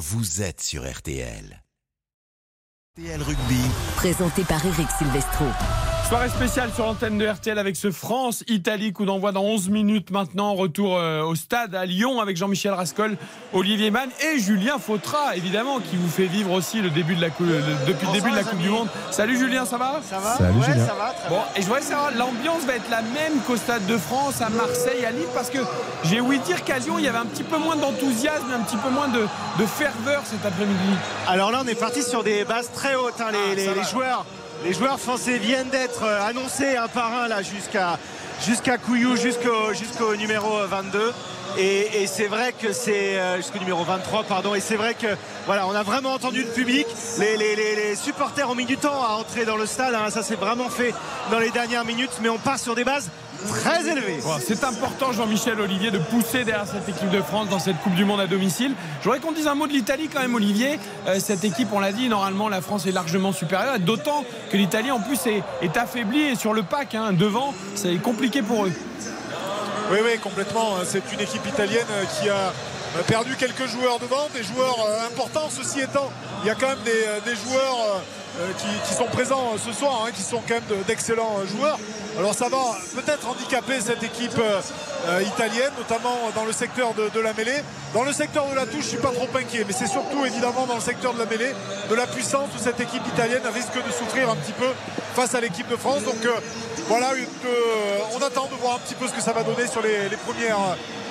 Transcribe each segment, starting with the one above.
vous êtes sur RTL. RTL Rugby. Présenté par Eric Silvestro. Soirée spéciale sur l'antenne de RTL avec ce France-Italie, coup d'envoi dans 11 minutes maintenant. Retour euh, au stade à Lyon avec Jean-Michel Rascol, Olivier Mann et Julien Fautra, évidemment, qui vous fait vivre aussi le début de la coupe, depuis le début de la Coupe du Monde. Salut Julien, ça va? Ça va Salut, ouais, Julien. ça va, très Bon, et je voudrais savoir, l'ambiance va être la même qu'au Stade de France, à Marseille, à Lille, parce que j'ai ouï dire qu'à Lyon, il y avait un petit peu moins d'enthousiasme, un petit peu moins de, de ferveur cet après-midi. Alors là, on est parti sur des bases très hautes. hein. Les, Ah, les- joueurs, les joueurs français viennent d'être euh, annoncés un par un là jusqu'à jusqu'à Couillou, jusqu'au numéro euh, 22. Et, et c'est vrai que c'est euh, jusqu'au numéro 23, pardon. Et c'est vrai que voilà, on a vraiment entendu le public. Les supporters ont mis du temps à entrer dans le stade. hein. Ça s'est vraiment fait dans les dernières minutes, mais on part sur des bases très élevées. Bon, c'est important, Jean-Michel Olivier, de pousser derrière cette équipe de France dans cette Coupe du Monde à domicile. Je voudrais qu'on dise un mot de l'Italie quand même, Olivier. Euh, cette équipe, on l'a dit, normalement, la France est largement supérieure, d'autant que l'Italie, en plus, est, est affaiblie et sur le pack, hein, devant, c'est compliqué pour eux. Oui, oui, complètement. C'est une équipe italienne qui a perdu quelques joueurs devant, des joueurs euh, importants. Ceci étant, il y a quand même des, euh, des joueurs euh, qui, qui sont présents euh, ce soir, hein, qui sont quand même de- d'excellents euh, joueurs. Alors ça va peut-être handicaper cette équipe euh, euh, italienne, notamment dans le secteur de, la mêlée. Dans le secteur de la touche, je suis pas trop inquiet, mais c'est surtout évidemment dans le secteur de la mêlée, de la puissance où cette équipe italienne risque de souffrir un petit peu face à l'équipe de France. Donc euh, voilà, euh, on attend de voir un petit peu ce que ça va donner sur les premières,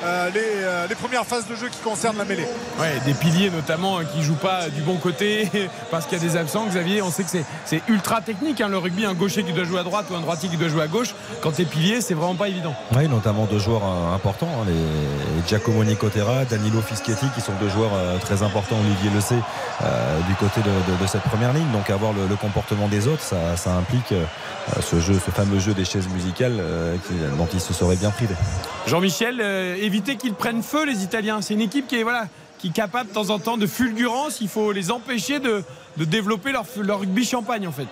euh, les, euh, les premières phases de jeu qui concernent la mêlée. Ouais, des piliers notamment euh, qui jouent pas du bon côté parce qu'il y a des absents. Xavier, on sait que c'est- ultra technique hein, le rugby, un gaucher qui doit jouer à droite ou un droitier qui doit jouer à gauche. Quand t'es pilier, c'est vraiment pas évident. Oui, notamment deux joueurs euh, importants, hein, les Giacomo Nicotera, Danilo Fischetti, qui sont deux joueurs euh, très importants, Olivier le sait, euh, du côté de, de- de cette première ligne. Donc avoir le, le comportement des autres, ça, ça implique euh, ce jeu, ce fameux jeu des chaises musicales euh, qui- dont ils se seraient bien privés. Jean-Michel, euh, éviter qu'ils prennent feu les Italiens. C'est une équipe qui est voilà qui est capable de temps en temps de fulgurance. Il faut les empêcher de, de développer leur, leur rugby champagne en fait.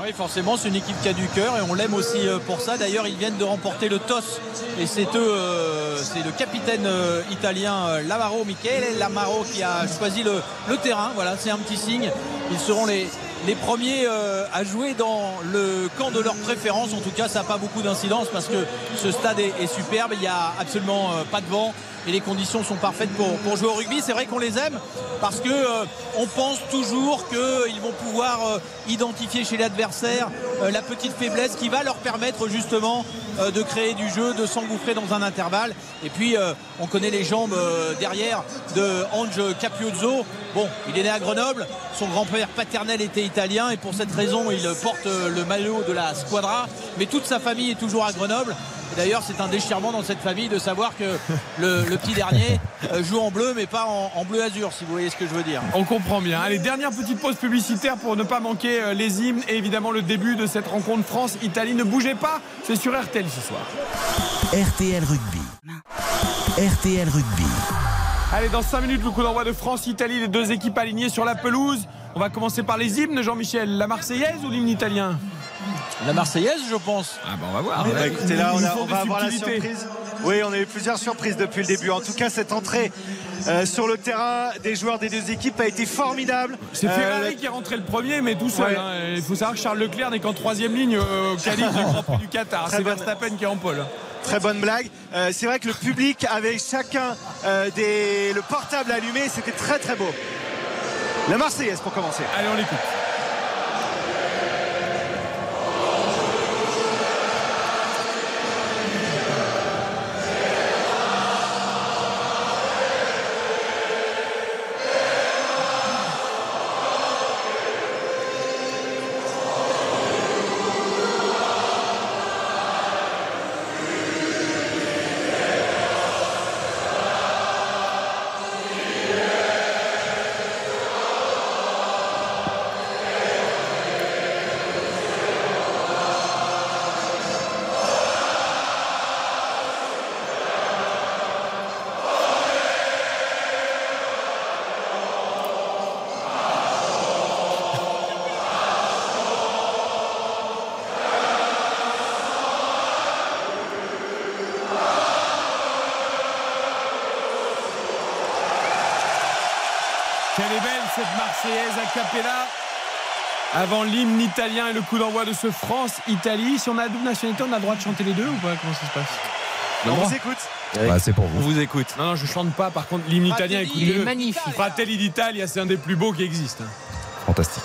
Oui, forcément, c'est une équipe qui a du cœur et on l'aime aussi euh, pour ça. D'ailleurs, ils viennent de remporter le TOS et c'est eux, euh, c'est le capitaine euh, italien Lamaro, Michele Lamaro, qui a choisi le, le terrain. Voilà, c'est un petit signe. Ils seront les, les premiers euh, à jouer dans le camp de leur préférence. En tout cas, ça n'a pas beaucoup d'incidence parce que ce stade est, superbe. Il n'y a absolument euh, pas de vent et les conditions sont parfaites pour, jouer au rugby. C'est vrai qu'on les aime parce que euh, on pense toujours qu'ils vont pouvoir identifier chez l'adversaire la petite faiblesse qui va leur permettre justement de créer du jeu, de s'engouffrer dans un intervalle. Et puis on connaît les jambes derrière de Ange Capiozzo. Bon, il est né à Grenoble, son grand-père paternel était italien et pour cette raison il porte le maillot de la Squadra. Mais toute sa famille est toujours à Grenoble. Et D'ailleurs, c'est un déchirement dans cette famille de savoir que le, le petit dernier euh, joue en bleu, mais pas en, en bleu azur, si vous voyez ce que je veux dire. On comprend bien. Allez, dernière petite pause publicitaire pour ne pas manquer euh, les hymnes et évidemment le début de cette rencontre France-Italie. Ne bougez pas, c'est sur RTL ce soir. RTL Rugby. RTL Rugby. Allez, dans 5 minutes, le coup d'envoi de France-Italie, les deux équipes alignées sur la pelouse. On va commencer par les hymnes, Jean-Michel. La Marseillaise ou l'hymne italien La Marseillaise, je pense. Ah, bah on va voir. Eh ben, écoutez, là, on, a- on va avoir la surprise. Oui, on a eu plusieurs surprises depuis le début. En tout cas, cette entrée euh, sur le terrain des joueurs des deux équipes a été formidable. C'est Euh, Ferrari qui est rentré le premier, mais tout seul. Ouais. hein. Il faut savoir que Charles Leclerc n'est qu'en troisième ligne euh, au calife du Grand Prix du Qatar. C'est. Verstappen qui est en pôle. Très bonne blague. Euh, c'est vrai que le public avait chacun euh, des, le portable allumé. C'était très très beau. La Marseillaise pour commencer. Allez, on l'écoute. Avant l'hymne italien et le coup d'envoi de ce France-Italie. Si on a la double nationalité, on a le droit de chanter les deux ou pas? Comment ça se passe? On vous écoute. Bah, c'est pour On vous. vous écoute. Non, non, je chante pas. Par contre, l'hymne italien, écoutez-le. il est magnifique. Fratelli d'Italia, c'est un des plus beaux qui existent. hein. Fantastique.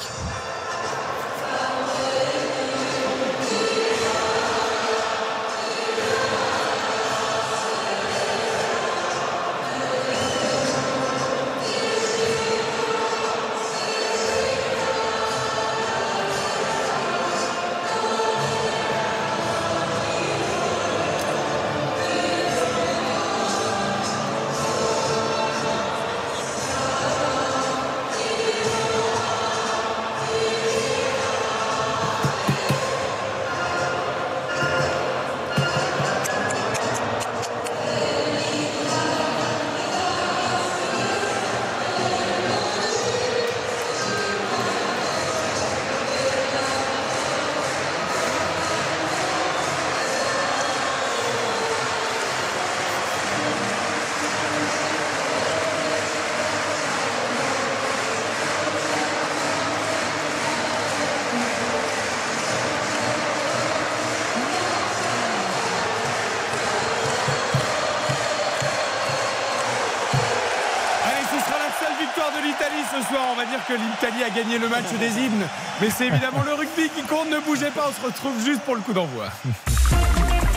Gagné le match des hymnes. Mais c'est évidemment le rugby qui compte. Ne bougez pas, on se retrouve juste pour le coup d'envoi.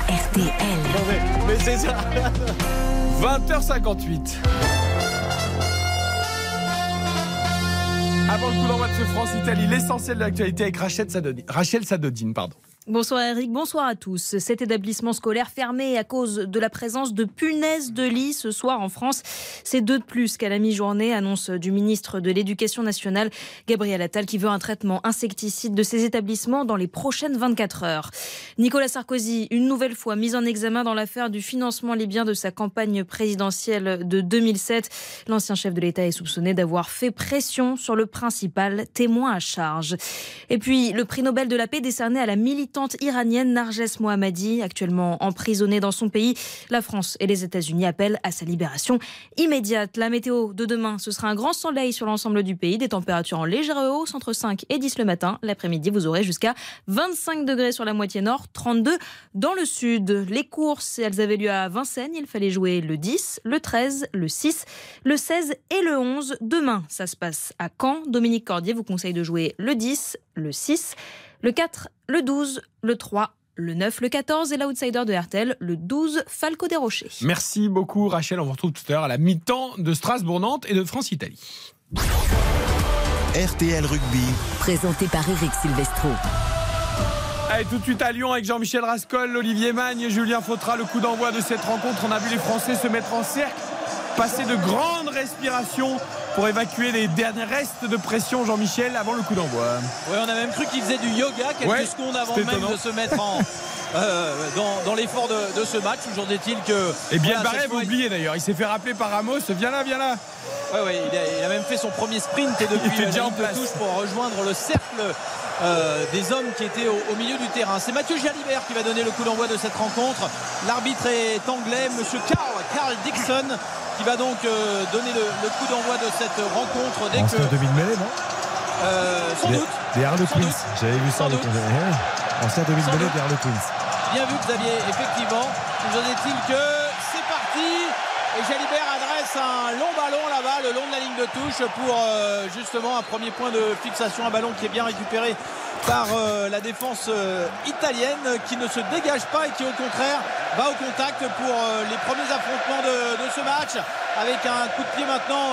RTL. Mais c'est ça 20h58. Avant le coup d'envoi de ce France-Italie, l'essentiel de l'actualité avec Rachel Sadodine. Rachel Sadodine pardon. Bonsoir Eric, bonsoir à tous. Cet établissement scolaire fermé à cause de la présence de punaises de lit ce soir en France. C'est deux de plus qu'à la mi-journée, annonce du ministre de l'Éducation nationale, Gabriel Attal, qui veut un traitement insecticide de ces établissements dans les prochaines 24 heures. Nicolas Sarkozy, une nouvelle fois mis en examen dans l'affaire du financement libyen de sa campagne présidentielle de 2007. L'ancien chef de l'État est soupçonné d'avoir fait pression sur le principal témoin à charge. Et puis, le prix Nobel de la paix décerné à la militante iranienne Narges Mohammadi, actuellement emprisonnée dans son pays. La France et les États-Unis appellent à sa libération immédiate. La météo de demain, ce sera un grand soleil sur l'ensemble du pays, des températures en légère hausse entre 5 et 10 le matin. L'après-midi, vous aurez jusqu'à 25 degrés sur la moitié nord, 32 dans le sud. Les courses, elles avaient lieu à Vincennes. Il fallait jouer le 10, le 13, le 6, le 16 et le 11. Demain, ça se passe à Caen. Dominique Cordier vous conseille de jouer le 10, le 6, le 4, le 12, le 3, le 9, le 14 et l'outsider de RTL, le 12, Falco des Rochers. Merci beaucoup Rachel. On vous retrouve tout à l'heure à la mi-temps de Strasbourg-Nantes et de France-Italie. RTL Rugby. Présenté par Eric Silvestro. Allez, tout de suite à Lyon avec Jean-Michel Rascol, Olivier Magne, Julien Fautra. Le coup d'envoi de cette rencontre. On a vu les Français se mettre en cercle, passer de grandes respirations pour évacuer les derniers restes de pression, Jean-Michel, avant le coup d'envoi. Ouais, on a même cru qu'il faisait du yoga quelques Ouais, secondes avant même étonnant. de se mettre en, euh, dans, dans l'effort de, de ce match. Toujours est-il que. Et bien voilà, Barret, vous oubliez d'ailleurs, il s'est fait rappeler par Ramos. Viens là, viens là. Ouais, ouais, il, a, il a même fait son premier sprint et depuis était la déjà en place. touche pour rejoindre le cercle euh, des hommes qui étaient au, au milieu du terrain. C'est Mathieu Jalibert qui va donner le coup d'envoi de cette rencontre. L'arbitre est anglais, Monsieur Carl, Carl Dixon, qui va donc euh, donner le, le coup d'envoi de cette rencontre dès que. demi de mêlée, non euh, sans doute. Des Harlequins. J'avais vu ça. Sans doute. Ancien demi de mêlée des Harlequins. Bien vu Xavier, effectivement. Toujours est-il que c'est parti. Et Jalibert un long ballon là-bas, le long de la ligne de touche, pour euh, justement un premier point de fixation, un ballon qui est bien récupéré par euh, la défense euh, italienne, qui ne se dégage pas et qui au contraire va au contact pour les premiers affrontements de ce match, avec un coup de pied maintenant.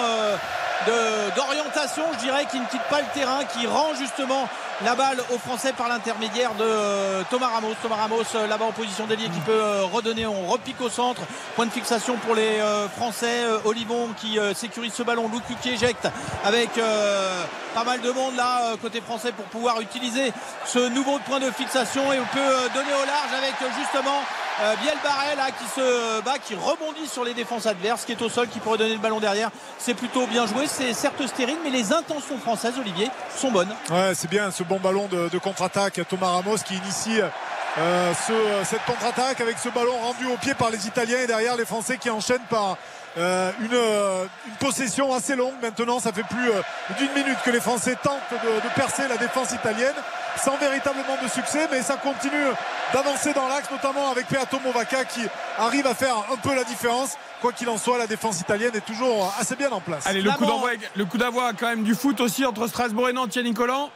D'orientation, je dirais, qui ne quitte pas le terrain, qui rend justement la balle aux Français par l'intermédiaire de euh, Thomas Ramos. Thomas Ramos euh, là-bas en position d'ailier qui peut euh, redonner. On repique au centre. Point de fixation pour les Français. Olivon qui sécurise ce ballon. Lucu qui éjecte avec pas mal de monde là côté français pour pouvoir utiliser ce nouveau point de fixation et on peut donner au large avec justement euh, Biel Barret là qui se bat, qui rebondit sur les défenses adverses, qui est au sol, qui pourrait donner le ballon derrière. C'est plutôt bien joué. C'est certes stérile, mais les intentions françaises, Olivier, sont bonnes. Ouais, c'est bien ce bon ballon de, contre-attaque. Thomas Ramos qui initie cette contre-attaque avec ce ballon rendu au pied par les Italiens et derrière les Français qui enchaînent par euh, euh, une, possession assez longue. Maintenant, ça fait plus euh, d'une minute que les Français tentent de, percer la défense italienne sans véritablement de succès, mais ça continue d'avancer dans l'axe, notamment avec Peato Movaca qui arrive à faire un peu la différence. Quoi qu'il en soit, la défense italienne est toujours assez bien en place. Allez, le coup d'envoi, le coup d'envoi quand même du foot aussi entre Strasbourg et Nantes, Yannick Collant.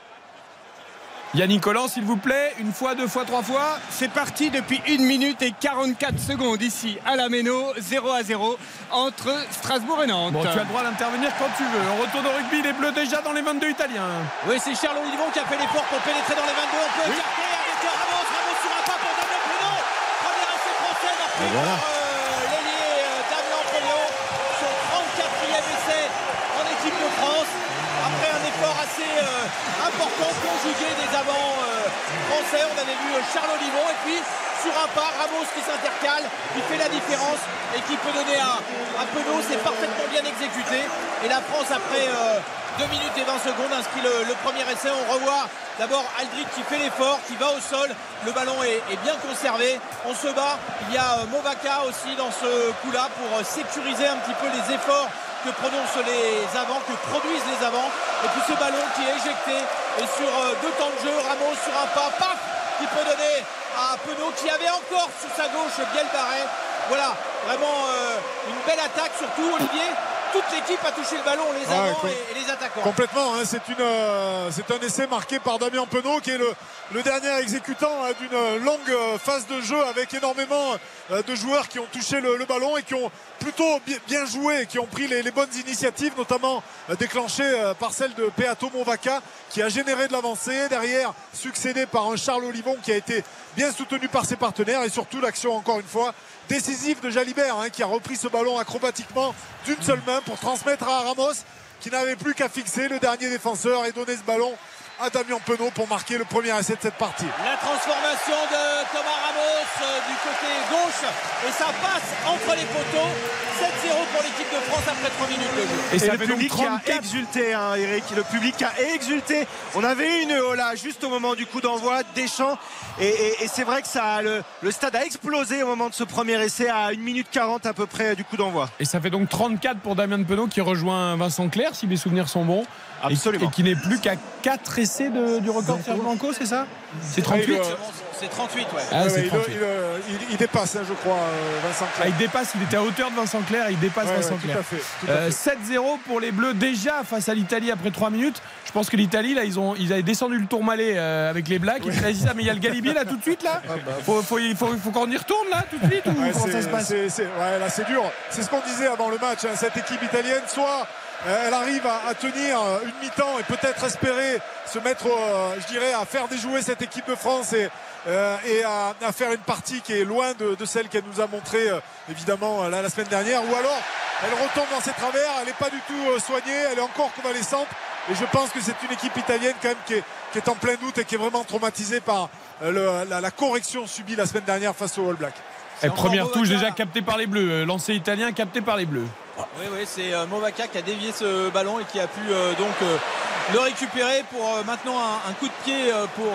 Yannick Collant, s'il vous plaît, une fois, deux fois, trois fois. C'est parti depuis 1 minute et 44 secondes ici à la Méno, 0 à 0 entre Strasbourg et Nantes. Bon, tu as le droit d'intervenir quand tu veux. On retourne au rugby, les Bleus déjà dans les 22 italiens. Oui, c'est Charles Olivon qui a fait l'effort pour pénétrer dans les 22. On peut oui. avec Ramos, Ramos sur un pas pour Damien Prénom. Premier essai français après voilà. euh, l'ailier euh, Damien Prénom. Son 34e essai en équipe de France. Après un effort assez euh, important, conjugué des avants euh, français. On avait vu Charles Olivon et puis sur un pas, Ramos qui s'intercale, qui fait la différence et qui peut donner à, à Penaud. C'est parfaitement bien exécuté. Et la France, après 2 euh, minutes et 20 secondes, inscrit le, premier essai. On revoit d'abord Aldrit qui fait l'effort, qui va au sol. Le ballon est, bien conservé. On se bat. Il y a euh, Movaca aussi dans ce coup-là pour euh, sécuriser un petit peu les efforts que les avants, que produisent les avants. Et puis ce ballon qui est éjecté. Et sur deux temps de jeu, Ramos sur un pas, paf, qui peut donner à Penaud qui avait encore sur sa gauche Biel Barret. Voilà, vraiment euh, une belle attaque surtout Olivier toute l'équipe a touché le ballon, les avants et, les attaquants. Complètement, hein, c'est euh, c'est un essai marqué par Damien Penaud qui est le, le dernier exécutant hein, d'une longue phase de jeu avec énormément euh, de joueurs qui ont touché le, ballon et qui ont plutôt bien joué, qui ont pris les, bonnes initiatives, notamment euh, déclenchées par celle de Peato Movaca qui a généré de l'avancée, derrière succédé par un Charles Olivon qui a été bien soutenu par ses partenaires et surtout l'action encore une fois décisive de Jalibert hein, qui a repris ce ballon acrobatiquement d'une seule main pour transmettre à Ramos qui n'avait plus qu'à fixer. Le dernier défenseur et donner ce ballon à Damien Penaud pour marquer le premier essai de cette partie. La transformation de Thomas Ramos euh, du côté gauche et ça passe entre les poteaux. 7-0 pour l'équipe de France après 3 minutes de jeu. Et, le public a exulté, hein, Eric. Le public a exulté. On avait une là juste au moment du coup d'envoi, Deschamps. Et, et, c'est vrai que ça le, le, stade a explosé au moment de ce premier essai à 1 minute 40 à peu près du coup d'envoi. Et ça fait donc 34 pour Damien Penaud qui rejoint Vincent Clerc, si mes souvenirs sont bons. Absolument. Et, qui n'est plus qu'à 4 essais du record Serge Blanco, c'est ça C'est 38 C'est 38, ouais. Ah, il, dépasse, hein, je crois, euh, Vincent Clerc. Ah, il dépasse, il était à hauteur de Vincent Clerc, il dépasse Vincent Clerc. 7-0 euh, pour les Bleus déjà face à l'Italie après 3 minutes. Je pense que l'Italie, là, ils, ont, ils avaient descendu le tour malais euh, avec les Blacks. Ils se dit, ah, mais il y a le Galibier là tout de suite, là. Ah, bah. faut, faut, faut, qu'on y retourne là tout de suite ou comment ça se passe Ouais, là, c'est dur. C'est ce qu'on disait avant le match. Hein. Cette équipe italienne, soit elle arrive à, tenir une mi-temps et peut-être espérer se mettre, euh, je dirais, à faire déjouer cette équipe de France et, euh, à, faire une partie qui est loin de, celle qu'elle nous a montré euh, évidemment la, semaine dernière. Ou alors, elle retombe dans ses travers, elle n'est pas du tout soignée, elle est encore convalescente. Et je pense que c'est une équipe italienne quand même qui est, en plein doute et qui est vraiment traumatisée par la, correction subie la semaine dernière face aux All Blacks. Et première touche déjà captée par les Bleus, lancé italien capté par les Bleus. Oui, oui, c'est euh, Movaca qui a dévié ce ballon et qui a pu euh, donc euh, le récupérer pour maintenant un, coup de pied pour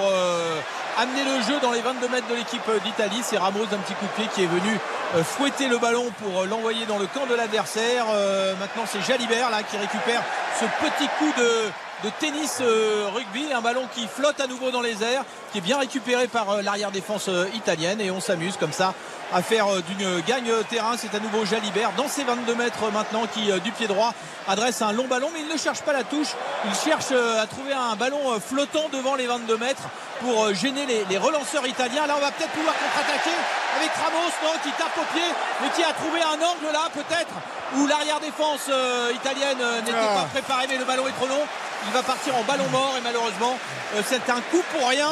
amener le jeu dans les 22 mètres de l'équipe d'Italie. C'est Ramos d'un petit coup de pied qui est venu fouetter le ballon pour l'envoyer dans le camp de l'adversaire. Maintenant, c'est Jalibert qui récupère ce petit coup de tennis rugby, un ballon qui flotte à nouveau dans les airs, qui est bien récupéré par l'arrière défense euh, italienne et on s'amuse comme ça à faire d'une gagne terrain. C'est à nouveau Jalibert dans ses 22 mètres maintenant qui du pied droit adresse un long ballon mais il ne cherche pas la touche. Il cherche à trouver un ballon flottant devant les 22 mètres pour gêner les, relanceurs italiens. Là on va peut-être pouvoir contre-attaquer avec Ramos qui tape au pied mais qui a trouvé un angle là peut-être où l'arrière défense italienne n'était ah. pas préparée mais le ballon est trop long il va partir en ballon mort et malheureusement euh, c'est un coup pour rien.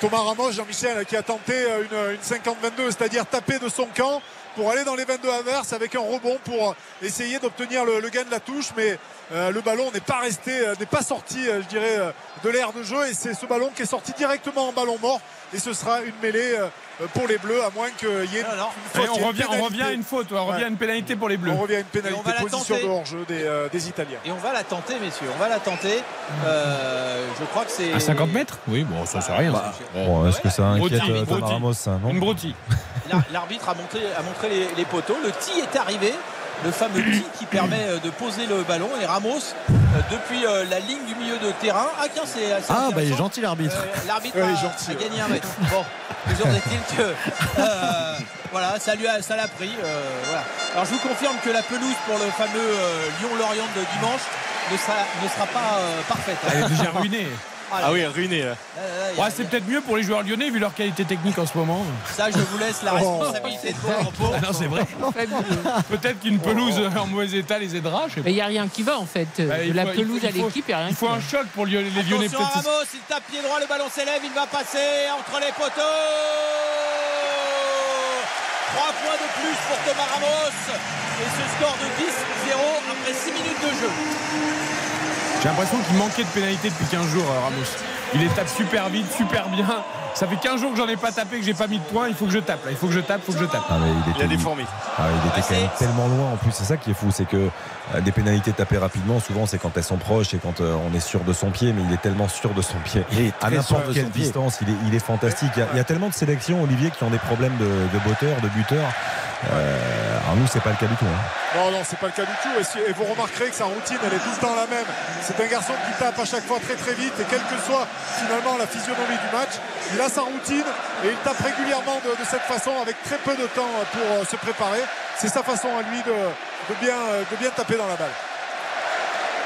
Thomas, Ramos, Jean-Michel qui a tenté euh, une, 50-22, c'est-à-dire taper de son camp pour aller dans les 22 inverses avec un rebond pour essayer d'obtenir le, gain de la touche. Mais euh, le ballon n'est pas resté n'est pas sorti je dirais de l'air de jeu et c'est ce ballon qui est sorti directement en ballon mort et ce sera une mêlée pour les Bleus à moins qu'il y ait une faute, on, revient, on revient à une faute on revient à une pénalité pour les Bleus on revient à une pénalité on va position de hors-jeu des, euh, des Italiens. Et on va la tenter, messieurs. On va la tenter. Euh, je crois que c'est. À 50 mètres? Oui, bon, ça c'est rien. Bah. Bon, est-ce que ça inquiète euh, Thomas. Ramos ça, non? Une broutille. L'ar- L'arbitre a montré, a montré les, les poteaux. Le tee est arrivé. Le fameux tee qui permet euh, de poser le ballon. Et Ramos, euh, depuis euh, la ligne du milieu de terrain. Ah, tiens, c'est. Ah, bah il est gentil l'arbitre. Euh, L'arbitre Ouais, a, il est gentil, a ouais. gagné un mètre. Bon, toujours est-il que euh, voilà, ça lui a, ça l'a pris. euh, voilà. Alors je vous confirme que la pelouse pour le fameux euh, Lyon-Lorient de dimanche ne sera, ne sera pas euh, parfaite. Elle est déjà ruinée. Ah oui, ruiné. là. Là, Ouais, c'est peut-être mieux pour les joueurs lyonnais vu leur qualité technique en ce moment. Ça, je vous laisse la responsabilité de vos propos. Ah non, c'est vrai. Peut-être qu'une pelouse en mauvais état les aidera. je sais pas. Mais il n'y a rien qui va en fait. Bah, de la faut- pelouse faut- à l'équipe, il n'y a rien Il faut qui un va. choc pour Lyon- les Lyonnais. Attention à. Ramos, il tape pied droit, le ballon s'élève, il va passer entre les poteaux. 3 points de plus pour Thomas Ramos. Et ce score de 10-0 après 6 minutes de jeu. J'ai l'impression qu'il manquait de pénalité depuis 15 jours, euh, Ramos. Il les tape super vite, super bien. Ça fait 15 jours que j'en ai pas tapé, que j'ai pas mis de points. Il faut que je tape. Là. Il faut que je tape, il faut que je tape. Ah, mais il, Il a était, des fourmis. ah, il était quand même c'est- tellement loin en plus. C'est ça qui est fou, c'est que euh, des pénalités tapées rapidement, souvent c'est quand elles sont proches et quand euh, on est sûr de son pied, mais il est tellement sûr de son pied. Il est à n'importe quelle distance, il est, il est fantastique. Il y, a, il y a tellement de sélections, Olivier, qui ont des problèmes de, de botteur, de buteur. Euh, alors nous, c'est pas le cas du tout. hein. Non, non, c'est pas le cas du tout. Et, si- et vous remarquerez que sa routine, elle est tout le temps la même. C'est un garçon qui tape à chaque fois très très vite. Et quelle que soit finalement la physionomie du match, il a sa routine et il tape régulièrement de, de cette façon avec très peu de temps pour euh, se préparer. C'est sa façon à lui de, de bien, euh, de bien taper dans la balle.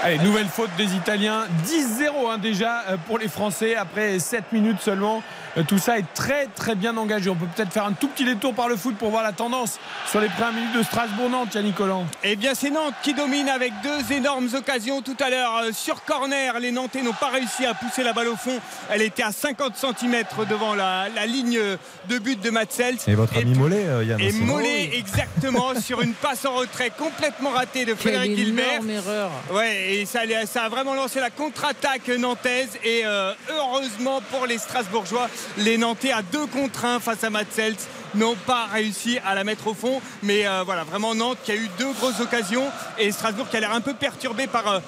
Allez, nouvelle faute des Italiens. 10-0 hein, déjà euh, pour les Français après 7 minutes seulement. Euh, Tout ça est très très bien engagé. On peut peut-être faire un tout petit détour par le foot pour voir la tendance sur les premières minutes de Strasbourg-Nantes, Yannick Collant. Eh bien, c'est Nantes qui domine avec deux énormes occasions tout à l'heure euh, sur corner. Les Nantais n'ont pas réussi à pousser la balle au fond. Elle était à 50 cm devant la, la ligne de but de Matzels. Et votre ami Mollet, euh, Yann Et. Mollet exactement sur une passe en retrait complètement ratée de Frédéric Gilbert. énorme erreur. Ouais, et ça, ça a vraiment lancé la contre-attaque nantaise. Et euh, heureusement pour les Strasbourgeois, les Nantais à deux contre un face à Matzels n'ont pas réussi à la mettre au fond. Mais euh, voilà, vraiment Nantes qui a eu deux grosses occasions et Strasbourg qui a l'air un peu perturbé par. euh,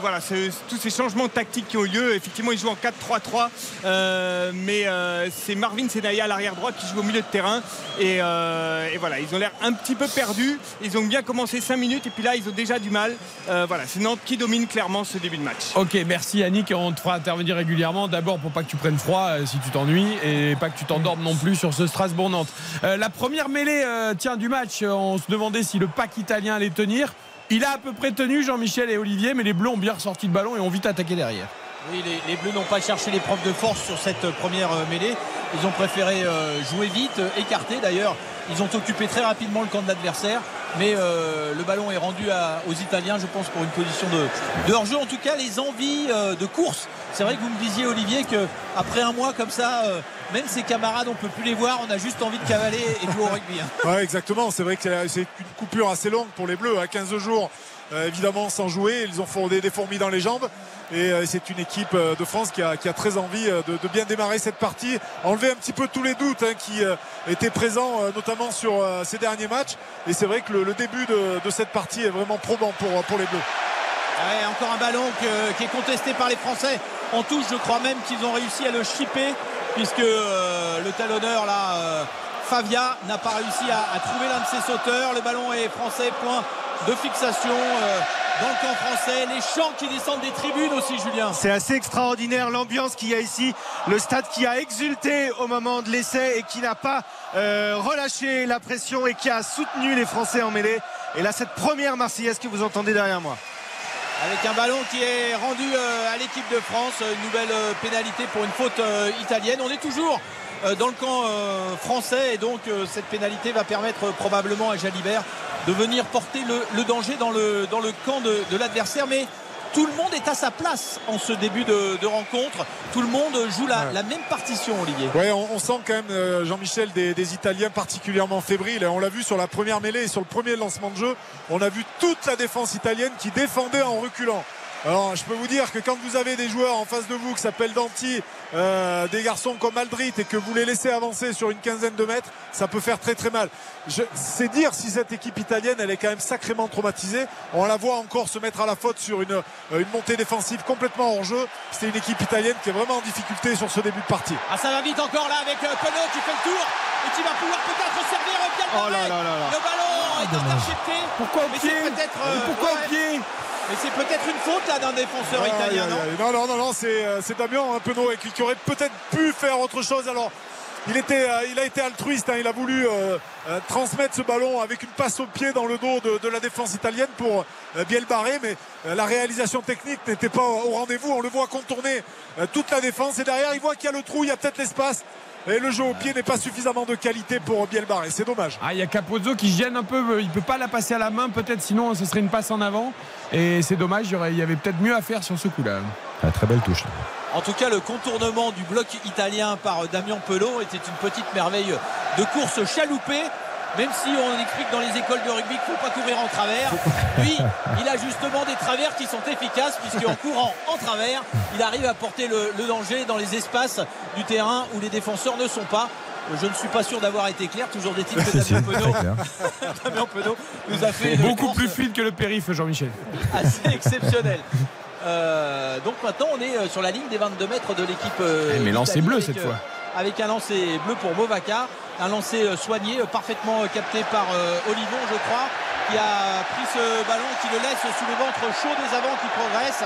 voilà, tous ces changements tactiques qui ont eu lieu. Effectivement, ils jouent en 4-3-3, euh, mais euh, c'est Marvin Senaya à l'arrière droit qui joue au milieu de terrain. Et, euh, et voilà, ils ont l'air un petit peu perdus. Ils ont bien commencé 5 minutes et puis là, ils ont déjà du mal. Voilà, c'est Nantes qui domine clairement ce début de match. Ok, merci Yannick. On te fera intervenir régulièrement. D'abord pour pas que tu prennes froid si tu t'ennuies et pas que tu t'endormes non plus sur ce Strasbourg-Nantes. La première mêlée tiens, du match, on se demandait si le pack italien allait tenir. Il a à peu près tenu Jean-Michel et Olivier, mais les Bleus ont bien ressorti le ballon et ont vite attaqué derrière. Oui, les, Bleus n'ont pas cherché les preuves de force sur cette euh, première euh, mêlée. Ils ont préféré euh, jouer vite, écarter d'ailleurs. Ils ont occupé très rapidement le camp de l'adversaire. Mais le ballon est rendu aux Italiens, je pense, pour une position de, hors-jeu. En tout cas, les envies de course. C'est vrai que vous me disiez, Olivier, que après un mois comme ça, même ses camarades, on peut plus les voir. On a juste envie de cavaler et jouer au rugby. hein. Ouais, exactement. C'est vrai que c'est- c'est une coupure assez longue pour les Bleus. À 15 jours, euh, évidemment, sans jouer. Ils ont fondé des fourmis dans les jambes. Et euh, c'est une équipe euh, de France qui a, qui a très envie euh, de, de bien démarrer cette partie. Enlever un petit peu tous les doutes hein, qui euh, étaient présents, euh, notamment sur euh, ces derniers matchs. Et c'est vrai que le, le début de, de cette partie est vraiment probant pour, pour les Bleus. Ouais, encore un ballon que- qui est contesté par les Français. En touche, je crois même qu'ils ont réussi à le chipper, puisque euh, le talonneur là, euh, Favia, n'a pas réussi à, trouver l'un de ses sauteurs. Le ballon est français, point de fixation euh, dans le camp français. Les chants qui descendent des tribunes aussi, Julien. C'est assez extraordinaire l'ambiance qu'il y a ici. Le stade qui a exulté au moment de l'essai et qui n'a pas relâché la pression et qui a soutenu les Français en mêlée. Et là, cette première Marseillaise que vous entendez derrière moi. Avec un ballon qui est rendu euh, à l'équipe de France. Une nouvelle euh, pénalité pour une faute euh, italienne. On est toujours dans le camp français et donc cette pénalité va permettre probablement à Jalibert de venir porter le, danger dans le, dans le camp de, de l'adversaire. Mais tout le monde est à sa place en ce début de, de rencontre. Tout le monde joue la, Ouais. la même partition, Olivier. Ouais, on, on sent quand même, euh, Jean-Michel, des, des Italiens particulièrement fébriles. On l'a vu sur la première mêlée et sur le premier lancement de jeu. On a vu toute la défense italienne qui défendait en reculant. Alors, je peux vous dire que quand vous avez des joueurs en face de vous qui s'appellent Danti, euh, des garçons comme Aldrit, et que vous les laissez avancer sur une quinzaine de mètres, ça peut faire très très mal. C'est dire si cette équipe italienne, elle est quand même sacrément traumatisée. On la voit encore se mettre à la faute sur une, euh, une montée défensive complètement hors jeu. C'était une équipe italienne qui est vraiment en difficulté sur ce début de partie. Ah, ça va vite encore là avec euh, qui fait le tour et qui va pouvoir peut-être servir bien oh là là là Le ballon est intercepté. Pourquoi au pied Pourquoi au pied mais c'est peut-être une faute là d'un défenseur italien, non, non Non, non, c'est, euh, c'est Damien un peu qui, qui aurait peut-être pu faire autre chose. Alors, il, était, euh, il a été altruiste, hein. il a voulu euh, transmettre ce ballon avec une passe au pied dans le dos de, la défense italienne pour bien le barrer, mais la réalisation technique n'était pas au rendez-vous. On le voit contourner toute la défense et derrière, il voit qu'il y a le trou, il y a peut-être l'espace. Et le jeu au pied n'est pas suffisamment de qualité pour bien le barrer. C'est dommage. Ah, il y a Capozzo qui gêne un peu. Il peut pas la passer à la main, peut-être. Sinon, ce serait une passe en avant. Et c'est dommage. Il y avait peut-être mieux à faire sur ce coup-là. très belle touche. En tout cas, le contournement du bloc italien par Damien Pelot était une petite merveille de course chaloupée même si on explique dans les écoles de rugby qu'il ne faut pas courir en travers. Lui, il a justement des travers qui sont efficaces, puisqu'en courant en travers, il arrive à porter le, danger dans les espaces du terrain où les défenseurs ne sont pas. Je ne suis pas sûr d'avoir été clair. Toujours des titres que Damien Penaud, nous a fait beaucoup plus fluide que le périph, Jean-Michel. Assez exceptionnel. Euh, donc maintenant on est euh, sur la ligne des 22 mètres de l'équipe. Euh, eh, mais lancé bleu cette fois. Avec un lancer bleu pour Movaca un lancer euh, soigné, euh, parfaitement euh, capté par Olivon, je crois, qui a pris ce ballon, qui le laisse sous le ventre chaud des avants qui progresse,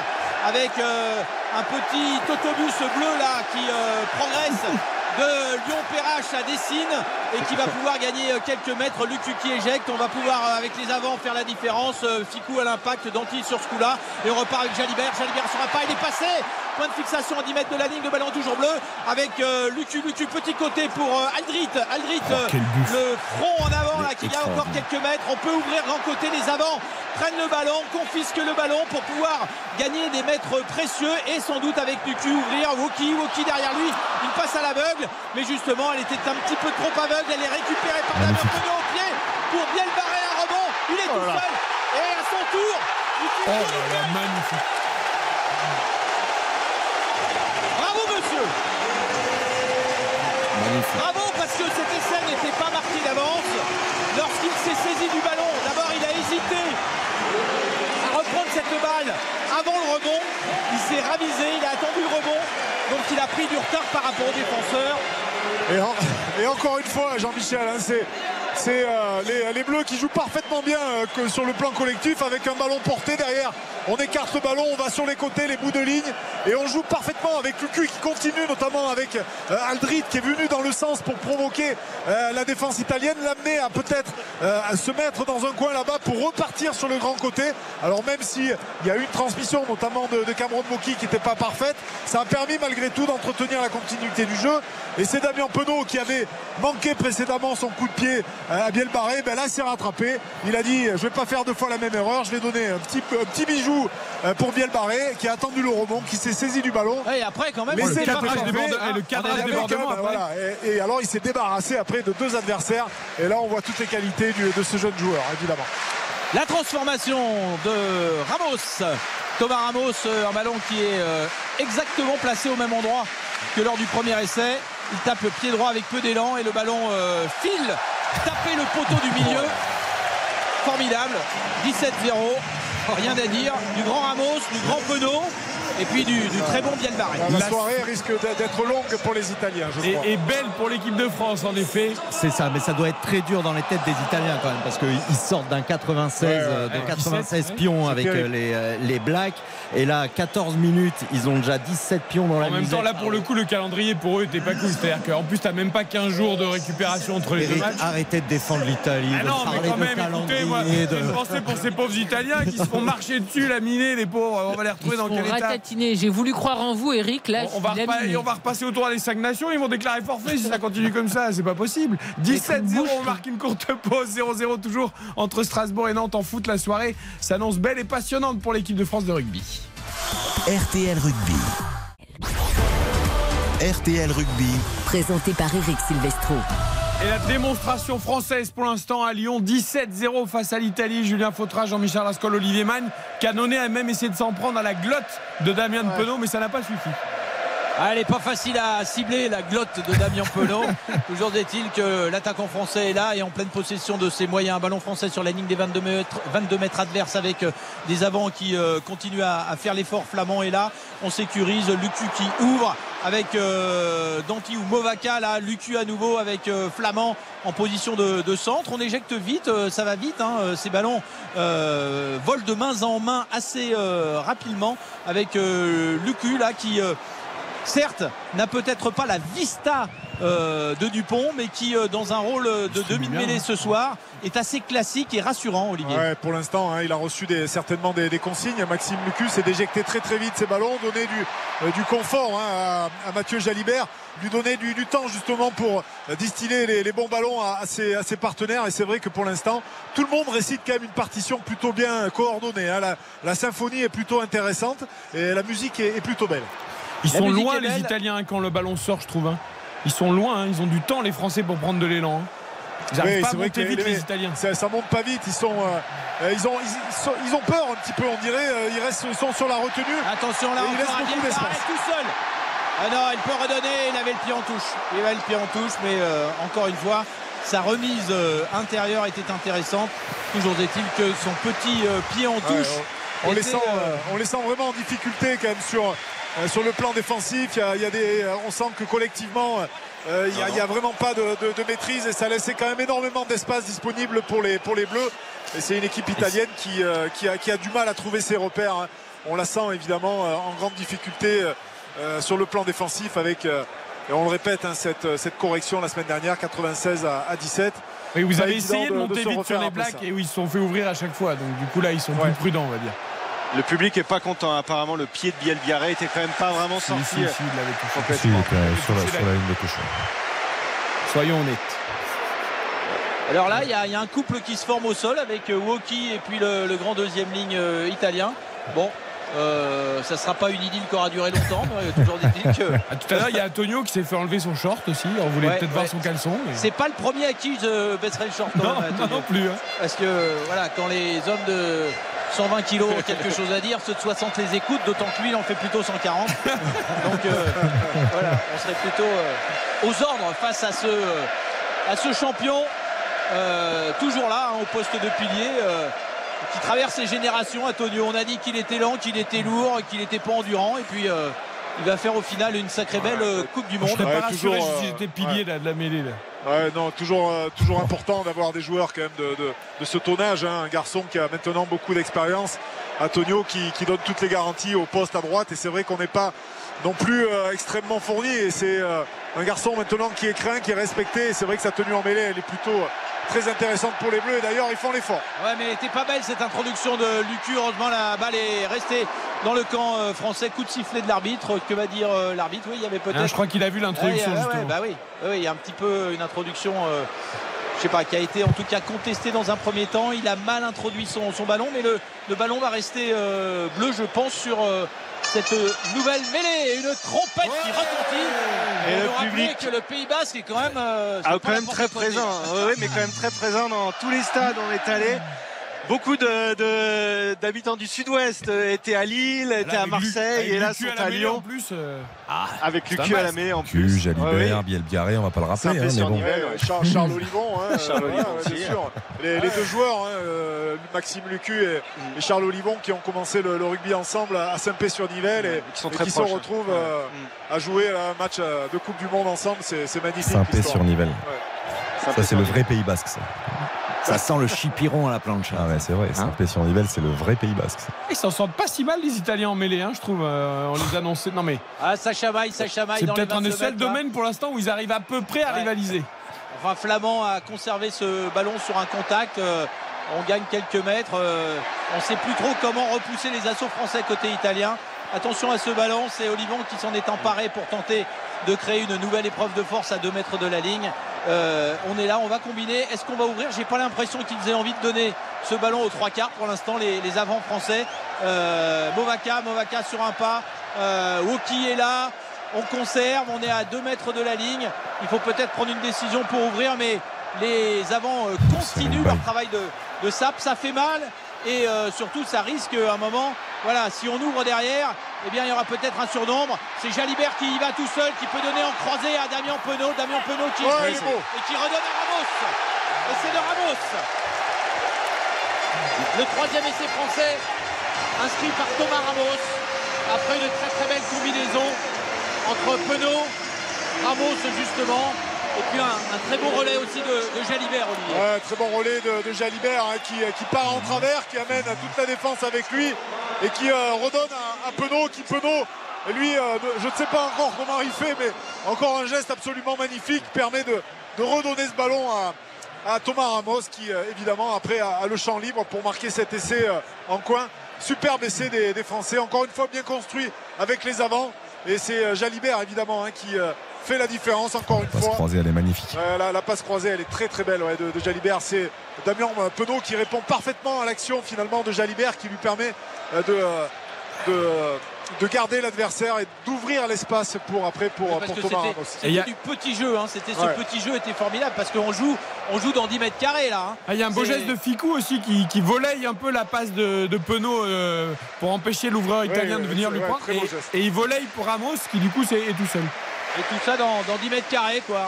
avec un petit autobus bleu là qui progresse de Lyon-Perrache à Dessine et qui va pouvoir gagner quelques mètres. Lucu qui éjecte. On va pouvoir, avec les avants, faire la différence. Ficou à l'impact, Danti sur ce coup-là. Et on repart avec Jalibert. Jalibert sera pas, il est passé. Point de fixation à 10 mètres de la ligne, de ballon toujours bleu avec euh, Lucu, Lucu, petit côté pour euh, Aldrit. Aldrit, oh, le front en avant là, qui a encore quelques mètres. On peut ouvrir grand côté, les avants. Prennent le ballon, confisquent le ballon pour pouvoir gagner des mètres précieux et sans doute avec Lucu ouvrir Woki, Woki derrière lui, il passe à l'aveugle, mais justement elle était un petit peu trop aveugle, elle est récupérée par Damien au pied pour bien le barrer un rebond, il est oh tout seul. Et à son tour, oh magnifique. Bravo parce que cet essai n'était pas marqué d'avance. Lorsqu'il s'est saisi du ballon, d'abord il a hésité à reprendre cette balle avant le rebond. Il s'est ravisé, il a attendu le rebond. Donc il a pris du retard par rapport au défenseur. Et, encore une fois, Jean-Michel, hein, c'est c'est euh, les, Bleus qui jouent parfaitement bien euh, sur le plan collectif avec un ballon porté derrière. On écarte le ballon, on va sur les côtés, les bouts de ligne et on joue parfaitement avec Lucu qui continue notamment avec euh, Aldrit qui est venu dans le sens pour provoquer la défense italienne, l'amener à peut-être se mettre dans un coin là-bas pour repartir sur le grand côté. Alors même s'il y a eu une transmission notamment de, Cameron Moki qui n'était pas parfaite, ça a permis malgré tout d'entretenir la continuité du jeu et c'est Damien Penaud qui avait manqué précédemment son coup de pied à bien le barré. Ben là, c'est rattrapé. Il a dit Je vais pas faire deux fois la même erreur. Je vais donner un petit, petit bijou euh, pour bien le barré qui a attendu le rebond, qui s'est saisi du ballon. Et après, quand même, Mais c'est le cadrage débordement. Et, alors, il s'est débarrassé après de deux adversaires. Et là, on voit toutes les qualités de ce jeune joueur, évidemment. La transformation de Ramos. Thomas Ramos, euh, un ballon qui est euh, exactement placé au même endroit que lors du premier essai. Il tape le pied droit avec peu d'élan et le ballon file taper le poteau du milieu. Formidable. 17-0. Rien à dire. Du grand Ramos, du grand Penaud et puis du, très bon bien barré. La soirée risque d'être longue pour les Italiens, je et, crois. Et belle pour l'équipe de France, en effet. C'est ça, mais ça doit être très dur dans les têtes des Italiens quand même, parce qu'ils sortent d'un 96, euh, de 96 pions avec euh, les, euh, les Blacks. Et là, 14 minutes, ils ont déjà 17 pions dans la En même temps, là, pour le coup, le calendrier pour eux n'était pas cool. C'est-à-dire qu'en plus, tu n'as même pas 15 jours de récupération entre les deux matchs. Arrêtez de défendre l'Italie. Ah non, mais quand même, écoutez, moi, de... pensée pour ces pauvres Italiens qui se font marcher dessus, laminer, les pauvres. On va les retrouver dans quel état J'ai voulu croire en vous, Eric. Là, on, va on va repasser au tour des 5 nations. Ils vont déclarer forfait si ça continue comme ça. C'est pas possible. 17-0, on marque une courte pause. 0-0 toujours entre Strasbourg et Nantes en foot. La soirée s'annonce belle et passionnante pour l'équipe de France de rugby. RTL Rugby. RTL Rugby. Présenté par Eric Silvestro. Et la démonstration française pour l'instant à Lyon, 17-0 face à l'Italie. Julien Fautra, Jean-Michel Rascol, Olivier Magne. Canonné a même essayé de s'en prendre à la glotte de Damien ouais. Penaud, mais ça n'a pas suffi. Ah, elle n'est pas facile à cibler la glotte de Damien Penaud. Toujours est-il que l'attaquant français est là et en pleine possession de ses moyens. Un ballon français sur la ligne des 22 mètres, 22 mètres adverses avec euh, des avants qui euh, continuent à, à faire l'effort. Flamand est là. On sécurise. Lucu qui ouvre avec euh, Danti ou Movaca. Là, Lucu à nouveau avec euh, Flamand en position de, de, centre. On éjecte vite. Euh, ça va vite. Hein. Ces ballons volent de main en main assez rapidement avec Lucu là qui certes, n'a peut-être pas la vista euh, de Dupont, mais qui, euh, dans un rôle de demi-mêlée ce soir, est assez classique et rassurant, Olivier. Ouais, pour l'instant, hein, il a reçu des, certainement des, des, consignes. Maxime Lucus s'est d'éjecter très très vite ses ballons, donner du, euh, du confort hein, à, à, Mathieu Jalibert, lui donner du, du, temps justement pour distiller les, les bons ballons à, à, ses, à, ses, partenaires. Et c'est vrai que pour l'instant, tout le monde récite quand même une partition plutôt bien coordonnée. Hein. La, la, symphonie est plutôt intéressante et la musique est, est plutôt belle. Ils sont loin les Italiens quand le ballon sort, je trouve. Hein. Ils sont loin, hein. ils ont du temps les Français pour prendre de l'élan. Hein. Ils n'arrivent oui, pas à monter vite les, les Italiens. Ça, ça, monte pas vite. Ils sont, euh, ils ont, ils, sont, ils, ont peur un petit peu, on dirait. Euh, ils restent, ils sont sur la retenue. Attention là, il laisse beaucoup d'espace. tout seul. Ah non, il peut redonner. Il avait le pied en touche. Il avait le pied en touche, mais euh, encore une fois, sa remise euh, intérieure était intéressante. Toujours est-il que son petit euh, pied en touche. Ouais, on, on, les sent, on les sent vraiment en difficulté quand même sur euh, sur le plan défensif. Il y a, il y a des, on sent que collectivement, euh, il n'y a, vraiment pas de, de, de, maîtrise et ça laisse quand même énormément d'espace disponible pour les, pour les Bleus. Et c'est une équipe italienne qui, euh, qui, a, qui, a, du mal à trouver ses repères. Hein. On la sent évidemment euh, en grande difficulté euh, sur le plan défensif avec, et on le répète, hein, cette, cette, correction la semaine dernière, 96 à, à 17. Oui, vous avez essayé de, monter vite sur les Blacks et où ils se sont fait ouvrir à chaque fois. Donc du coup là, ils sont ouais. plus prudents, on va dire. Le public est pas content. Apparemment, le pied de Bielbiaré était quand même pas vraiment sorti. Si, si, si, il l'avait touché. Si, sur, la, sur la ligne de touche. Soyons honnêtes. Alors là, il y, y, a un couple qui se forme au sol avec euh, Woki et puis le, le, grand deuxième ligne euh, italien. Bon. Euh, ça ne sera pas une idylle qui aura duré longtemps. Mais toujours des que... ah, tout à l'heure, il y a Antonio qui s'est fait enlever son short aussi. On voulait ouais, peut-être ouais. voir son caleçon. Mais... C'est pas le premier à qui je baisserai le short. Non, non, non plus. Hein. Parce que voilà, quand les hommes de 120 kilos quelque chose à dire, ceux de 60 les écoutent, d'autant que lui il en fait plutôt 140. Donc euh, voilà, on serait plutôt euh, aux ordres face à ce, euh, à ce champion, euh, toujours là, hein, au poste de pilier. Qui traverse les générations, Antonio. On a dit qu'il était lent, qu'il était lourd, qu'il n'était pas endurant. Et puis, il va faire au final une sacrée belle euh, Coupe du Monde. Je ouais, pas rassuré toujours, si j'étais pilier ouais. de la mêlée. Là. Ouais, non, toujours, euh, toujours important d'avoir des joueurs quand même de, de, de ce tonnage. Hein. Un garçon qui a maintenant beaucoup d'expérience. Antonio qui, qui, donne toutes les garanties au poste à droite. Et c'est vrai qu'on n'est pas non plus euh, extrêmement fourni. Et c'est euh, un garçon maintenant qui est craint, qui est respecté. C'est vrai que sa tenue en mêlée, elle est plutôt très intéressante pour les Bleus. Et d'ailleurs, ils font l'effort. Ouais, mais était pas belle cette introduction de Lucu. Heureusement, la balle est restée dans le camp euh, français. Coup de sifflet de l'arbitre. Que va dire euh, l'arbitre? Oui, il y avait peut-être. Ah, je crois qu'il a vu l'introduction. Ouais, ouais, bah oui. oui, il y a un petit peu une introduction. Euh, je sais pas, qui a été en tout cas contesté dans un premier temps. Il a mal introduit son, son ballon, mais le, le ballon va rester euh, bleu, je pense, sur euh, cette nouvelle mêlée. Une trompette ouais qui retentit. Et, et le public que le Pays Basque est quand même, euh, ah, quand même très présent. Oui, mais quand même très présent dans tous les stades. On est allé. Beaucoup d'habitants de, de, du sud-ouest étaient à Lille, étaient à Marseille Lucu, et là sont à, à Lyon. En plus, euh... ah, avec Lucu à la mêlée en plus. Jalibert, ouais, oui. Bielbiaré, on va pas le rappeler. Hein, mais bon. Nivelle, Charles, Charles Olivon, hein, Charles Olivon bien sûr. Les, les, deux joueurs, hein, euh, Maxime Lucu et, mm. et, Charles Olivon, qui ont commencé le, le rugby ensemble à Saint-Pé-sur-Nivelle et, qui, sont et qui se retrouvent euh, mm. à jouer un match euh, de Coupe du Monde ensemble. C'est magnifique. Saint-Pé-sur-Nivelle. Ça, c'est le vrai Pays Basque, ça. Ça sent le chipiron à la planche. Ah ouais, c'est vrai. Hein Saint-Pé-sur-Nivelle, c'est le vrai Pays Basque. Ils s'en sortent pas si mal les Italiens en mêlée, hein, je trouve. Euh, on les annonçait. Non mais. Ah, ça chamaille, ça chamaille. C'est peut-être un des seuls domaines pour l'instant où ils arrivent à peu près à ouais. rivaliser. Enfin, Flamand a conservé ce ballon sur un contact. Euh, on gagne quelques mètres. Euh, on ne sait plus trop comment repousser les assauts français côté italien. Attention à ce ballon, c'est Olivon qui s'en est emparé pour tenter de créer une nouvelle épreuve de force à 2 mètres de la ligne. Euh, on est là, on va combiner. Est-ce qu'on va ouvrir? J'ai pas l'impression qu'ils aient envie de donner ce ballon aux trois quarts pour l'instant, les, les avants français. Euh, Movaca, Movaca sur un pas. Euh, Woki est là. on conserve, on est à 2 mètres de la ligne. Il faut peut-être prendre une décision pour ouvrir, mais les avants euh, continuent leur travail de, de sape. Ça fait mal et euh, surtout ça risque à un moment. Voilà, si on ouvre derrière, eh bien il y aura peut-être un surnombre. C'est Jalibert qui y va tout seul, qui peut donner en croisé à Damien Penaud. Damien Penaud qui Ouais, est beau. et qui redonne à Ramos. Et c'est de Ramos. Le troisième essai français inscrit par Thomas Ramos après une très très belle combinaison entre Penaud, Ramos justement, un, très beau relais aussi de, Jalibert. Ouais, très bon relais de, Jalibert hein, qui, part en travers, qui amène toute la défense avec lui et qui euh, redonne à, à Penaud, qui Penaud, lui, euh, je ne sais pas encore comment il fait, mais encore un geste absolument magnifique permet de, redonner ce ballon à, Thomas Ramos qui euh, évidemment après a, le champ libre pour marquer cet essai en coin. Superbe essai des, Français, encore une fois bien construit avec les avants. Et c'est Jalibert évidemment hein, qui fait la différence encore une Passe fois. croisée, elle est magnifique. La, la passe croisée, elle est très très belle ouais, de, de Jalibert. C'est Damien Penaud qui répond parfaitement à l'action finalement de Jalibert qui lui permet euh, de, euh, de, de garder l'adversaire et d'ouvrir l'espace pour après pour, pour Thomas Ramos. c'était Et il y a- du petit jeu, hein. c'était Ouais. ce petit jeu était formidable parce qu'on joue, on joue dans 10 mètres carrés là. hein. Ah, Il y a un beau geste de Ficou aussi qui, qui volaille un peu la passe de, de Penaud euh, pour empêcher l'ouvreur italien ouais, de venir lui ouais, prendre. Et, il volaille pour Ramos qui du coup c'est- est tout seul. Et tout ça dans, dans 10 mètres carrés, quoi.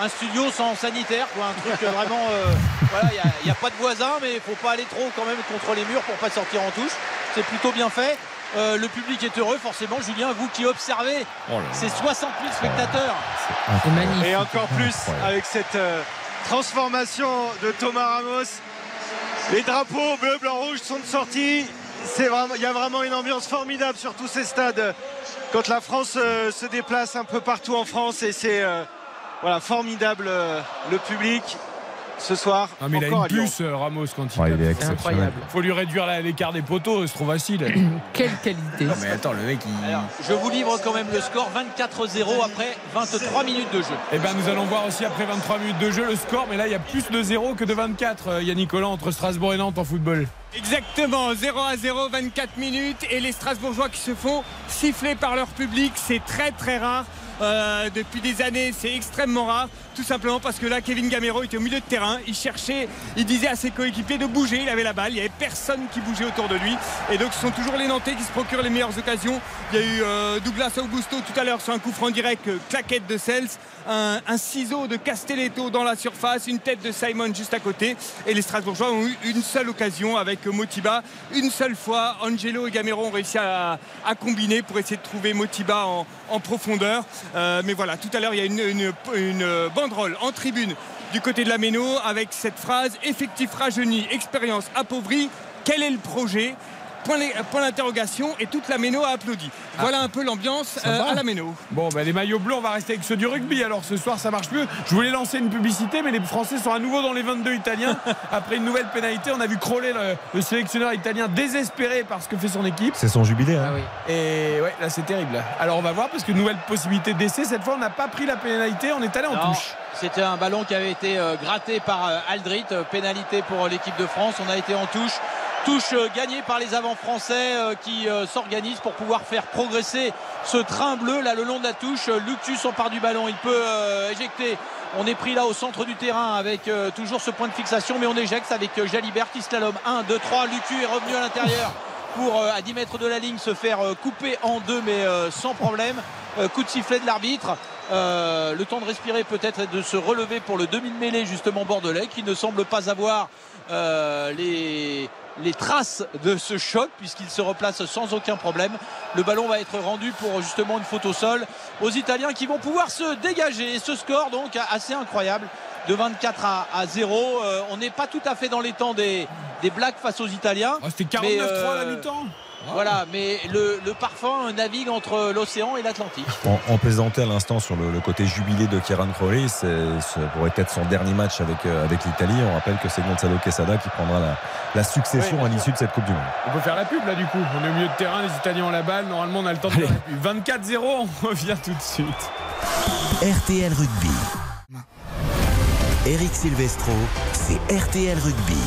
Un, un studio sans sanitaire, quoi. Un truc euh, vraiment. euh, voilà, il n'y a, pas de voisins, mais il faut pas aller trop quand même contre les murs pour pas sortir en touche. C'est plutôt bien fait. Euh, le public est heureux, forcément. Julien, vous qui observez Oh là là. ces 60 000 spectateurs. C'est magnifique. Et encore plus avec cette euh, transformation de Thomas Ramos. Les drapeaux bleu, blanc, rouge sont sortis. Il y a vraiment une ambiance formidable sur tous ces stades. Quand la France euh, se déplace un peu partout en France et c'est euh, formidable euh, le public ce soir. Ah, mais il a encore une puce euh, Ramos quand il Ouais, il est C'est exceptionnel. Faut lui réduire l'écart des poteaux, c'est trop facile. Quelle qualité. Mais attends, le mec, il. Alors, je vous livre quand même le score 24-0 après 23 minutes de jeu. Et ben nous allons voir aussi après 23 minutes de jeu le score, mais là il y a plus de 0 que de 24, euh, Yannick Collant, entre Strasbourg et Nantes en football. Exactement, 0 à 0, 24 minutes et les Strasbourgeois qui se font siffler par leur public, c'est très très rare. Euh, depuis des années, c'est extrêmement rare, tout simplement parce que là, Kevin Gamero était au milieu de terrain, il cherchait, il disait à ses coéquipiers de bouger, il avait la balle, il n'y avait personne qui bougeait autour de lui. Et donc, ce sont toujours les Nantais qui se procurent les meilleures occasions. Il y a eu euh, Douglas Augusto tout à l'heure sur un coup franc direct, euh, claquette de Sels, un, ciseau de Castelletto dans la surface, une tête de Simon juste à côté. Et les Strasbourgeois ont eu une seule occasion avec Motiba. Une seule fois, Angelo et Gamero ont réussi à, combiner pour essayer de trouver Motiba en, en profondeur. Euh, mais voilà, tout à l'heure, il y a une, une- une en tribune du côté de la Méno avec cette phrase effectif rajeuni, expérience appauvrie. Quel est le projet? Point, les- point d'interrogation et toute la Méno a applaudi. Voilà un peu l'ambiance euh, à la Méno. Bon, ben les maillots bleus, on va rester avec ceux du rugby. Alors ce soir, ça marche mieux. Je voulais lancer une publicité, mais les Français sont à nouveau dans les 22 italiens. Après une nouvelle pénalité, on a vu Crowley, le, le sélectionneur italien, désespéré par ce que fait son équipe. C'est son jubilé. hein. Ah oui. Et ouais, là c'est terrible. Alors on va voir, parce que nouvelle possibilité d'essai. Cette fois, on n'a pas pris la pénalité, on est allé en Non, touche. C'était un ballon qui avait été euh, gratté par euh, Aldrit, euh, pénalité pour euh, l'équipe de France. On a été en touche. Touche euh, gagnée par les avants français euh, qui euh, s'organisent pour pouvoir faire progresser ce train bleu là le long de la touche. Luctus part du ballon, il peut éjecter. On est pris là au centre du terrain avec toujours ce point de fixation, mais on éjecte avec Jalibert qui slalom 1, 2, 3. Lucu est revenu à l'intérieur pour à 10 mètres de la ligne se faire couper en deux, mais sans problème. Coup de sifflet de l'arbitre. Euh, le temps de respirer peut-être et de se relever pour le demi de mêlée justement bordelais qui ne semble pas avoir euh, les, les traces de ce choc puisqu'il se replace sans aucun problème. Le ballon va être rendu pour justement une faute au sol aux Italiens qui vont pouvoir se dégager. Et ce score donc assez incroyable de 24 à, à 0. Euh, on n'est pas tout à fait dans les temps des, des Blacks face aux Italiens. Oh, C'était 49-3 Mais, à la euh, mi-temps. Voilà, mais le, le parfum navigue entre l'océan et l'Atlantique. On, on plaisantait à l'instant sur le, le côté jubilé de Kieran Crowley. Ce pourrait être son dernier match avec, euh, avec l'Italie. On rappelle que c'est Gonzalo Quesada qui prendra la, la succession Oui, à l'issue de cette Coupe du Monde. On peut faire la pub là du coup. On est au milieu de terrain, les Italiens ont la balle. Normalement, on a le temps de faire la pub. 24-0, on revient tout de suite. RTL Rugby. Eric Silvestro, c'est RTL Rugby.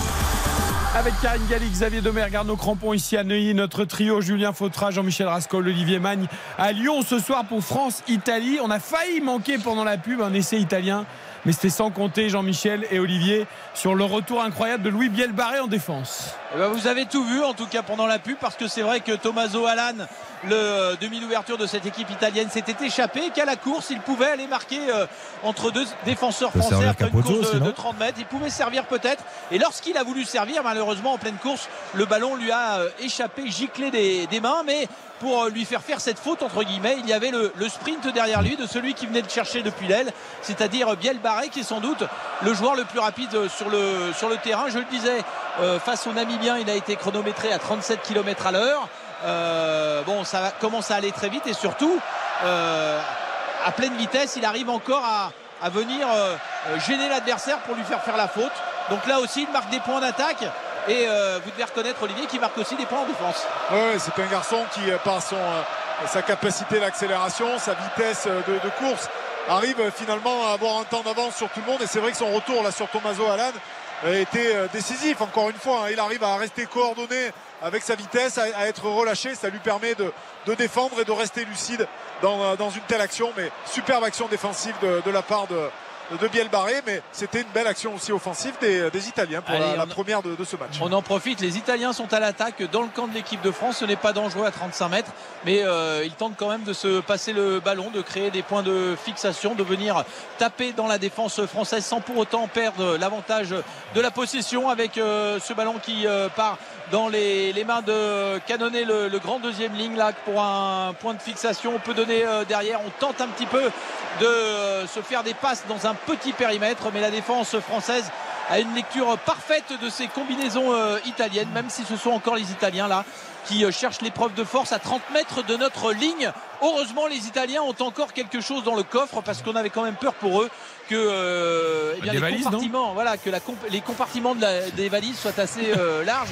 Avec Karine Galli, Xavier Domergue, Arnaud Crampon ici à Neuilly, notre trio Julien Fautra, Jean-Michel Rascol, Olivier Magne à Lyon ce soir pour France-Italie. On a failli manquer pendant la pub un essai italien, mais c'était sans compter Jean-Michel et Olivier sur le retour incroyable de Louis Bielbarré en défense. Eh ben, vous avez tout vu en tout cas pendant la pub parce que c'est vrai que Tommaso Alan le demi d'ouverture de cette équipe italienne s'était échappé qu'à la course il pouvait aller marquer euh, entre deux défenseurs français après une course de 30 mètres. Il pouvait servir peut-être. Et lorsqu'il a voulu servir malheureusement en pleine course le ballon lui a euh, échappé giclé des, des mains. Mais pour euh, lui faire faire cette faute entre guillemets il y avait le, sprint derrière lui de celui qui venait de chercher depuis l'aile c'est-à-dire Biel Barré qui est sans doute le joueur le plus rapide sur le, sur le terrain je le disais euh, face au Namibien il a été chronométré à 37 km à l'heure euh, bon, ça commence à aller très vite et surtout, euh, à pleine vitesse, il arrive encore à, à venir euh, gêner l'adversaire pour lui faire faire la faute. Donc là aussi, il marque des points d'attaque. Et euh, vous devez reconnaître Olivier qui marque aussi des points en défense. Ouais, c'est un garçon qui, euh, par son, euh, sa capacité d'accélération, sa vitesse de, course, arrive finalement à avoir un temps d'avance sur tout le monde. Et c'est vrai que son retour là sur Tommaso Alan euh, décisif. Encore une fois, hein, il arrive à rester coordonné avec sa vitesse, à, être relâché. Ça lui permet de, défendre et de rester lucide dans, une telle action. Mais superbe action défensive de la part de, de Biel Barré, mais c'était une belle action aussi offensive des, des Italiens pour Allez, la, première de, de ce match. On en profite, les Italiens sont à l'attaque dans le camp de l'équipe de France. Ce n'est pas dangereux à 35 mètres, mais euh, ils tentent quand même de se passer le ballon, de créer des points de fixation, de venir taper dans la défense française sans pour autant perdre l'avantage de la possession avec euh, ce ballon qui euh, part dans les, mains de Canonnet, le, le grand deuxième ligne là pour un point de fixation. On peut donner euh, derrière, on tente un petit peu de euh, se faire des passes dans un petit périmètre, mais la défense française a une lecture parfaite de ces combinaisons euh, italiennes, même si ce sont encore les Italiens là qui euh, cherchent l'épreuve de force à 30 mètres de notre ligne. Heureusement, les Italiens ont encore quelque chose dans le coffre parce qu'on avait quand même peur pour eux que euh, eh bien, les valises, compartiments, voilà, que la comp- les compartiments de la- des valises soient assez euh, larges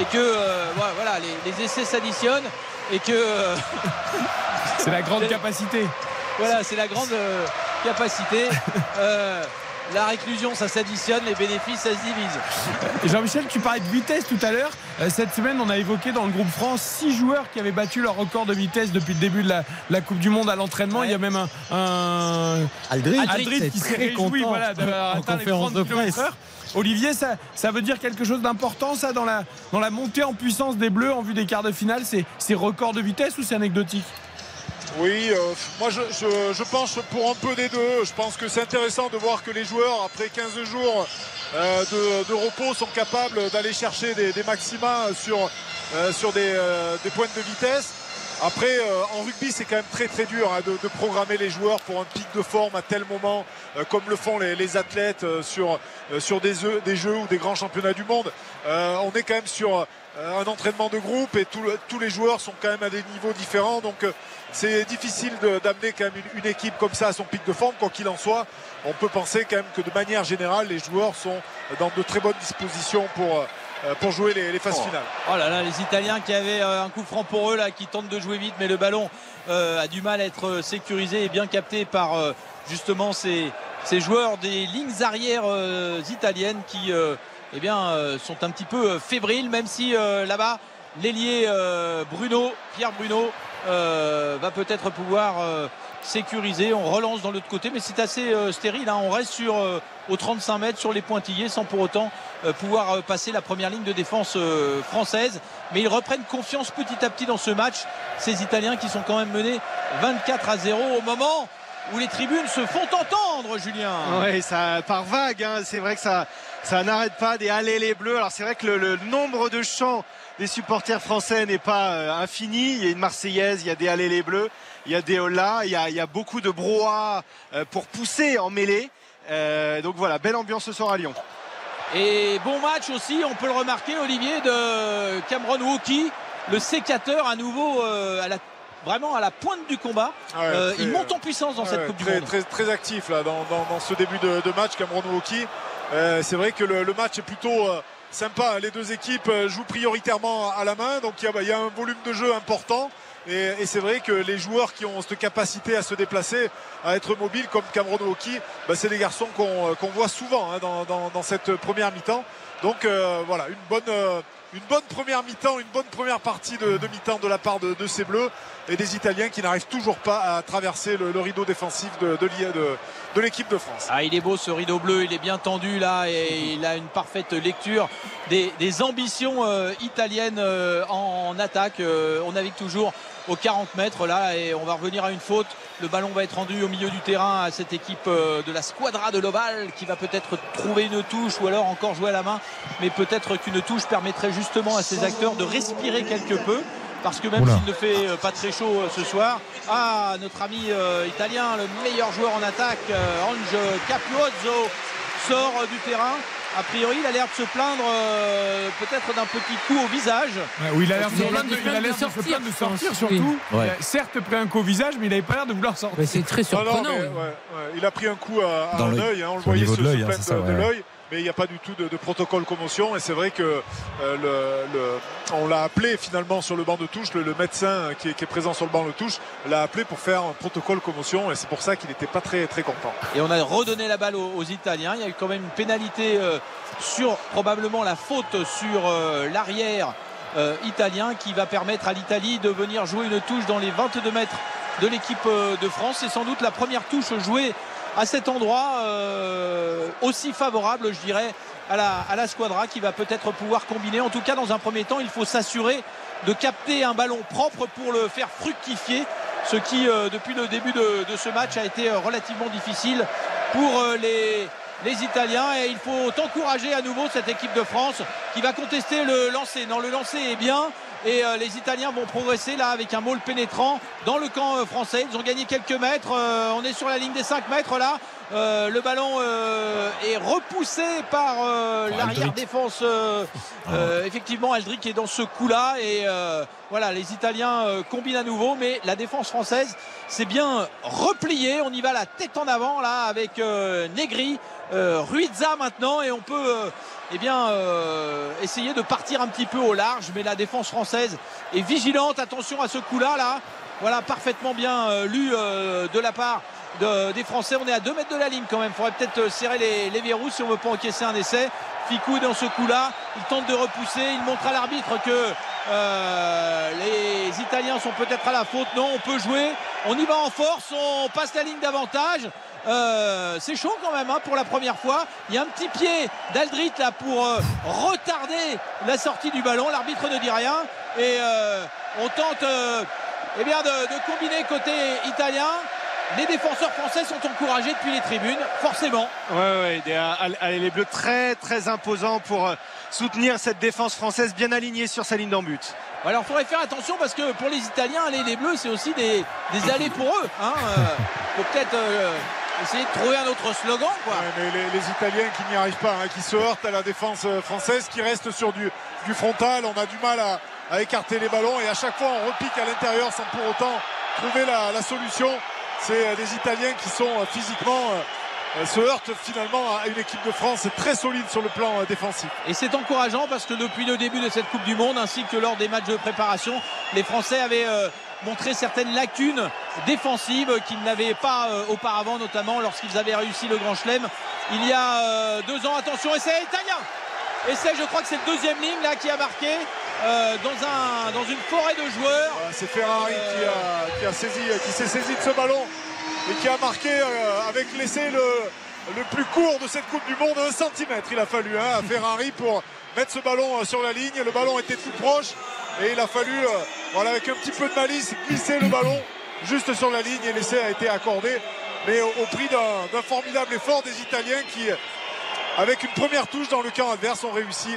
et que euh, voilà, les, les essais s'additionnent et que C'est la grande capacité. voilà, c'est la grande capacité. La réclusion, ça s'additionne, les bénéfices, ça se divise. Jean-Michel, tu parlais de vitesse tout à l'heure. Euh, Cette semaine, on a évoqué dans le groupe France six joueurs qui avaient battu leur record de vitesse depuis le début de la, la Coupe du Monde à l'entraînement. Il y a même un, un Aldrit, Aldrit c'est qui s'est réjoui voilà, d'avoir en atteint les conférence 30 de presse. Olivier, ça, ça veut dire quelque chose d'important, ça, dans la, dans la montée en puissance des Bleus en vue des quarts de finale C'est c'est record de vitesse ou c'est anecdotique? Oui, euh, moi je, je- pour un peu des deux. Je pense que c'est intéressant de voir que les joueurs, après 15 jours euh, de, repos, sont capables d'aller chercher des, maxima sur, euh, des, des pointes de vitesse. Après, euh, en rugby, c'est quand même très très dur hein, de, programmer les joueurs pour un pic de forme à tel moment, euh, comme le font les, athlètes euh, sur, sur des, jeux, ou des grands championnats du monde. On est quand même sur un entraînement de groupe et tous les joueurs sont quand même à des niveaux différents. Donc c'est difficile d'amener quand même une, une équipe comme ça à son pic de forme. Quoi qu'il en soit, on peut penser quand même que de manière générale, les joueurs sont dans de très bonnes dispositions pour, pour jouer les, les phases Oh. finales. Oh là là, les Italiens qui avaient euh, un coup franc pour eux là, qui tentent de jouer vite, mais le ballon euh, a du mal à être euh, sécurisé et bien capté par euh, justement ces, ces joueurs des lignes arrières euh, italiennes qui euh, eh bien, euh, sont un petit peu euh, fébriles, même si euh, là-bas l'ailier euh, Bruno, Pierre Bruno, euh, va peut-être pouvoir sécuriser. On relance dans l'autre côté, mais c'est assez euh, stérile. hein. On reste sur euh, aux 35 mètres sur les pointillés sans pour autant euh, pouvoir passer la première ligne de défense française. Mais ils reprennent confiance petit à petit dans ce match. Ces Italiens qui sont quand même menés 24 à 0 au moment où les tribunes se font entendre, Julien. Oui, ça par vague. hein. C'est vrai que ça, n'arrête pas des allées les bleus. Alors c'est vrai que le, le nombre de chants des supporters français n'est pas euh, infini. Il y a une Marseillaise, il y a des allées les bleus, il y a des holas, il y a, il y a beaucoup de brouhaha euh, pour pousser en mêlée. Euh, donc voilà, belle ambiance ce soir à Lyon. Et bon match aussi, on peut le remarquer, Olivier, de Cameron Wauki, le sécateur à nouveau euh, à la, vraiment à la pointe du combat. Ouais, Euh, très- il monte en puissance dans cette Coupe très, du Monde. Très, très actif là, dans, dans- dans ce début de, de match, Cameron Woki. Euh, c'est vrai que le, le match est plutôt euh, sympa. Les deux équipes euh, jouent prioritairement à la main, donc il y, a, a un volume de jeu important. Et, c'est vrai que les joueurs qui ont cette capacité à se déplacer, à être mobiles, comme Cameron Hockey, bah, c'est des garçons qu'on qu'on voit souvent hein, dans, cette première mi-temps. Donc euh, voilà, une bonne, euh, une bonne première mi-temps, une bonne première partie de, mi-temps de la part de, ces Bleus et des Italiens qui n'arrivent toujours pas à traverser le, rideau défensif de, l'équipe de France. Ah, il est beau ce rideau bleu, il est bien tendu là et il a une parfaite lecture des, ambitions euh, italiennes euh, en, en attaque. Euh, on navigue toujours aux 40 mètres là et on va revenir à une faute. Le ballon va être rendu au milieu du terrain à cette équipe euh, de la squadra de l'Oval qui va peut-être trouver une touche ou alors encore jouer à la main. Mais peut-être qu'une touche permettrait justement à ces acteurs de respirer quelque peu. Parce que même s'il ne fait euh, pas très chaud euh, ce soir, ah, notre ami euh, italien, le meilleur joueur en attaque, euh, Ange Capuozzo, sort du terrain. A priori, il a l'air de se plaindre euh, peut-être d'un petit coup au visage. Ouais, oui, il a l'air de de- l'air il a l'air de se sortir, plaindre de sortir Oui. surtout. Ouais. Il a certes pris un coup au visage, mais il n'avait pas l'air de vouloir sortir. C'est très Non, non, surprenant. mais, oui. ouais, ouais, il a pris un coup à, à un œil, hein, on le voyait se, de l'œil, se hein, plaindre de. Mais il n'y a pas du tout de, protocole commotion et c'est vrai que euh, on l'a appelé finalement sur le banc de touche, le, médecin qui est, qui est présent sur le banc de touche l'a appelé pour faire un protocole commotion et c'est pour ça qu'il n'était pas très très content. Et on a redonné la balle aux, Italiens. Il y a eu quand même une pénalité euh, sur probablement la faute sur euh, l'arrière euh, italien qui va permettre à l'Italie de venir jouer une touche dans les 22 mètres de l'équipe euh, de France. C'est sans doute la première touche jouée à cet endroit euh, aussi favorable, je dirais, à la, squadra qui va peut-être pouvoir combiner. En tout cas, dans un premier temps, il faut s'assurer de capter un ballon propre pour le faire fructifier, ce qui, euh, depuis le début de, ce match, a été euh, relativement difficile pour les Italiens. Et il faut encourager à nouveau cette équipe de France qui va contester le lancer. Non, le lancer est bien. Et euh, les Italiens vont progresser là avec un maul pénétrant dans le camp euh, français. Ils ont gagné quelques mètres. Euh, on est sur la ligne des 5 mètres là. Euh, le ballon euh, est repoussé par euh, l'arrière Aldric. défense. euh, euh, effectivement, Aldric est dans ce coup-là. Et euh, voilà, les Italiens euh, combinent à nouveau. Mais la défense française s'est bien repliée. On y va la tête en avant là avec euh, Negri, euh, Ruiza maintenant. Et on peut euh, eh bien, euh, essayer de partir un petit peu au large. Mais la défense française est vigilante. Attention à ce coup-là. Là. Voilà, parfaitement bien euh, lu euh, de la part de- des Français. On est à 2 mètres de la ligne quand même. Il faudrait peut-être euh, serrer les, verrous si on veut pas encaisser un essai. Ficou dans ce coup-là, il tente de repousser. Il montre à l'arbitre que euh, les Italiens sont peut-être à la faute. Non, on peut jouer. On y va en force. On passe la ligne d'avantage. Euh, c'est chaud quand même hein, pour la première fois. Il y a un petit pied d'Aldrit là pour retarder la sortie du ballon. L'arbitre ne dit rien et on tente eh bien de combiner côté italien. Les défenseurs français sont encouragés depuis les tribunes, forcément. Ouais, ouais, des- allez, les Bleus très très imposants pour euh, soutenir cette défense française bien alignée sur sa ligne d'en but. Alors il faudrait faire attention parce que pour les Italiens, les, les Bleus, c'est aussi des, des allées pour eux. Hein. Euh, faut peut-être euh, essayer de trouver un autre slogan. Quoi. Ouais, mais les, les Italiens qui n'y arrivent pas, hein, qui se heurtent à la défense euh, française, qui restent sur du, du frontal. On a du mal à, à écarter les ballons et à chaque fois on repique à l'intérieur sans pour autant trouver la, la solution. C'est euh, des Italiens qui sont euh, physiquement euh, se heurtent finalement à une équipe de France très solide sur le plan défensif. Et c'est encourageant parce que depuis le début de cette Coupe du Monde, ainsi que lors des matchs de préparation, les Français avaient montré certaines lacunes défensives qu'ils n'avaient pas auparavant, notamment lorsqu'ils avaient réussi le Grand Chelem il y a deux ans. Attention, essai italien Essai, je crois que c'est le deuxième ligne là qui a marqué euh, dans, un, dans une forêt de joueurs. C'est Ferrari qui, a, qui, a saisi, qui s'est saisi de ce ballon et qui a marqué euh, avec l'essai le, le plus court de cette Coupe du Monde, un centimètre. Il a fallu hein, à Ferrari pour mettre ce ballon euh, sur la ligne. Le ballon était tout proche et il a fallu, voilà, avec un petit peu de malice, glisser le ballon juste sur la ligne et l'essai a été accordé. Mais au, prix d'un formidable effort des Italiens qui, avec une première touche dans le camp adverse, ont réussi,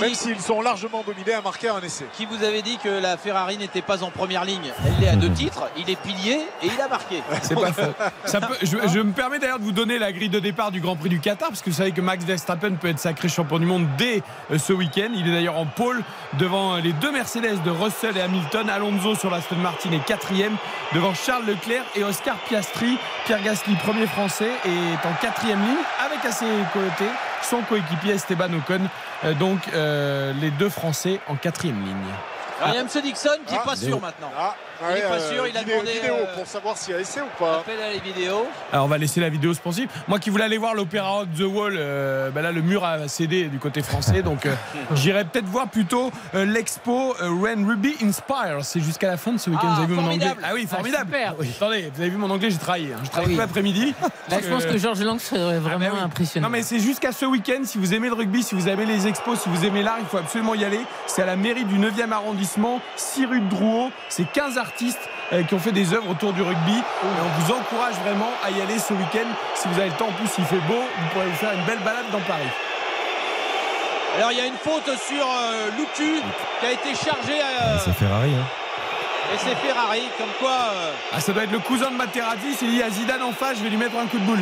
même s'ils sont largement dominés, à marquer un essai. Qui vous avait dit que la Ferrari n'était pas en première ligne Elle l'est à deux titres, il est pilier et il a marqué. C'est pas faux. Ça peut- je, je me permets d'ailleurs de vous donner la grille de départ du Grand Prix du Qatar, parce que vous savez que Max Verstappen peut être sacré champion du monde dès euh, ce week-end. Il est d'ailleurs en pôle devant euh, les deux Mercedes de Russell et Hamilton. Alonso sur l'Aston Martin est quatrième devant Charles Leclerc et Oscar Piastri. Pierre Gasly, premier français, est en quatrième ligne avec à ses côtés son coéquipier Esteban Ocon. Euh, donc euh, les deux Français en quatrième ligne. Alors, il y a M. Dixon qui n'est Ah, pas sûr maintenant. Ah, il est Ouais, pas euh, sûr, il a vidéo, demandé vidéo euh, pour savoir s'il y a essai ou pas. appel à les vidéos. Alors on va laisser la vidéo sponsive. Moi qui voulais aller voir l'opéra Rock The Wall, euh, ben là le mur a cédé du côté français, donc euh, j'irai peut-être voir plutôt euh, l'expo euh, Ren Ruby Inspire. C'est jusqu'à la fin de ce week-end. Ah, vous avez vu mon anglais? Formidable. Ah oui, Ah, formidable. Attendez, vous avez vu mon anglais, j'ai travaillé. hein. Je travaille Ah oui. tout l'après-midi. Là, je pense que Georges Lang serait Ah, vraiment bah oui. impressionnant. Non mais c'est jusqu'à ce week-end, si vous aimez le rugby, si vous aimez les expos, si vous aimez l'art, il faut absolument y aller. C'est à la mairie du 9e arrondissement, 6 rue de Drouot. C'est 15 artistes euh, qui ont fait des œuvres autour du rugby. Et on vous encourage vraiment à y aller ce week-end. Si vous avez le temps, en plus il fait beau, vous pourrez vous faire une belle balade dans Paris. Alors il y a une faute sur euh, Lucu qui a été chargé euh, C'est Ferrari. hein. et c'est Ferrari comme quoi euh, Ah, ça doit être le cousin de Materazzi, il s'est dit à Zidane en face, je vais lui mettre un coup de boule.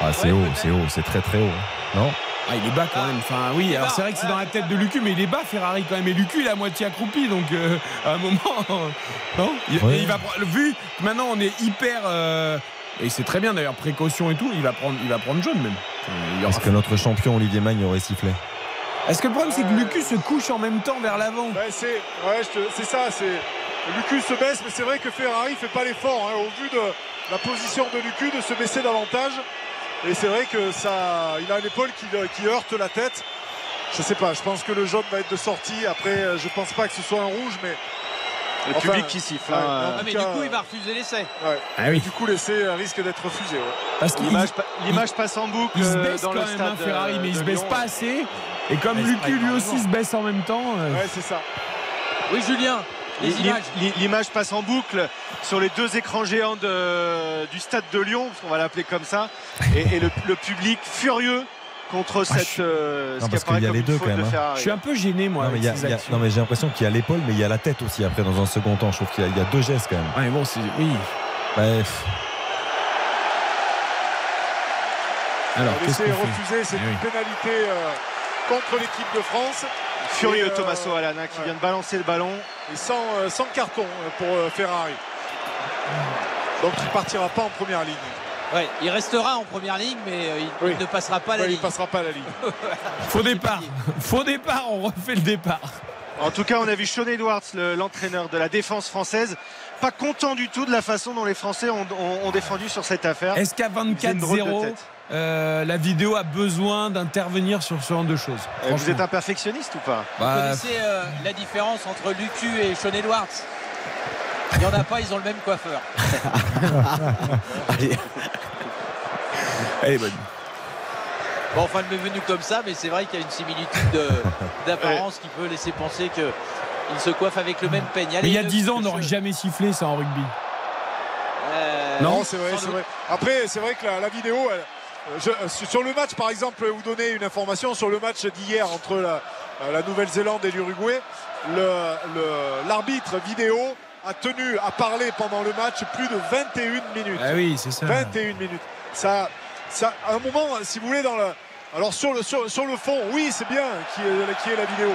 Ah, c'est Ouais, haut, c'est haut, c'est très très haut. hein. Non? Ah, il est bas quand même. Enfin, oui, alors c'est vrai que c'est dans la tête de Lucu, mais il est bas, Ferrari quand même. Et Lucu, il est à moitié accroupi, donc euh, à un moment. non? Il, Ouais. et il va prendre- Vu que maintenant on est hyper. euh, et c'est très bien d'ailleurs, précaution et tout, il va prendre, il va prendre jaune même. Est-ce que notre champion Olivier Magne aurait sifflé? Est-ce que le problème c'est que Lucu se couche en même temps vers l'avant? Ouais, c'est ouais, je te- c'est ça. C'est Lucu se baisse, mais c'est vrai que Ferrari fait pas l'effort hein, au vu de la position de Lucu de se baisser davantage. Et c'est vrai que ça, il a une épaule qui, qui heurte la tête. Je sais pas. Je pense que le jaune va être de sortie. Après, euh, je pense pas que ce soit un rouge, mais Le Enfin, public qui siffle. ouais, euh, ah, mais du coup il va refuser l'essai. ouais. Ah oui. du coup l'essai risque d'être refusé. ouais. Parce qu'il L'image pa- L'image passe en boucle il se euh, baisse dans quand le même, stade hein, Ferrari, euh, mais il se baisse Lyon. pas assez. Et comme se Lucu lui aussi se baisse en même temps. euh, Ouais, c'est ça. Oui Julien, L'image passe en boucle sur les deux écrans géants de- du stade de Lyon, parce qu'on va l'appeler comme ça, et, et le, le public furieux contre cette. je- euh, ce Non, qui parce qu'il y a les deux, quand même, de hein. Je suis un peu gêné moi non mais, avec il y a- ces il y a- actions. non, mais j'ai l'impression qu'il y a l'épaule, mais il y a la tête aussi après dans un second temps. Je trouve qu'il y, a- il y a deux gestes quand même. Mais bon, c'est. Oui. Bref. Alors, qu'est-ce qu'on refusé. C'est oui. une pénalité euh, contre l'équipe de France. Furieux Et, euh, Tommaso Alana qui ouais. vient de balancer le ballon. Et sans, euh, sans carton euh, pour euh, Ferrari. Donc il partira pas en première ligne. Ouais, il restera en première ligne, mais euh, il, Oui. ne passera pas la Ouais, il ligne. passera pas la ligne. Faux départ. Faux départ, on refait le départ. En tout cas, on a vu Sean Edwards, le- l'entraîneur de la défense française, pas content du tout de la façon dont les Français ont, ont- ont défendu sur cette affaire. Est-ce qu'à C'est une drôle de 24-0, tête. Euh, la vidéo a besoin d'intervenir sur ce genre de choses Euh, Vous êtes un perfectionniste ou pas? Vous Bah, connaissez euh, la différence entre Lucu et Sean Edwards? Il n'y en a pas, ils ont le même coiffeur. Allez, elle est bonne. Bon, enfin, elle m'est venue comme ça, mais c'est vrai qu'il y a une similitude de- d'apparence qui peut laisser penser qu'il se coiffe avec le même peigne. Mais il y a le- 10 ans, on le- n'aurait jamais sifflé ça en rugby. Euh, Non, c'est vrai, c'est. Après, c'est vrai que la, la vidéo, elle- je- euh, sur le match, par exemple, vous donner une information sur le match d'hier entre la, euh, la Nouvelle-Zélande et l'Uruguay. Le- le- L'arbitre vidéo a tenu à parler pendant le match plus de 21 minutes. Ah oui, c'est ça. 21 minutes. Ça, ça, à un moment, si vous voulez, dans le, alors sur le, sur, sur le fond, oui, c'est bien qui est, qui est la vidéo.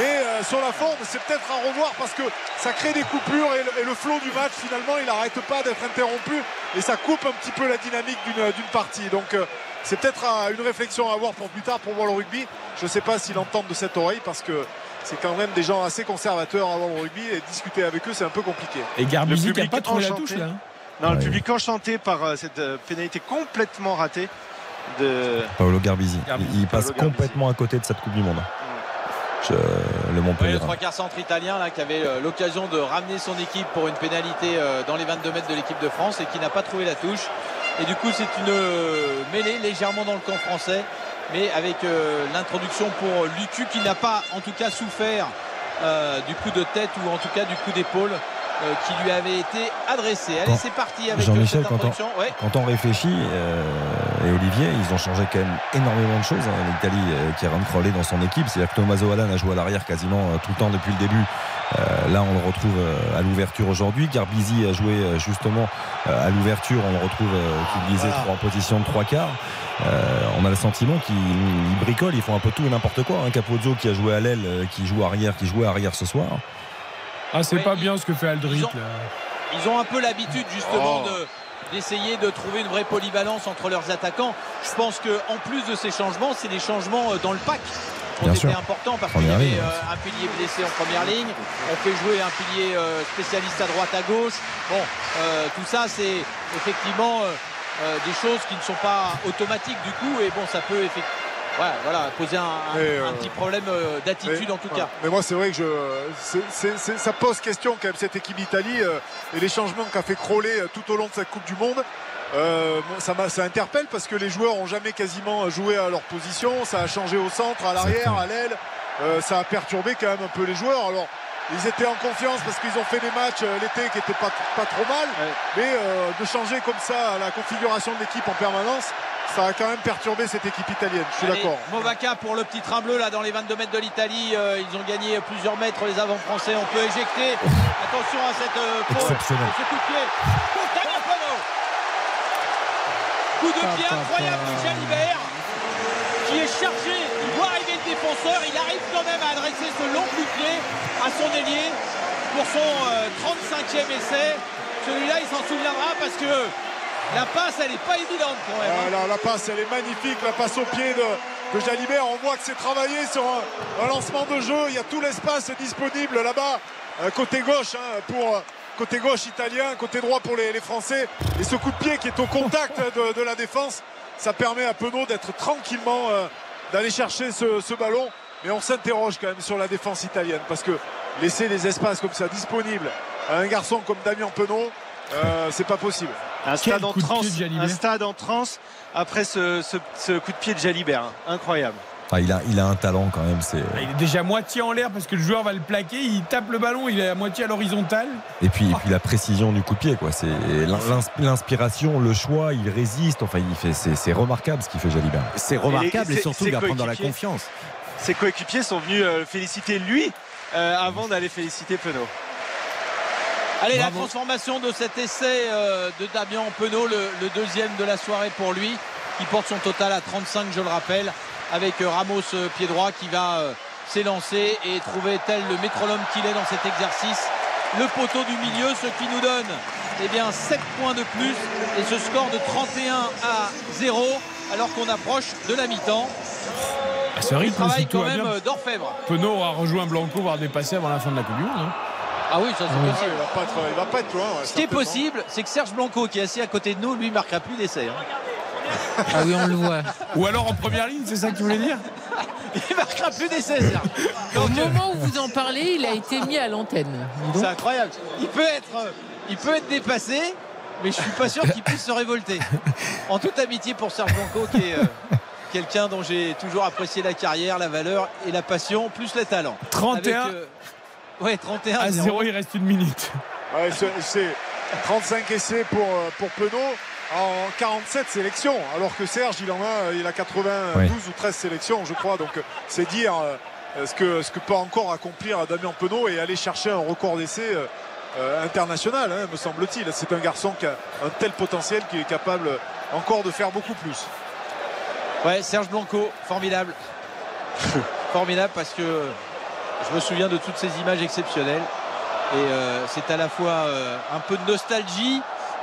Mais euh, sur la forme, c'est peut-être à revoir parce que ça crée des coupures et le, et le flot du match, finalement, il n'arrête pas d'être interrompu et ça coupe un petit peu la dynamique d'une d'une partie. Donc, euh, c'est peut-être une réflexion à avoir pour plus tard pour voir le rugby. Je ne sais pas s'ils l'entendent de cette oreille parce que c'est quand même des gens assez conservateurs avant le rugby et discuter avec eux, c'est un peu compliqué. Et qui n'a public pas trouvé la enchanté. touche là. Non, le public enchanté par euh, cette euh, pénalité complètement ratée de. Paolo Garbisi. Garbisi, Il, il passe complètement à côté de cette Coupe du Monde. Je- le Ouais, Montpellier. le trois quarts centre italien là, qui avait euh, l'occasion de ramener son équipe pour une pénalité euh, dans les 22 mètres de l'équipe de France et qui n'a pas trouvé la touche. Et du coup, c'est une euh, mêlée légèrement dans le camp français, mais avec euh, l'introduction pour Lucu qui n'a pas en tout cas souffert euh, du coup de tête ou en tout cas du coup d'épaule euh, qui lui avait été adressé. Allez, c'est parti avec Jean-Michel, quand on- introduction. Ouais. Quand on réfléchit, euh, et Olivier, ils ont changé quand même énormément de choses. hein. L'Italie euh, qui a Crowley dans son équipe, c'est-à-dire que Tommaso Allan a joué à l'arrière quasiment tout le temps depuis le début. Euh, là, on le retrouve à l'ouverture aujourd'hui. Garbisi a joué euh, justement à l'ouverture. On le retrouve, euh, qui disait, voilà. en position de trois quarts. Euh, on a le sentiment qu'ils ils bricolent, ils font un peu tout et n'importe quoi. hein. Capozzo qui a joué à l'aile, euh, qui joue arrière, qui jouait arrière ce soir. Ah, c'est Ouais, pas ils- bien ce que fait Aldrit ils ont- là. Ils ont un peu l'habitude justement Oh. de d'essayer de trouver une vraie polyvalence entre leurs attaquants. Je pense que en plus de ces changements, c'est des changements euh, dans le pack. ont Bien été sûr. importants parce qu'il y avait ligne, euh, un pilier blessé en première ligne. On fait jouer un pilier euh, spécialiste à droite, à gauche. Bon, euh, tout ça, c'est effectivement euh, euh, des choses qui ne sont pas automatiques du coup. Et bon, ça peut effectivement. Voilà, poser un, un- euh, un petit problème euh, d'attitude en tout ouais. cas. Mais moi, c'est vrai que je, ça pose question quand même cette équipe d'Italie euh, et les changements qu'a fait Crowley tout au long de cette Coupe du Monde. Euh, ça, m'a- ça interpelle parce que les joueurs ont jamais quasiment joué à leur position. Ça a changé au centre, à l'arrière, à l'aile. Ça a perturbé quand même un peu les joueurs. Alors, ils étaient en confiance parce qu'ils ont fait des matchs l'été qui n'étaient pas, pas trop mal. Mais euh, de changer comme ça la configuration de l'équipe en permanence, ça a quand même perturbé cette équipe italienne. Je suis d'accord. Movaca pour le petit train bleu là dans les 22 mètres de l'Italie. Euh, ils ont gagné plusieurs mètres les avants français. On peut éjecter. Attention à cette euh, ce coup de pied. Coup de pied incroyable de Jalibert qui est chargé. Il voit arriver le défenseur. Il arrive quand même à adresser ce long coup de pied à son ailier pour son euh, 35e essai. Celui-là, il s'en souviendra parce que la passe, elle n'est pas évidente quand même. hein. Ah, la passe, elle est magnifique. La passe au pied de, de Jalibert. On voit que c'est travaillé sur un, lancement de jeu. Il y a tout l'espace disponible là-bas, euh, côté gauche, hein, pour euh, côté gauche italien, côté droit pour les, les Français. Et ce coup de pied qui est au contact de, la défense, ça permet à Penaud d'être tranquillement, euh, d'aller chercher ce, ce ballon. Mais on s'interroge quand même sur la défense italienne parce que laisser des espaces comme ça disponibles à un garçon comme Damien Penaud, euh, c'est pas possible. Un stade en transe, un stade en transe après ce, ce- ce coup de pied de Jalibert. hein. Incroyable. Ah, il, a, il a un talent quand même. C'est... Ah, Il est déjà moitié en l'air parce que le joueur va le plaquer. Il tape le ballon, il est à moitié à l'horizontale. Et puis, et puis la précision du coup de pied, quoi. C'est l'in- l'inspiration, le choix, il résiste. Enfin, il fait, c'est, c'est remarquable ce qu'il fait Jalibert. C'est remarquable et, surtout il va prendre dans la confiance. Ses coéquipiers sont venus euh, féliciter lui euh, avant d'aller féliciter Penaud. Allez, Bravo. la transformation de cet essai euh, de Damien Penaud, le, le deuxième de la soirée pour lui, qui porte son total à 35, je le rappelle, avec euh, Ramos euh, pied droit qui va s'élancer et trouver tel le métronome qu'il est dans cet exercice. Le poteau du milieu, ce qui nous donne eh bien, 7 points de plus et ce score de 31 à 0 alors qu'on approche de la mi-temps. Ah, ce Il rythme, tout quand même d'orfèvre. Penaud aura rejoint Blanco, voire dépassé avant la fin de la Coupe du Monde. hein. Ah oui, ça c'est Ah, possible. il va pas être, il va pas être loin. ouais, Ce qui est possible, c'est que Serge Blanco, qui est assis à côté de nous, lui marquera plus d'essais. hein. Ah oui, on le voit. Ou alors en première ligne, c'est ça que tu voulais dire? Il marquera plus d'essais, Serge. Au Donc, euh, moment où vous en parlez, il a été mis à l'antenne. C'est incroyable. Il peut être, euh, il peut être dépassé, mais je suis pas sûr qu'il puisse se révolter. En toute amitié pour Serge Blanco, qui est euh, quelqu'un dont j'ai toujours apprécié la carrière, la valeur et la passion, plus les talents. 31 Avec, euh, ouais, 31 à 0. 0, il reste une minute. Ouais, c'est- c'est 35 essais pour, euh, pour Penaud en 47 sélections, alors que Serge, il en a, il a 92 Oui. ou 13 sélections, je crois. Donc, euh, c'est dire euh, ce, que, ce que peut encore accomplir Damien Penaud et aller chercher un record d'essai euh, euh, international, hein, me semble-t-il. C'est un garçon qui a un tel potentiel qu'il est capable encore de faire beaucoup plus. Ouais, Serge Blanco, formidable. formidable parce que je me souviens de toutes ces images exceptionnelles. Et euh, c'est à la fois euh, un peu de nostalgie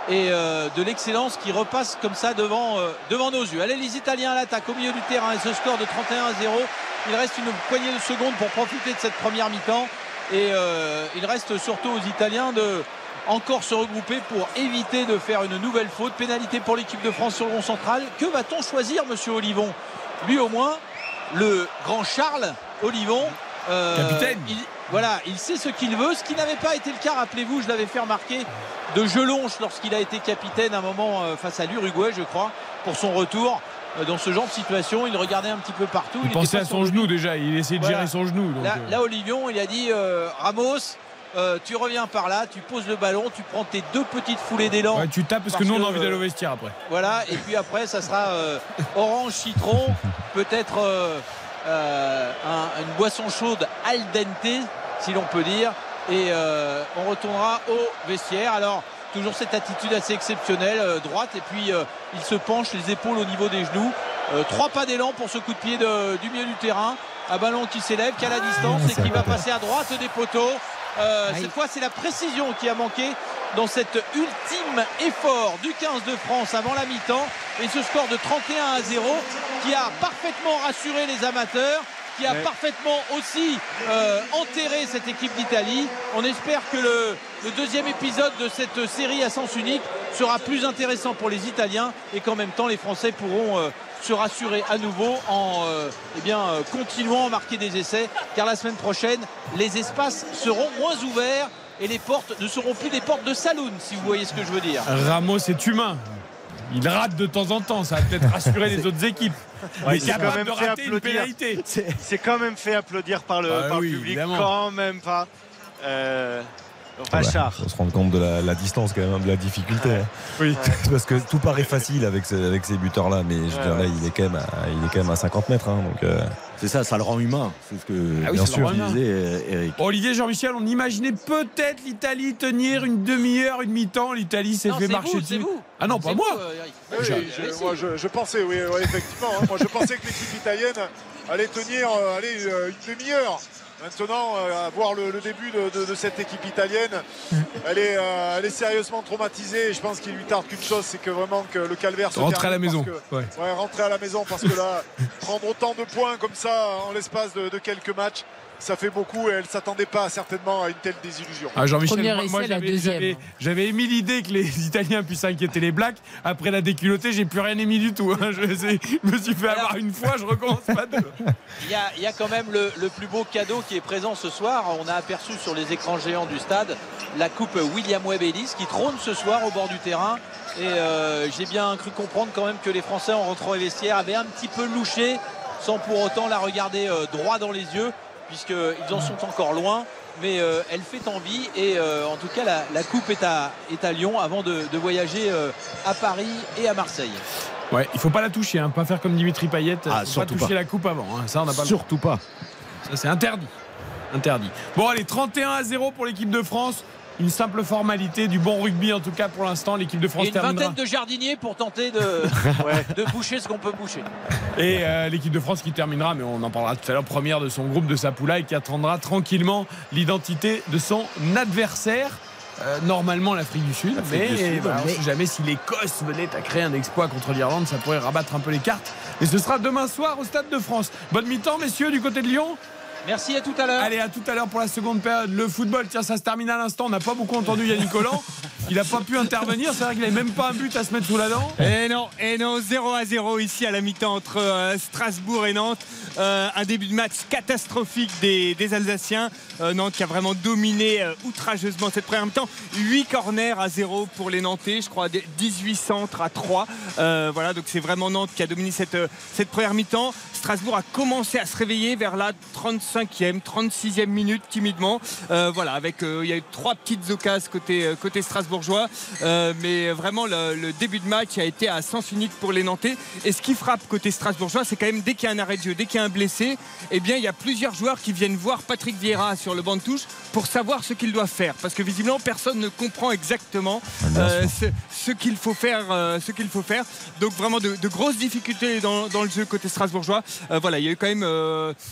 et euh, de l'excellence qui repasse comme ça devant, devant nos yeux. Allez, les Italiens à l'attaque au milieu du terrain et ce score de 31 à 0. Il reste une poignée de secondes pour profiter de cette première mi-temps. Et il reste surtout aux Italiens de encore se regrouper pour éviter de faire une nouvelle faute. Pénalité pour l'équipe de France sur le rond central. Que va-t-on choisir, monsieur Olivon? Lui au moins, le grand Charles Olivon. Euh, Capitaine. il- voilà, il sait ce qu'il veut, ce qui n'avait pas été le cas, rappelez-vous, je l'avais fait remarquer, de Gelonche lorsqu'il a été capitaine à un moment euh, face à l'Uruguay, je crois, pour son retour. Euh, Dans ce genre de situation, il regardait un petit peu partout. Il pensait à son genou déjà, il essayait de Voilà. gérer son genou. donc, Là, euh, là, Olivion, il a dit euh, Ramos, euh, tu reviens par là, tu poses le ballon, tu prends tes deux petites foulées d'élan. ouais, tu tapes parce, que nous on a envie d'aller au vestiaire après. Voilà, et puis après, ça sera euh, orange citron, peut-être euh, euh, un- une boisson chaude al dente, si l'on peut dire. Et euh, on retournera au vestiaire. Alors, toujours cette attitude assez exceptionnelle, euh, droite, et puis euh, il se penche les épaules au niveau des genoux. Euh, trois pas d'élan pour ce coup de pied de- du milieu du terrain. Un ballon qui s'élève, qui a la distance Ah, et qui va passer à droite des poteaux. Euh, Aïe. cette fois, c'est la précision qui a manqué dans cet ultime effort du 15 de France avant la mi-temps. Et ce score de 31 à 0 qui a parfaitement rassuré les amateurs qui a Ouais. parfaitement aussi euh, enterré cette équipe d'Italie. On espère que le, le deuxième épisode de cette série à sens unique sera plus intéressant pour les Italiens et qu'en même temps les Français pourront euh, se rassurer à nouveau en euh, eh bien, continuant à marquer des essais car la semaine prochaine les espaces seront moins ouverts et les portes ne seront plus des portes de saloon si vous voyez ce que je veux dire. Ramos est humain. Il rate de temps en temps, ça va peut-être rassurer les autres équipes. Ouais, il est il s'est quand même de fait applaudir. pénalité. C'est quand même fait applaudir par le, Ah par le public, évidemment. quand même pas. Euh, Ah bah, faut se rendre compte de la, la distance quand même, de la difficulté. hein. Oui. Parce que tout paraît facile avec, ce- avec ces buteurs-là, mais je veux Ouais, dire, là, ouais. il est quand même à, il est quand même à 50 mètres. hein, donc, euh, C'est ça, ça le rend humain. C'est ce que Ah oui, bien sûr rend disait euh, Eric. Olivier Jean-Michel, on imaginait peut-être l'Italie tenir une demi-heure, une mi-temps. L'Italie s'est fait marcher vous, dessus. c'est vous. Ah non, pas moi. vous, euh, Eric. Oui, Je- je, je- moi, je, je pensais, oui, oui, effectivement. hein. moi, je pensais que l'équipe italienne allait tenir euh, allez, euh, une demi-heure. Maintenant, euh, à voir le, le début de, de- de cette équipe italienne, elle est, euh, elle est sérieusement traumatisée. Et je pense qu'il lui tarde qu'une chose, c'est que vraiment que le calvaire se Rentrer à la maison. que- Ouais. Ouais, rentrer à la maison parce que là, prendre autant de points comme ça en l'espace de, de quelques matchs, ça fait beaucoup et elle ne s'attendait pas certainement à une telle désillusion. Ah, Jean-Michel, moi, j'avais- deuxième. j'avais- émis l'idée que les Italiens puissent inquiéter les Blacks. Après la déculottée, j'ai plus rien émis du tout. hein. Je, me suis fait avoir une fois, je recommence pas deux. Il y, a, il y a quand même le, le plus beau cadeau qui est présent ce soir. On a aperçu sur les écrans géants du stade la coupe William Webb Ellis qui trône ce soir au bord du terrain. Et euh, j'ai bien cru comprendre quand même que les Français en rentrant au vestiaire avaient un petit peu louché sans pour autant la regarder euh, droit dans les yeux puisqu'ils en sont encore loin. Mais euh, elle fait envie et euh, en tout cas la, la coupe est à, est à Lyon avant de, de voyager euh, à Paris et à Marseille. Ouais, il faut pas la toucher, hein. pas faire comme Dimitri Payet. Ah, faut pas surtout toucher pas. la coupe avant. hein. Ça, on n'a pas le Surtout pas. Ça, c'est interdit. Interdit. Bon, allez, 31 à 0 pour l'équipe de France. Une simple formalité, du bon rugby en tout cas pour l'instant. L'équipe de France Et une terminera. vingtaine de jardiniers pour tenter de, de boucher ce qu'on peut boucher. Et euh, l'équipe de France qui terminera, mais on en parlera tout à l'heure, première de son groupe de sa poula et qui attendra tranquillement l'identité de son adversaire. Euh, normalement l'Afrique du Sud, mais, du Sud, voilà, on mais- sait jamais si l'Écosse venait à créer un exploit contre l'Irlande, ça pourrait rabattre un peu les cartes. Et ce sera demain soir au Stade de France. Bonne mi-temps, messieurs, du côté de Lyon. Merci, à tout à l'heure. Allez, à tout à l'heure pour la seconde période. Le football, tiens, ça se termine à l'instant. On n'a pas beaucoup entendu Yannick Collant. Il n'a pas pu intervenir. C'est vrai qu'il n'avait même pas un but à se mettre sous la dent. Et non, et non, 0 à 0 ici à la mi-temps entre euh, Strasbourg et Nantes. Euh, un début de match catastrophique des, des Alsaciens. Euh, Nantes qui a vraiment dominé euh, outrageusement cette première mi-temps. 8 corners à 0 pour les Nantais, je crois des- 18 centres à 3. Euh, voilà, donc c'est vraiment Nantes qui a dominé cette, cette première mi-temps. Strasbourg a commencé à se réveiller vers la 35e, 36e minute timidement. Euh, voilà, avec euh, il y a eu trois petites occasions côté, euh, côté strasbourgeois. Euh, mais vraiment le, le début de match a été à sens unique pour les Nantais. Et ce qui frappe côté strasbourgeois, c'est quand même dès qu'il y a un arrêt de jeu, dès qu'il y a un blessé, eh bien il y a plusieurs joueurs qui viennent voir Patrick Vieira sur le banc de touche pour savoir ce qu'il doit faire. Parce que visiblement personne ne comprend exactement euh, ce, ce qu'il faut faire, ce qu'il faut faire. Donc vraiment de, de grosses difficultés dans, dans le jeu côté strasbourgeois. Voilà, il y a eu quand même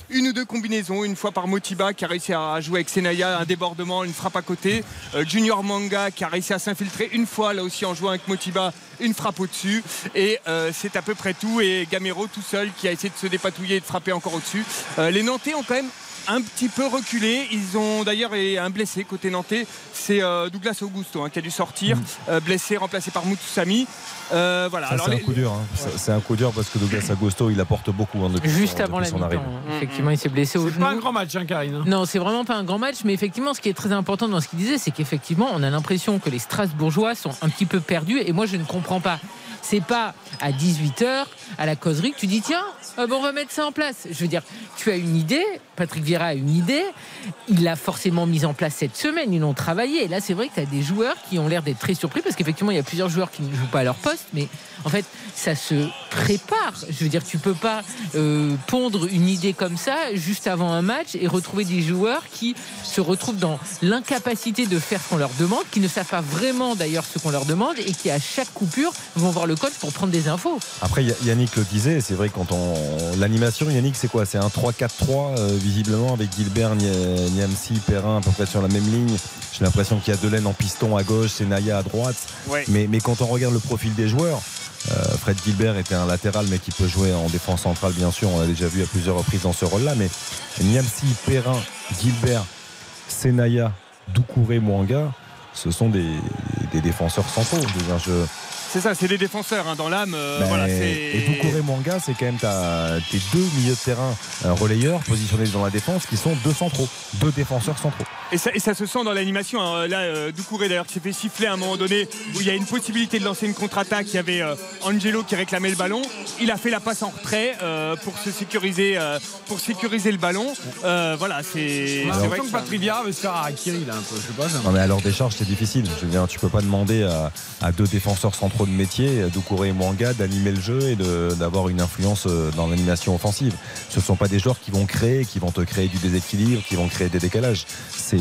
une ou deux combinaisons, une fois par Motiba qui a réussi à jouer avec Senaya, un débordement, une frappe à côté. Euh, Junior Manga qui a réussi à s'infiltrer une fois là aussi en jouant avec Motiba, une frappe au-dessus. Et euh, c'est à peu près tout. Et Gamero tout seul qui a essayé de se dépatouiller et de frapper encore au-dessus. Euh, les Nantais ont quand même un petit peu reculé. Ils ont d'ailleurs un blessé côté nantais, c'est Douglas Augusto hein, qui a dû sortir, euh, blessé, remplacé par Moutoussami. Euh, voilà. Ça, Alors, c'est un les- coup dur. hein. C'est- C'est un coup dur parce que Douglas Agosto, il apporte beaucoup hein, depuis Juste son, avant depuis la son arrivée. mi-temps. hein. Effectivement, il s'est blessé au C'est pas un grand match, hein, Karine. Non, c'est vraiment pas un grand match, mais effectivement, ce qui est très important dans ce qu'il disait, c'est qu'effectivement, on a l'impression que les Strasbourgeois sont un petit peu perdus, et moi, je ne comprends pas. C'est pas à 18h, à la causerie, que tu dis, tiens, euh, bon, on va mettre ça en place. Je veux dire, tu as une idée, Patrick Vieira a une idée, il l'a forcément mise en place cette semaine, ils l'ont travaillé, et là, c'est vrai que tu as des joueurs qui ont l'air d'être très surpris, parce qu'effectivement, il y a plusieurs joueurs qui ne jouent pas à leur poste, mais en fait, ça se prépare. Je veux dire, tu peux pas euh, pondre une idée comme ça juste avant un match et retrouver des joueurs qui se retrouvent dans l'incapacité de faire ce qu'on leur demande, qui ne savent pas vraiment d'ailleurs ce qu'on leur demande et qui à chaque coupure vont voir le coach pour prendre des infos. Après, Yannick le disait, c'est vrai quand on. L'animation, Yannick, c'est quoi? C'est un 3-4-3, euh, visiblement, avec Gilbert, Ni- Niamsi, Perrin à peu près sur la même ligne. J'ai l'impression qu'il y a Delaine en piston à gauche, c'est Naya à droite. Ouais. Mais, mais quand on regarde le profil des joueurs, Fred Gilbert était un latéral, mais qui peut jouer en défense centrale, bien sûr. On l'a déjà vu à plusieurs reprises dans ce rôle-là. Mais Niamsi, Perrin, Gilbert, Senaya, Doucouré, Mwanga, ce sont des, des défenseurs centraux. C'est ça, c'est des défenseurs hein, dans l'âme. Euh, ben, voilà, et Doucouré Mwanga, c'est quand même tes deux milieux de terrain euh, relayeurs positionnés dans la défense qui sont deux centraux, deux défenseurs centraux. Et ça, et ça se sent dans l'animation. Hein. Là, euh, Doucouré d'ailleurs qui s'est fait siffler à un moment donné où il y a une possibilité de lancer une contre-attaque. Il y avait Angelo qui réclamait le ballon. Il a fait la passe en retrait pour se sécuriser, pour sécuriser le ballon. voilà, c'est. C'est vrai que Patrick Vieira veut se faire à Kiri là un peu. Je sais pas. Non mais alors des charges c'est difficile. Je veux dire, tu peux pas demander à, à deux défenseurs centraux de métier, Doucouré et Mwanga, d'animer le jeu et d'avoir une influence euh, dans l'animation offensive. Ce ne sont pas des joueurs qui vont créer, qui vont te créer du déséquilibre, qui vont créer des décalages. C'est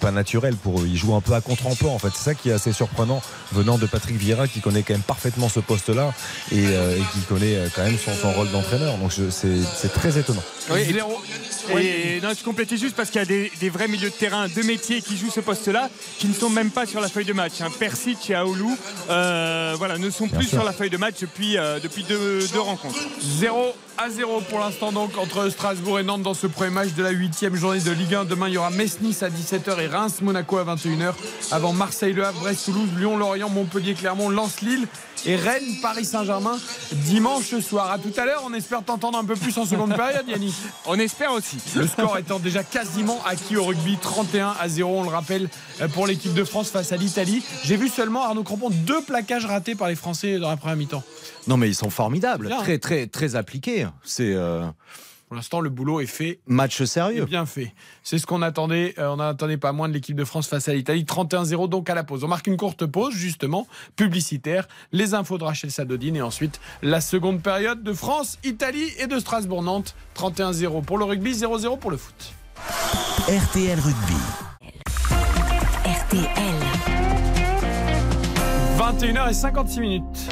pas naturel pour eux. Ils jouent un peu à contre-emploi en fait. C'est ça qui est assez surprenant venant de Patrick Vieira qui connaît quand même parfaitement ce poste-là et, euh, qui connaît euh, quand même son, son rôle d'entraîneur. Donc c'est très étonnant. Oui, et non, je complétais juste parce qu'il y a des, vrais milieux de terrain de métier qui jouent ce poste-là, qui ne sont même pas sur la feuille de match. Hein. Persic et Aoulou euh, voilà, ne sont plus sur la feuille de match depuis, euh, depuis deux, rencontres. 0 à 0 pour l'instant donc entre Strasbourg et Nantes dans ce premier match de la huitième journée de Ligue 1. Demain il y aura Metz-Nice à 17h et Reims-Monaco à 21h. Avant Marseille-Le Havre, Brest-Toulouse, Lyon-Lorient, Montpellier-Clermont, Lens-Lille et Rennes-Paris-Saint-Germain dimanche soir. À tout à l'heure, on espère t'entendre un peu plus en seconde période Yannick. On espère aussi. Le score étant déjà quasiment acquis au rugby 31 à 0, on le rappelle, pour l'équipe de France face à l'Italie. J'ai vu seulement Arnaud Crampon deux plaquages ratés par les Français dans la première mi-temps. Non mais ils sont formidables, très très très appliqués. C'est euh, pour l'instant, le boulot est fait. Match sérieux. Bien fait. C'est ce qu'on attendait. Euh, on n'attendait pas moins de l'équipe de France face à l'Italie. 31-0 donc à la pause. On marque une courte pause, justement, publicitaire. Les infos de Rachel Sadodine et ensuite la seconde période de France, Italie et de Strasbourg-Nantes. 31-0 pour le rugby, 0-0 pour le foot. RTL Rugby. RTL. 21h56 minutes.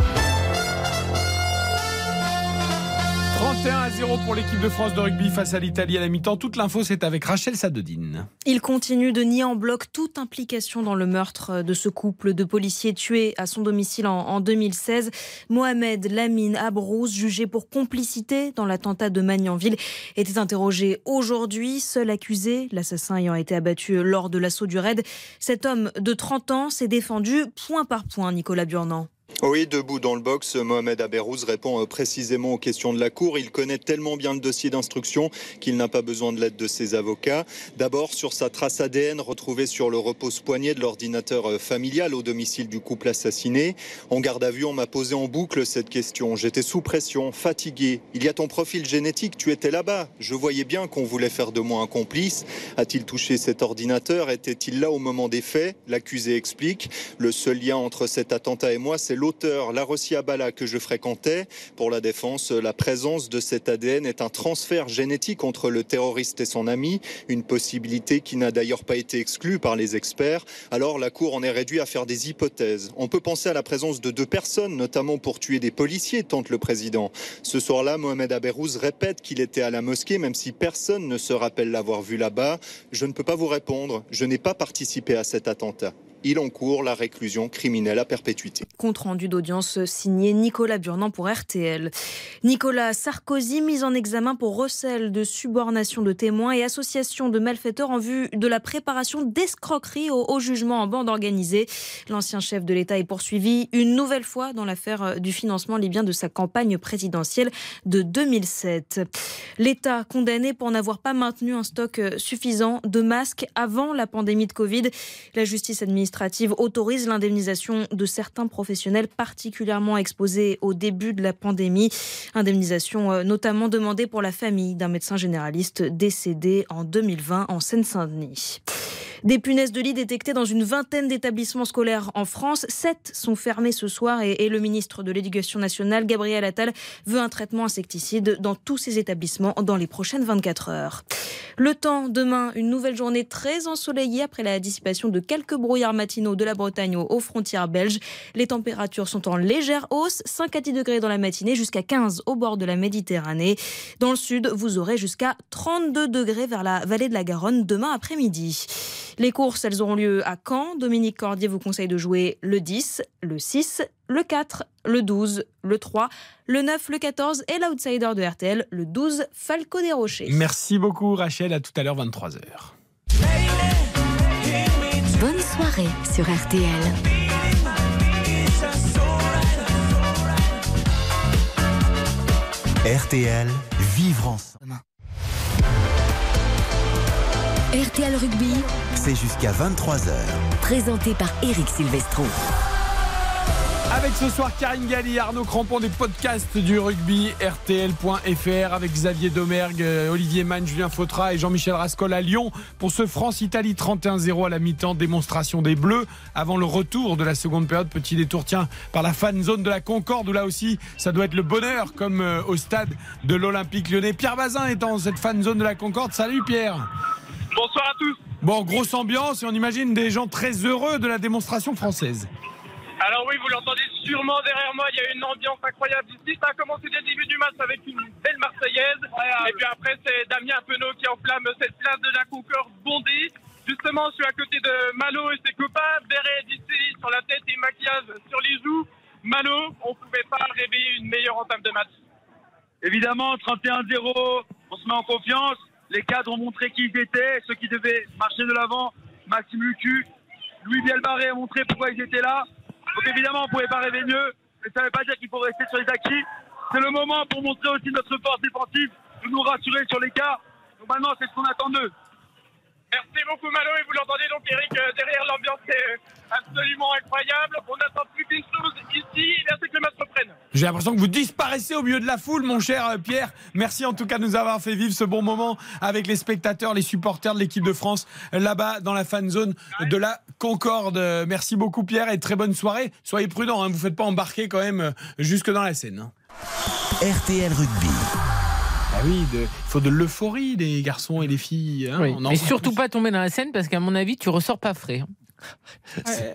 31 à 0 pour l'équipe de France de rugby face à l'Italie à la mi-temps. Toute l'info, c'est avec Rachel Sadodine. Il continue de nier en bloc toute implication dans le meurtre de ce couple de policiers tués à son domicile en, 2016. Mohamed Lamine Abrouz, jugé pour complicité dans l'attentat de Magnanville, était interrogé aujourd'hui. Seul accusé, l'assassin ayant été abattu lors de l'assaut du raid. Cet homme de 30 ans s'est défendu point par point, Nicolas Burnand. Oui, debout dans le box, Mohamed Aberouz répond euh, précisément aux questions de la Cour. Il connaît tellement bien le dossier d'instruction qu'il n'a pas besoin de l'aide de ses avocats. D'abord, sur sa trace ADN retrouvée sur le repose-poignet de l'ordinateur euh, familial au domicile du couple assassiné. En garde à vue, on m'a posé en boucle cette question. J'étais sous pression, fatigué. Il y a ton profil génétique, tu étais là-bas. Je voyais bien qu'on voulait faire de moi un complice. A-t-il touché cet ordinateur? Était-il là au moment des faits? L'accusé explique. Le seul lien entre cet attentat et moi, c'est l'auteur, Larossi Abala, que je fréquentais. Pour la défense, la présence de cet ADN est un transfert génétique entre le terroriste et son ami, une possibilité qui n'a d'ailleurs pas été exclue par les experts. Alors la Cour en est réduite à faire des hypothèses. On peut penser à la présence de deux personnes, notamment pour tuer des policiers, tente le président. Ce soir-là, Mohamed Aberouz répète qu'il était à la mosquée, même si personne ne se rappelle l'avoir vu là-bas. Je ne peux pas vous répondre. Je n'ai pas participé à cet attentat il encourt la réclusion criminelle à perpétuité. Compte rendu d'audience signé Nicolas Burnand pour RTL. Nicolas Sarkozy mis en examen pour recel de subornation de témoins et association de malfaiteurs en vue de la préparation d'escroqueries au, jugement en bande organisée. L'ancien chef de l'État est poursuivi une nouvelle fois dans l'affaire du financement libyen de sa campagne présidentielle de 2007. L'État condamné pour n'avoir pas maintenu un stock suffisant de masques avant la pandémie de Covid. La justice administrative autorise l'indemnisation de certains professionnels particulièrement exposés au début de la pandémie. Indemnisation euh, notamment demandée pour la famille d'un médecin généraliste décédé en 2020 en Seine-Saint-Denis. Des punaises de lit détectées dans une vingtaine d'établissements scolaires en France. Sept sont fermés ce soir et, le ministre de l'Éducation nationale, Gabriel Attal, veut un traitement insecticide dans tous ces établissements dans les prochaines 24 heures. Le temps, demain, une nouvelle journée très ensoleillée après la dissipation de quelques brouillards matinaux de la Bretagne aux frontières belges. Les températures sont en légère hausse, 5 à 10 degrés dans la matinée, jusqu'à 15 au bord de la Méditerranée. Dans le sud, vous aurez jusqu'à 32 degrés vers la vallée de la Garonne demain après-midi. Les courses, elles auront lieu à Caen. Dominique Cordier vous conseille de jouer le 10, le 6, le 4, le 12, le 3, le 9, le 14 et l'outsider de RTL, le 12, Falco des Rochers. Merci beaucoup Rachel, à tout à l'heure 23h. Bonne soirée sur RTL. RTL, vivre ensemble. RTL Rugby, Jusqu'à 23h. présenté par Eric Silvestro. Avec ce soir Karine Galli, Arnaud Crampon des podcasts du rugby, RTL.fr avec Xavier Domergue, euh, Olivier Mann, Julien Fautra et Jean-Michel Rascol à Lyon pour ce France-Italie 31-0 à la mi-temps, démonstration des Bleus avant le retour de la seconde période. Petit détour tient par la fan zone de la Concorde où là aussi ça doit être le bonheur comme euh, au stade de l'Olympique lyonnais. Pierre Bazin est dans cette fan zone de la Concorde. Salut Pierre Bonsoir à tous. Bon, grosse ambiance et on imagine des gens très heureux de la démonstration française. Alors oui, vous l'entendez sûrement derrière moi, il y a une ambiance incroyable ici. Ça a commencé dès le début du match avec une belle Marseillaise. Et puis après, c'est Damien Penaud qui enflamme cette place de la Concorde bondée. Justement, je suis à côté de Malo et ses copains. Béret d'ici sur la tête et maquillage sur les joues. Malo, on pouvait pas rêver une meilleure entame de match. Évidemment, 31-0, on se met en confiance. Les cadres ont montré qui ils étaient, ceux qui devaient marcher de l'avant. Maxime Lucu, Louis Bielbarré a montré pourquoi ils étaient là. Donc évidemment, on ne pouvait pas rêver mieux. Mais ça ne veut pas dire qu'il faut rester sur les acquis. C'est le moment pour montrer aussi notre force défensive, de nous rassurer sur les cas. Donc maintenant, c'est ce qu'on attend d'eux. Merci beaucoup Malo et vous l'entendez donc Eric euh, derrière l'ambiance est euh, absolument incroyable. On n'attend plus qu'une chose ici, et bien c'est que le match reprenne. J'ai l'impression que vous disparaissez au milieu de la foule, mon cher euh, Pierre. Merci en tout cas de nous avoir fait vivre ce bon moment avec les spectateurs, les supporters de l'équipe de France là-bas dans la fan zone de la Concorde. Merci beaucoup Pierre et très bonne soirée. Soyez prudents, hein, vous ne faites pas embarquer quand même jusque dans la scène. hein. RTL Rugby. Ah oui, de- il faut de l'euphorie les garçons et les filles. hein. Oui, mais surtout plus. pas tomber dans la scène parce qu'à mon avis, tu ressors pas frais. Euh,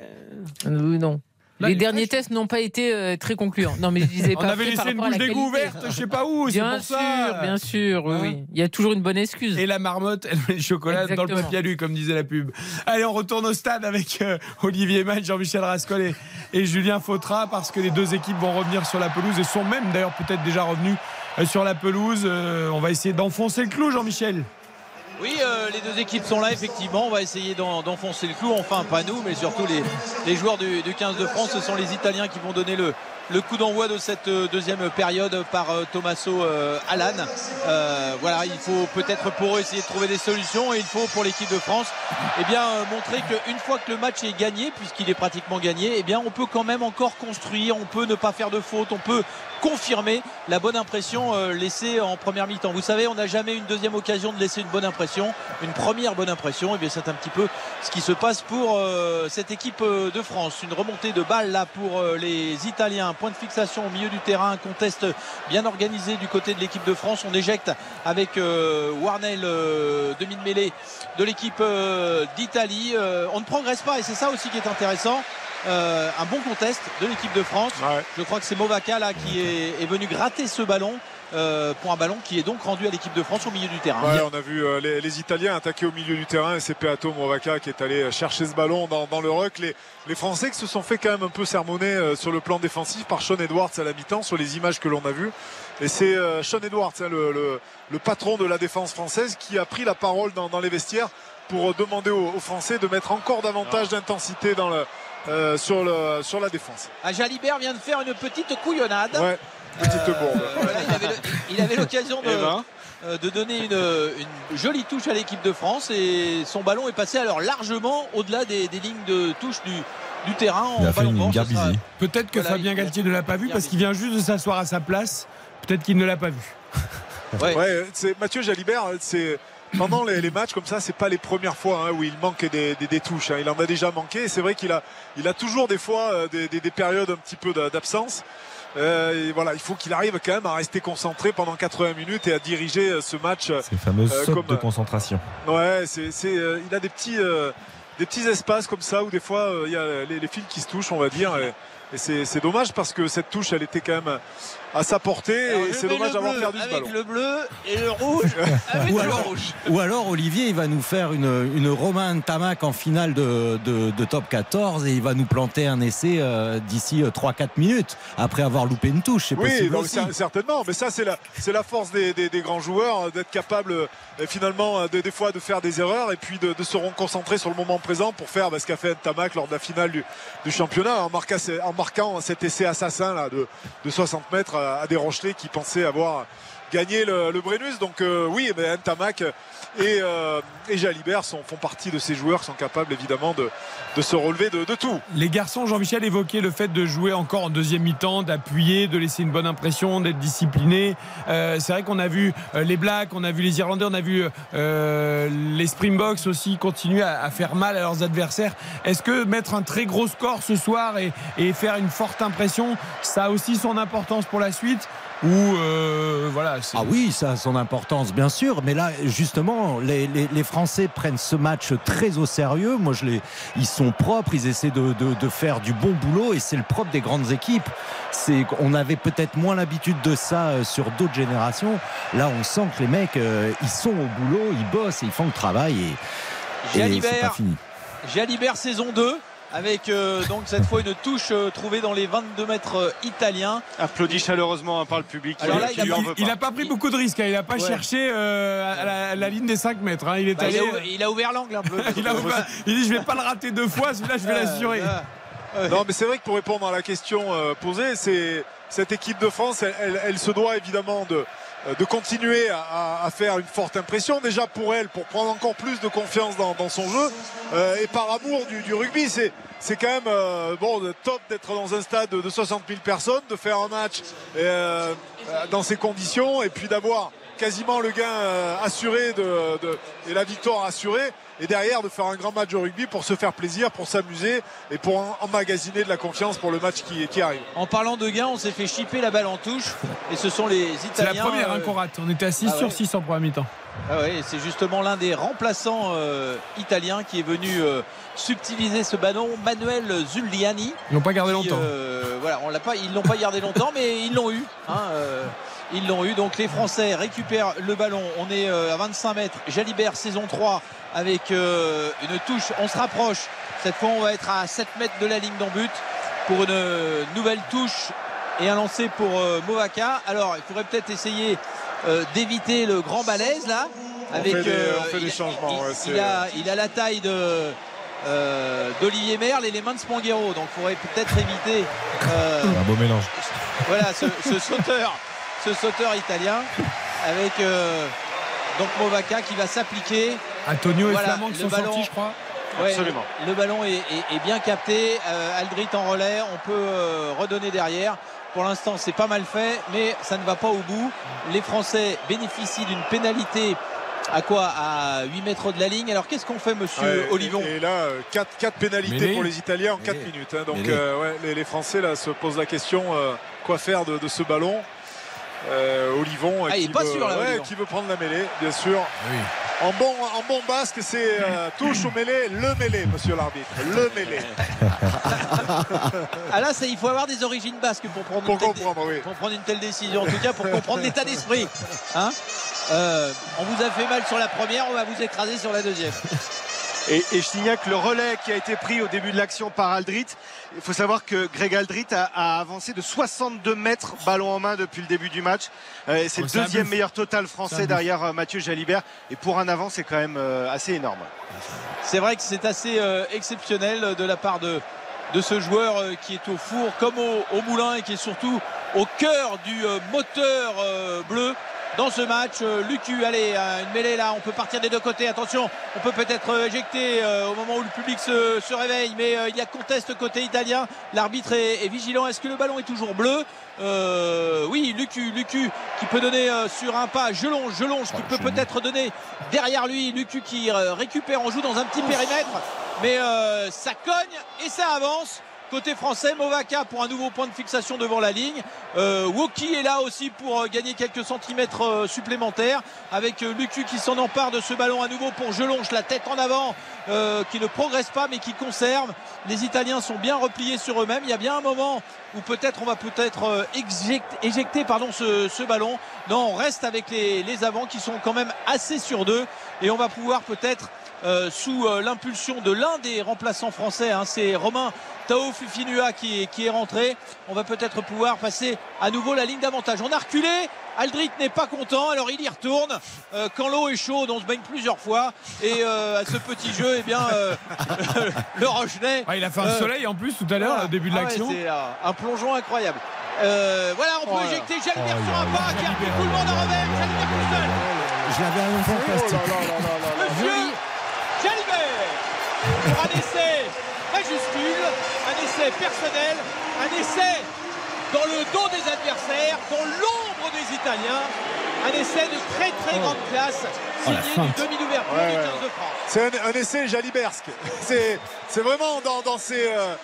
oui, non. Là, les derniers tests n'ont pas été euh, très concluants. Non, mais je disais On pas. avait laissé une bouche la d'égout ouverte, je sais pas où, c'est Bien pour sûr, ça. bien sûr, oui, Hein oui. Il y a toujours une bonne excuse. Et la marmotte, elle met le chocolat dans le papier à lui, comme disait la pub. Allez, on retourne au stade avec euh, Olivier Mann, Jean-Michel Rascol et, et Julien Fautra, parce que les deux équipes vont revenir sur la pelouse et sont même d'ailleurs peut-être déjà revenus euh, sur la pelouse. Euh, on va essayer d'enfoncer le clou, Jean-Michel. Oui, euh, les deux équipes sont là, effectivement. On va essayer d'en- d'enfoncer le clou. Enfin, pas nous, mais surtout les, joueurs du, du 15 de France. Ce sont les Italiens qui vont donner le, coup d'envoi de cette euh, deuxième période par euh, Tommaso euh, Alan. Euh, voilà, il faut peut-être pour eux essayer de trouver des solutions et il faut pour l'équipe de France eh bien, euh, montrer qu'une fois que le match est gagné, puisqu'il est pratiquement gagné, eh on peut quand même encore construire, on peut ne pas faire de faute, on peut confirmer la bonne impression euh, laissée en première mi-temps. Vous savez, on n'a jamais une deuxième occasion de laisser une bonne impression, une première bonne impression. Et bien, c'est un petit peu ce qui se passe pour euh, cette équipe euh, de France. Une remontée de balle là pour les Italiens. Point de fixation au milieu du terrain, un contest bien organisé du côté de l'équipe de France. On éjecte avec Warnell euh, demi-mêlée de l'équipe d'Italie. On ne progresse pas et c'est ça aussi qui est intéressant. Euh, un bon contest de l'équipe de France. Je crois que c'est Movaca là qui est, est venu gratter ce ballon euh, pour un ballon qui est donc rendu à l'équipe de France au milieu du terrain. Ouais, on a vu euh, les, les Italiens attaquer au milieu du terrain et c'est Peato Movaca qui est allé chercher ce ballon dans, dans le ruck. Les, les Français qui se sont fait quand même un peu sermonner euh, sur le plan défensif par Sean Edwards à la mi-temps sur les images que l'on a vues. Et c'est euh, Sean Edwards, hein, le, le- le patron de la défense française, qui a pris la parole dans, dans les vestiaires pour demander aux, aux Français de mettre encore davantage d'intensité dans le, euh, sur, le, sur la défense. Ah, Jalibert vient de faire une petite couillonnade. Ouais, petite bourde. Voilà, il avait le- il avait l'occasion de, Eh ben. euh, de donner une, une jolie touche à l'équipe de France et son ballon est passé alors largement au-delà des, des lignes de touche du, du terrain. En ballon sera- Peut-être que Voilà, Fabien il- Galtier ne l'a pas vu parce qu'il vient juste de s'asseoir à sa place. Peut-être qu'il ne l'a pas vu. Ouais, c'est Mathieu Jalibert, c'est pendant les, les matchs comme ça, c'est pas les premières fois hein, où il manque des, des- des touches. hein. Il en a déjà manqué. C'est vrai qu'il a, il a toujours des fois euh, des, des- des périodes un petit peu d'a- d'absence. Euh, et voilà, il faut qu'il arrive quand même à rester concentré pendant 80 minutes et à diriger euh, ce match. Ces fameuses euh, comme- de concentration. Ouais, c'est, c'est, euh, il a des petits, des petits espaces comme ça où des fois il y a les, les fils qui se touchent, on va dire. Et, et c'est c'est dommage parce que cette touche, elle était quand même à sa portée Alors, et c'est dommage d'avoir perdu ce avec ballon. le bleu et le rouge avec Ou le alors, rouge. ou alors, Olivier, il va nous faire une, une Romain Tamac en finale de, de- de top 14 et il va nous planter un essai euh, d'ici euh, 3-4 minutes après avoir loupé une touche. C'est Oui, donc, aussi. cer- certainement. Mais ça, c'est la, c'est la force des, des- des grands joueurs euh, d'être capable euh, finalement euh, de- des fois de faire des erreurs et puis de, de se reconcentrer sur le moment présent pour faire bah, ce qu'a fait Ntamak lors de la finale du, du championnat en marquant, en marquant cet essai assassin là, de, de 60 mètres à, des Rochelais qui pensaient avoir gagné le, le Brennus. Donc euh, oui, mais Ntamak et, euh, et Jalibert sont, font partie de ces joueurs qui sont capables évidemment de, de se relever de, tout. Les garçons, Jean-Michel évoquait le fait de jouer encore en deuxième mi-temps, d'appuyer, de laisser une bonne impression, d'être discipliné. Euh, c'est vrai qu'on a vu les Blacks, on a vu les Irlandais, on a vu les Springboks aussi continuer à, faire mal à leurs adversaires. Est-ce que mettre un très gros score ce soir et faire une forte impression, ça a aussi son importance pour la suite ou euh, voilà Ah oui, ça a son importance, bien sûr. Mais là, justement, les, les- les Français prennent ce match très au sérieux. Moi, je les, ils sont propres, ils essaient de, de- de faire du bon boulot et c'est le propre des grandes équipes. C'est, on avait peut-être moins l'habitude de ça euh, sur d'autres générations. Là, on sent que les mecs, euh, ils sont au boulot, ils bossent, et ils font le travail et, et c'est pas fini. Jalibert saison 2 avec euh, donc cette fois une touche euh, trouvée dans les 22 mètres euh, italiens. Applaudi chaleureusement hein, par le public. Alors là, qui il a lui en il, veut il pas. pris beaucoup de risques, hein. il a pas Ouais. cherché euh, à, la, à la ligne des 5 mètres. hein. Il est Bah, il, allé. il a ouvert l'angle un peu. il, a ouvert- il dit je vais pas le rater deux fois, celui-là je vais l'assurer. Euh, Non, mais c'est vrai que pour répondre à la question euh, posée, c'est cette équipe de France, elle, elle- elle se doit évidemment de, de continuer à, faire une forte impression. Déjà pour elle, pour prendre encore plus de confiance dans, son jeu euh, et par amour du, rugby. C'est c'est quand même euh, top d'être dans un stade de 60 000 personnes, de faire un match euh, euh, dans ces conditions et puis d'avoir quasiment le gain euh, assuré et la victoire assurée et derrière de faire un grand match de rugby pour se faire plaisir, pour s'amuser et pour emmagasiner de la confiance pour le match qui, qui arrive. En parlant de gain, on s'est fait chipper la balle en touche et ce sont les C'est Italiens. la première hein, euh, qu'on rate. On était à 6 ah sur ouais. 6 en première mi-temps. Ah ouais, c'est justement l'un des remplaçants euh, italiens qui est venu euh, subtiliser ce ballon, Manuel Zuliani. Ils n'ont pas gardé qui, longtemps. euh, voilà, on l'a pas, ils l'ont pas gardé longtemps, mais ils l'ont eu. hein, euh, ils l'ont eu. Donc les Français récupèrent le ballon. On est euh, à 25 mètres. Jalibert saison 3 avec euh, une touche. On se rapproche. Cette fois, on va être à 7 mètres de la ligne d'en but pour une euh, nouvelle touche et un lancer pour Movaka. Alors, il faudrait peut-être essayer d'éviter le grand balèze là. On Avec, fait des- on fait des il- changements, il- ouais, il, c'est- a, il a la taille de euh, d'Olivier Merle et les mains de Spanghero. Donc, il faudrait peut-être éviter. euh, Un beau mélange. voilà ce, ce sauteur ce sauteur italien avec euh, donc Movaca qui va s'appliquer Antonio et Voilà, Flamand qui sont ballon- sortis, je crois. Ouais, Absolument. le ballon est, est- est bien capté Euh, Aldrit en relais on peut euh, redonner derrière pour l'instant c'est pas mal fait mais ça ne va pas au bout les Français bénéficient d'une pénalité à quoi? À 8 mètres de la ligne. Alors qu'est-ce qu'on fait, monsieur Ouais, Olivon? et, et là, 4, pénalités Mêlée. pour les Italiens en 4 Mêlée. minutes. hein. donc euh, ouais, les, les Français là, se posent la question euh, quoi faire de, de ce ballon? Euh, Olivon euh, Ah, il qui, est pas veut, sûr, là, ouais, qui veut prendre la mêlée, bien sûr. En bon, en bon basque, c'est euh, touche au mêlée, le mêlée, monsieur l'arbitre. Le mêlée. Ah là, il faut avoir des origines basques pour prendre, une, telle, pour prendre une telle décision. En tout cas, pour comprendre l'état d'esprit. Hein Euh, on vous a fait mal sur la première, on va vous écraser sur la deuxième. Et, et je signale que le relais qui a été pris au début de l'action par Aldrit, il faut savoir que Greg Aldrit a, a avancé de 62 mètres ballon en main depuis le début du match. Euh, et c'est Oh, le un deuxième meilleur total français derrière euh, Mathieu Jalibert. Et pour un avant, c'est quand même euh, assez énorme. C'est vrai que c'est assez euh, exceptionnel de la part de, de ce joueur euh, qui est au four comme au, au moulin et qui est surtout au cœur du euh, moteur euh, bleu dans ce match. Euh, Lucu, allez, euh, une mêlée là, on peut partir des deux côtés. Attention, on peut peut-être euh, éjecter au moment où le public se, se réveille, mais il y a conteste côté italien. L'arbitre est, est vigilant. Est-ce que le ballon est toujours bleu? Euh, Oui, Lucu, Lucu qui peut donner sur un pas. Gelonge, Gelonge qui peut peut-être donner derrière lui. Lucu qui récupère, on joue dans un petit périmètre, mais euh, ça cogne et ça avance. Côté français. Movaca pour un nouveau point de fixation devant la ligne. Euh, Woki est là aussi pour euh, gagner quelques centimètres euh, supplémentaires. Avec Lucu qui s'en empare de ce ballon à nouveau pour Gelonge, la tête en avant, qui ne progresse pas mais qui conserve. Les Italiens sont bien repliés sur eux-mêmes. Il y a bien un moment où peut-être on va peut-être éjecter, ce ballon. Non, on reste avec les, les avants qui sont quand même assez sur deux et on va pouvoir peut-être euh, sous euh, l'impulsion de l'un des remplaçants français, hein, c'est Romain Tao Fufinua qui est, qui est rentré. On va peut-être pouvoir passer à nouveau la ligne d'avantage. On a reculé. Aldrit n'est pas content, alors il y retourne. Euh, quand l'eau est chaude, on se baigne plusieurs fois. Et euh, à ce petit jeu, eh bien, euh, le Rochenet. Ah, il a fait un euh, soleil en plus tout à l'heure, voilà. au début de Ah ouais, l'action. c'est euh, un plongeon incroyable. Euh, voilà, on peut Oh éjecter Jalibert Oh, sur un pas qui a tout le monde en oh revers. Jalibert tout seul. Je l'avais. Monsieur pour un essai majuscule, un essai personnel, un essai dans le dos des adversaires, dans l'ombre des Italiens. Un essai de très très grande classe, Oh, signé du feinte. demi d'ouverture Ouais, du ouais. 15 de France. C'est un, un essai Jalibersque. C'est, c'est vraiment dans, dans ses, euh,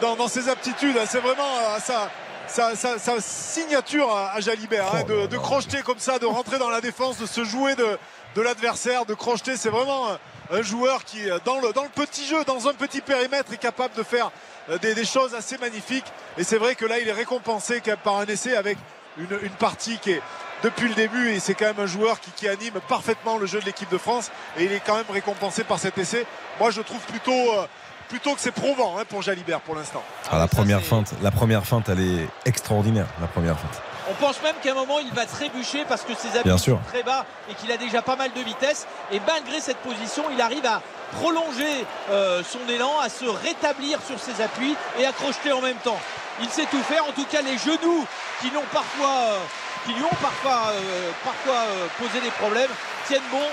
dans, dans ses aptitudes. hein. C'est vraiment euh, sa, sa, sa- sa signature à, à Jalibert. hein, de, de crocheter comme ça, de rentrer dans la défense, de se jouer de, de l'adversaire, de crocheter. C'est vraiment un, joueur qui, euh, dans le, dans le petit jeu, dans un petit périmètre, est capable de faire euh, des, des choses assez magnifiques. Et c'est vrai que là, il est récompensé quand même par un essai avec une, une partie qui est depuis le début et c'est quand même un joueur qui, qui anime parfaitement le jeu de l'équipe de France et il est quand même récompensé par cet essai. Moi je trouve plutôt, euh, plutôt que c'est probant hein, pour Jalibert pour l'instant. Ah, la première feinte, la première feinte, elle est extraordinaire. La première feinte. On pense même qu'à un moment il va trébucher parce que ses appuis sont très bas et qu'il a déjà pas mal de vitesse. Et malgré cette position, il arrive à prolonger euh, son élan, à se rétablir sur ses appuis et à crocheter en même temps. Il sait tout faire. En tout cas, les genoux qui l'ont parfois, euh, qui lui ont parfois, euh, parfois posé des problèmes tiennent bon.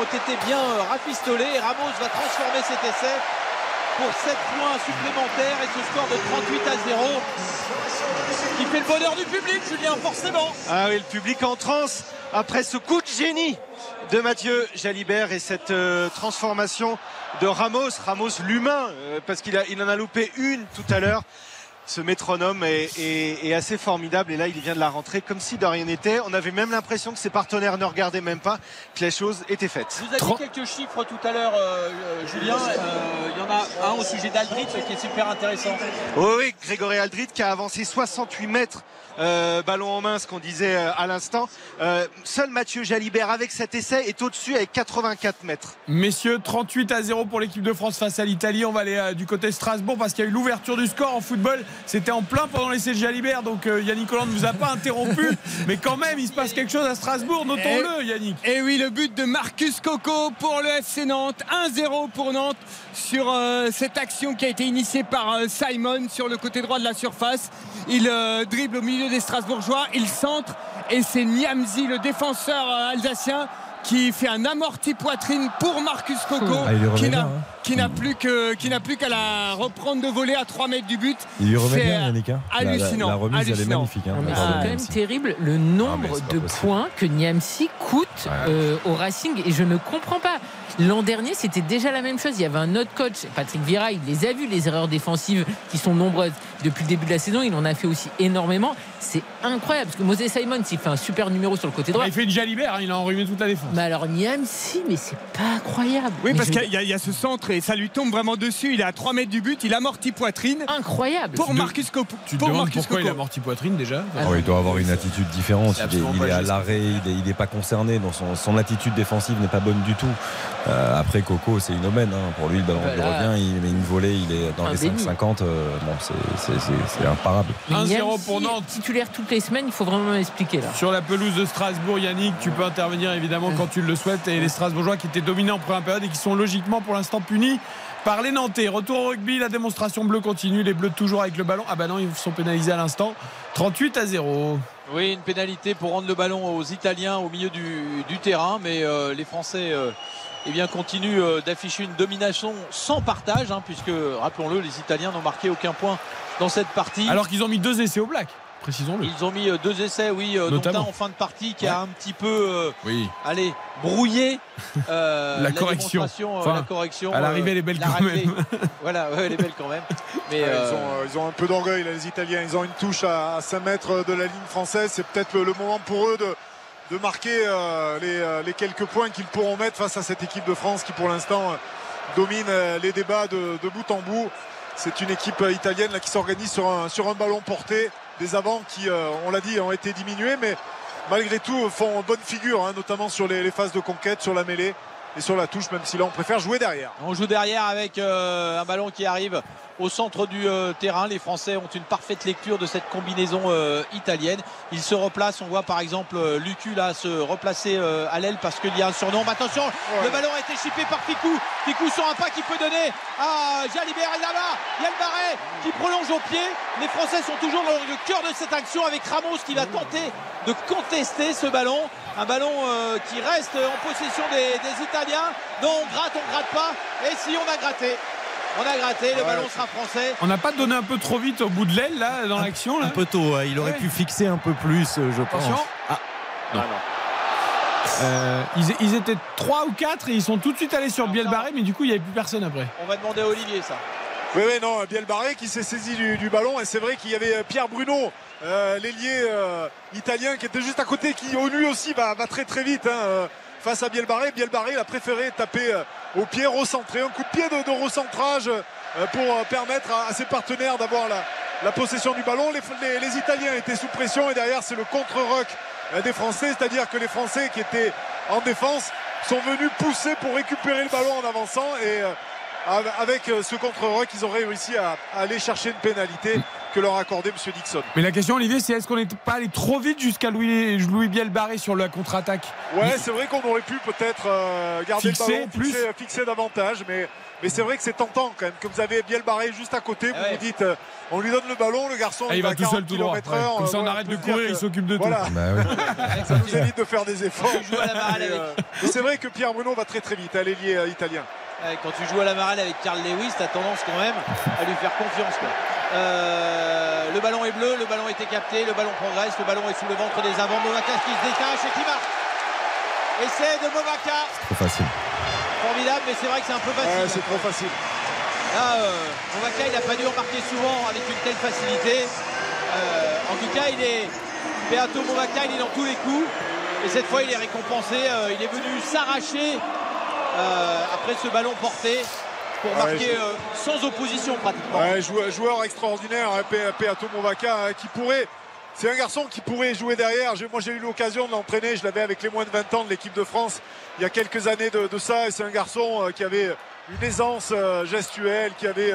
ont été bien rafistolés. Et Ramos va transformer cet essai pour 7 points supplémentaires et ce score de 38 à 0 qui fait le bonheur du public, Julien, forcément. Ah oui, le public en transe après ce coup de génie de Mathieu Jalibert et cette euh, transformation de Ramos, Ramos l'humain, euh, parce qu'il en a loupé une tout à l'heure. Ce métronome est, est- est assez formidable et là il vient de la rentrer comme si de rien n'était. On avait même l'impression que ses partenaires ne regardaient même pas que les choses étaient faites. Vous avez quelques chiffres tout à l'heure, euh, euh, Julien. Euh, Il y en a un au sujet d'Aldrit qui est super intéressant. Oui, oui, Grégory Aldrit qui a avancé 68 mètres. Euh, ballon en main, ce qu'on disait euh, à l'instant. Euh, seul Mathieu Jalibert avec cet essai est au-dessus avec 84 mètres. Messieurs, 38 à 0 pour l'équipe de France face à l'Italie. On va aller euh, du côté Strasbourg parce qu'il y a eu l'ouverture du score en football. C'était en plein pendant l'essai de Jalibert. Donc euh, Yannick Hollande ne vous a pas interrompu. mais quand même, il se passe quelque chose à Strasbourg. Notons-le, Yannick. Et oui, le but de Marcus Coco pour le FC Nantes. 1-0 pour Nantes sur euh, cette action qui a été initiée par euh, Simon sur le côté droit de la surface. Il euh, dribble au milieu des Strasbourgeois, il centre et c'est Niamzi, le défenseur euh, alsacien, qui fait un amorti poitrine pour Marcus Coco, Ah, qui n'a hein. qui n'a plus que qui n'a plus qu'à la reprendre de voler à 3 mètres du but. Il lui remet C'est, bien, euh, Yannick. hein. La- la- hallucinant, La, remise, elle est magnifique. hein. C'est quand même terrible le nombre de points que Niamsi coûte euh, au Racing et je ne comprends pas. L'an dernier, c'était déjà la même chose. Il y avait un autre coach, Patrick Vieira, il les a vus, les erreurs défensives qui sont nombreuses depuis le début de la saison. Il en a fait aussi énormément. C'est incroyable parce que Moses Simon, s'il fait un super numéro sur le côté droit. Il fait une Jalibert, hein, il a enrhumé toute la défense. Mais alors Niamsi, mais c'est pas incroyable. Oui, Mais parce je- qu'il y, a- y a ce centre et ça lui tombe vraiment dessus. Il est à 3 mètres du but, il amortit poitrine. Incroyable. Pour Marcus Coco. Tu te pour demandes Marcus pourquoi il a Coco. amorti poitrine déjà Ah oui, il doit avoir une attitude différente. Il est, il à l'arrêt, il n'est pas concerné. Son attitude défensive n'est pas bonne du tout. Euh, après, Coco, c'est une aubaine. hein. Pour lui, le ballon Bah lui revient. Il met une volée. Il est dans Un les déni. 5,50. euh, bon, c'est- imparable. Mais 1-0 Niamsi, pour Nantes. Titulaire toutes les semaines, il faut vraiment m'expliquer là. Sur la pelouse de Strasbourg, Yannick, tu peux intervenir évidemment quand tu le souhaites. Et les Strasbourgeois qui étaient dominés en première période et qui sont logiquement pour l'instant punis par les Nantais. Retour au rugby, la démonstration bleue continue. Les Bleus toujours avec le ballon. Ah bah non, ils sont pénalisés à l'instant. 38 à 0. Oui, une pénalité pour rendre le ballon aux Italiens au milieu du, du terrain, mais euh, les Français euh, eh bien, continuent euh, d'afficher une domination sans partage, hein, puisque, rappelons-le, les Italiens n'ont marqué aucun point dans cette partie. Alors qu'ils ont mis deux essais au black. précisons-le. Ils ont mis euh, deux essais, oui, euh, dont Notamment. un en fin de partie qui a un petit peu, euh, Oui. allez, brouillé euh, La correction. Enfin, la correction. à l'arrivée, elle est belle quand même. voilà, ouais, elle est belle quand même. Mais Ouais, euh, ils, ont, ils ont un peu d'orgueil, les Italiens. Ils ont une touche à, à 5 mètres de la ligne française. C'est peut-être le, le moment pour eux de, de marquer euh, les, euh, les quelques points qu'ils pourront mettre face à cette équipe de France qui, pour l'instant, euh, domine les débats de, bout en bout. C'est une équipe italienne qui s'organise sur un, ballon porté. Des avants qui, on l'a dit, ont été diminués, mais malgré tout font bonne figure, hein, notamment sur les, phases de conquête, sur la mêlée et sur la touche, même si là on préfère jouer derrière. on joue derrière avec un ballon qui arrive au centre du euh, terrain. Les Français ont une parfaite lecture de cette combinaison euh, italienne. Ils se replacent. On voit par exemple euh, Lucu là se replacer euh, à l'aile parce qu'il y a un surnom. Mais attention, le ballon a été chippé par Ficou. Ficou sur un pas qui peut donner à Jalibert. Il y a là, il y a le barret qui prolonge au pied. Les Français sont toujours dans le cœur de cette action avec Ramos qui va tenter de contester ce ballon. Un ballon qui reste en possession des, des Italiens. Non, on gratte, on gratte pas. Et si on a gratté? On a gratté, le ballon sera français. On n'a pas donné un peu trop vite au bout de l'aile là dans l'action Un peu tôt, il aurait Ouais. pu fixer un peu plus, euh, je pense. Attention. Ah, Euh, ils, ils étaient 3 ou 4 et ils sont tout de suite allés sur Bielbarré mais du coup il n'y avait plus personne après. On va demander à Olivier ça. Oui, oui, non, Biel Barré qui s'est saisi du, du ballon. Et c'est vrai qu'il y avait euh, Pierre Bruno, euh, l'ailier euh, italien, qui était juste à côté, qui lui aussi va, va très très vite hein, euh, face à Biel Barré. Biel Barré, il a préféré taper euh, au pied, recentrer. Un coup de pied de, recentrage euh, pour euh, permettre à, ses partenaires d'avoir la, possession du ballon. Les, Italiens étaient sous pression et derrière, c'est le contre-rock des Français. C'est-à-dire que les Français qui étaient en défense sont venus pousser pour récupérer le ballon en avançant. Et. Avec euh, ce contre-rock, ils auraient réussi à, à aller chercher une pénalité que leur a accordé M. Dixon. Mais la question Olivier c'est est-ce qu'on n'est pas allé trop vite jusqu'à Louis, Louis Bielbarré sur la contre-attaque? Ouais, c'est vrai qu'on aurait pu peut-être euh, garder Fixer le ballon, plus. fixer, fixer davantage, mais, mais c'est vrai que c'est tentant quand même. Que vous avez Biel Barré juste à côté, vous ouais. vous dites, euh, on lui donne le ballon, le garçon Ah, il va tout seul 40 tout droit. km ouais. heure, Comme ça on voilà, arrête de courir, que- il s'occupe de Voilà. tout. Bah oui. Ça nous évite de faire des efforts. Euh, mais c'est vrai que Pierre Bruno va très très vite, à l'ailier euh, italien. Ouais, Quand tu joues à la marelle avec Carl Lewis, t'as tendance quand même à lui faire confiance. quoi. Euh, le ballon est bleu, le ballon a été capté, le ballon progresse, le ballon est sous le ventre des avants. Movaca qui se détache et qui marque. Essai de Movaca. Trop facile. Formidable, mais c'est vrai que c'est un peu facile. Ouais, c'est trop facile. Là, euh, il n'a pas dû en marquer souvent avec une telle facilité. Euh, en tout cas, il est. Beato Movaca, il est dans tous les coups. Et cette fois, il est récompensé. Euh, il est venu s'arracher après ce ballon porté pour Ouais, marquer je- euh, sans opposition pratiquement. Ouais, joueur, joueur extraordinaire, hein, Movaca, hein, qui pourrait. C'est un garçon qui pourrait jouer derrière. Moi, j'ai eu l'occasion de l'entraîner. Je l'avais avec les moins de 20 ans de l'équipe de France il y a quelques années de, ça. C'est un garçon euh, qui avait une aisance euh, gestuelle, qui avait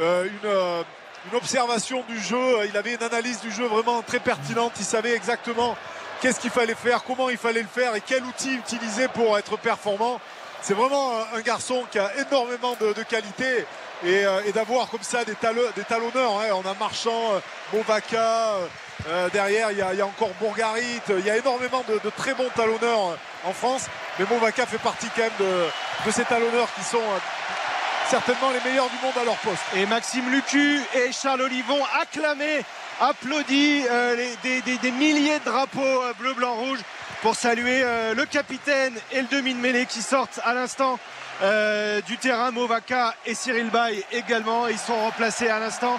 euh, une, observation du jeu. Il avait une analyse du jeu vraiment très pertinente. Il savait exactement qu'est-ce qu'il fallait faire, comment il fallait le faire et quel outil utiliser pour être performant. C'est vraiment un, garçon qui a énormément de qualité et, euh, et d'avoir comme ça des, talo- des talonneurs. hein. On a Marchand, euh, Movaca, euh, euh, derrière il y, a, a encore Bourgarit. Il y a énormément de, très bons talonneurs euh, en France, mais Movaca fait partie quand même de, ces talonneurs qui sont euh, certainement les meilleurs du monde à leur poste. Et Maxime Lucu et Charles Olivon acclamés, applaudis, euh, des, milliers de drapeaux euh, bleu, blanc, rouge pour saluer euh, le capitaine et le demi de mêlée qui sortent à l'instant euh, du terrain. Movaca et Cyril Bay également. Ils sont remplacés à l'instant.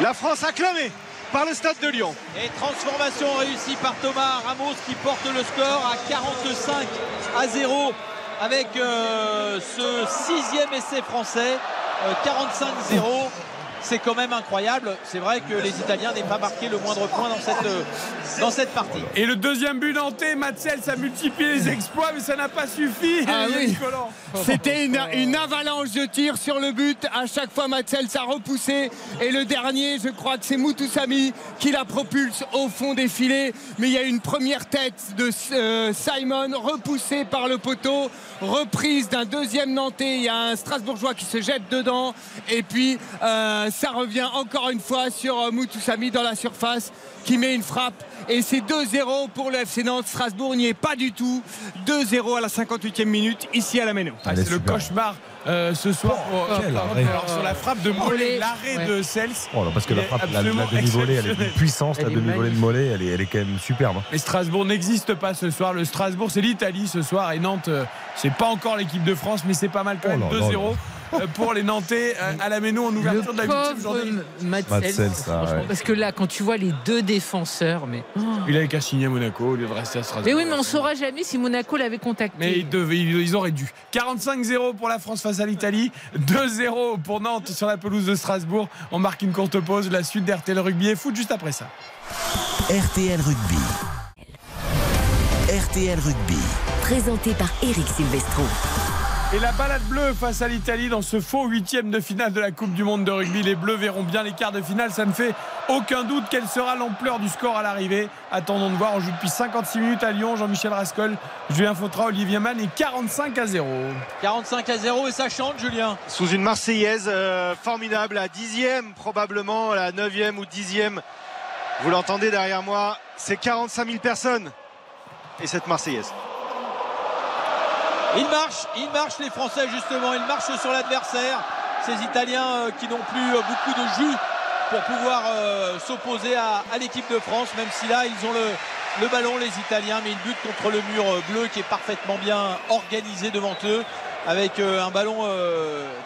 La France acclamée par le stade de Lyon. Et transformation réussie par Thomas Ramos qui porte le score à 45 à 0 avec euh, ce sixième essai français. euh, 45-0. C'est quand même incroyable. C'est vrai que les Italiens n'aient pas marqué le moindre point dans cette, euh, dans cette partie. Et le deuxième but nantais, Matsel, ça multiplie les exploits, mais ça n'a pas suffi. Ah oui. C'était une, une avalanche de tirs sur le but. À chaque fois, Matsel s'est repoussé. Et le dernier, je crois que c'est Moutoussami qui la propulse au fond des filets. Mais il y a une première tête de euh, Simon repoussée par le poteau. Reprise d'un deuxième Nantais. Il y a un Strasbourgeois qui se jette dedans. Et puis, euh, ça revient encore une fois sur euh, Moutoussami dans la surface qui met une frappe et c'est 2-0 pour le FC Nantes. Strasbourg n'y est pas du tout. 2-0 à la 58e minute ici à la Méno. Ah, c'est le cauchemar euh, ce soir quel pour- arrêt. alors, sur la frappe de Mollet, l'arrêt Ouais. de Cels. Oh parce que la frappe, la, la demi-volée, elle est d'une puissance, la Elle demi-volée de Mollet, elle est, elle est quand même superbe. hein. Mais Strasbourg n'existe pas ce soir. Le Strasbourg, c'est l'Italie ce soir. Et Nantes, euh, c'est pas encore l'équipe de France, mais c'est pas mal quand Oh même. là là 2-0 euh, pour les Nantais euh, à la Méno en ouverture de la Le. Matsels, Matsels, ça, franchement, ouais. parce que là, quand tu vois les deux défenseurs, mais. oh. Il avait qu'à signer à Monaco au lieu de rester à Strasbourg. Mais oui, mais on saura jamais si Monaco l'avait contacté. Mais ils, devaient- ils- ils auraient dû. 45-0 pour la France face à l'Italie. 2-0 pour Nantes sur la pelouse de Strasbourg. On marque une courte pause. La suite d'RTL Rugby et foot juste après ça. RTL Rugby. RTL Rugby. Présenté par Eric Silvestro. Et la balade bleue face à l'Italie dans ce faux huitième de finale de la Coupe du Monde de rugby. Les Bleus verront bien les quarts de finale. Ça ne fait aucun doute quelle sera l'ampleur du score à l'arrivée. Attendons de voir. On joue depuis 56 minutes à Lyon. Jean-Michel Rascol, Julien Fautra, Olivier Mann et 45 à 0. 45 à 0 et ça chante, Julien. Sous une Marseillaise euh, formidable, la dixième probablement, la neuvième ou dixième. Vous l'entendez derrière moi, c'est 45 000 personnes. Et cette Marseillaise. Ils marchent, ils marchent les Français justement, ils marchent sur l'adversaire. Ces Italiens euh, qui n'ont plus euh, beaucoup de jus pour pouvoir euh, s'opposer à, l'équipe de France, même si là ils ont le, ballon les Italiens, mais ils butent contre le mur bleu qui est parfaitement bien organisé devant eux, avec un ballon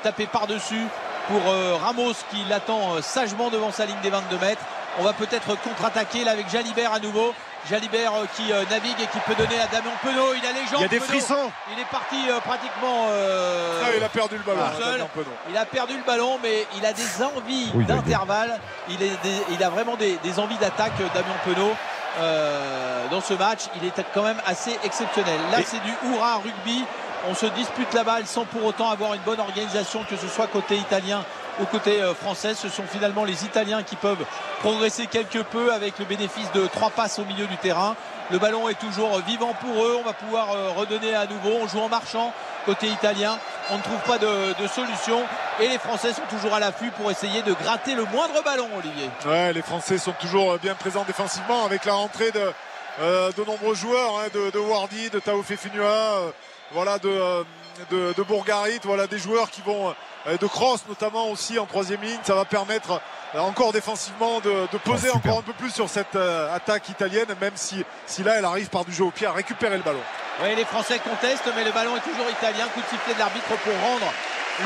tapé par-dessus pour Ramos qui l'attend sagement devant sa ligne des 22 mètres. On va peut-être contre-attaquer là avec Jalibert à nouveau. Jalibert euh, qui euh, navigue et qui peut donner à Damien Penaud. Il a les jambes. Il y a des Penaud. frissons. Il est parti euh, pratiquement. euh, Ah, il a perdu le ballon. seul. Il a perdu le ballon, mais il a des envies Oui, d'intervalle. Il, a vraiment des, des envies d'attaque, Damien Penaud. euh, dans ce match, il est quand même assez exceptionnel. Là, Et- c'est du hurrah rugby. On se dispute la balle sans pour autant avoir une bonne organisation, que ce soit côté italien ou côté euh, français. Ce sont finalement les Italiens qui peuvent progresser quelque peu avec le bénéfice de trois passes au milieu du terrain. Le ballon est toujours vivant pour eux. On va pouvoir euh, redonner à nouveau. On joue en marchant côté italien. On ne trouve pas de, solution. Et les Français sont toujours à l'affût pour essayer de gratter le moindre ballon, Olivier. Ouais, les Français sont toujours bien présents défensivement avec la rentrée de, euh, nombreux joueurs, hein, de, de Wardy, de Tao Fefinua, euh, voilà, de, euh, de, Bourgarit, voilà, des joueurs qui vont, euh, de Cross notamment aussi en troisième ligne. Ça va permettre euh, encore défensivement de, de peser Ah, encore un peu plus sur cette euh, attaque italienne, même si, si là elle arrive par du jeu au pied à récupérer le ballon. Oui, les Français contestent, mais le ballon est toujours italien. Coup de sifflet de l'arbitre pour rendre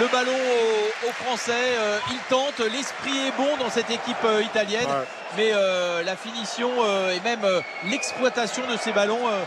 le ballon aux, aux Français. Euh, ils tentent, l'esprit est bon dans cette équipe euh, italienne, Ouais. mais euh, la finition euh, et même euh, l'exploitation de ces ballons euh,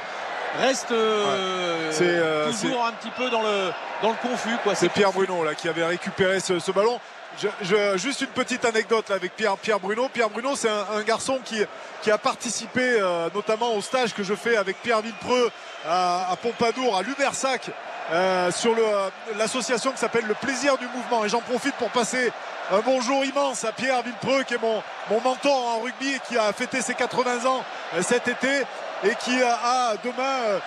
reste euh, euh, toujours un petit peu dans le, dans le confus. C'est Pierre Bruno là, qui avait récupéré ce, ce ballon. Je- je- juste une petite anecdote là, avec Pierre, Pierre Bruno. Pierre Bruno, c'est un, un garçon qui, qui a participé euh, notamment au stage que je fais avec Pierre Villepreux à, à Pompadour, à Lubersac, euh, sur euh, l'association qui s'appelle Le Plaisir du Mouvement. Et j'en profite pour passer un bonjour immense à Pierre Villepreux, qui est mon, mon mentor en rugby et qui a fêté ses 80 ans euh, cet été et qui a, demain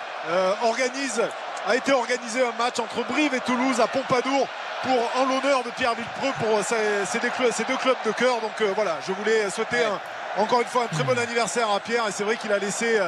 organise a été organisé un match entre Brive et Toulouse à Pompadour pour en l'honneur de Pierre Villepreux pour ces deux clubs, ces deux clubs de cœur. Donc voilà, je voulais souhaiter un- encore une fois un très bon anniversaire à Pierre et c'est vrai qu'il a laissé,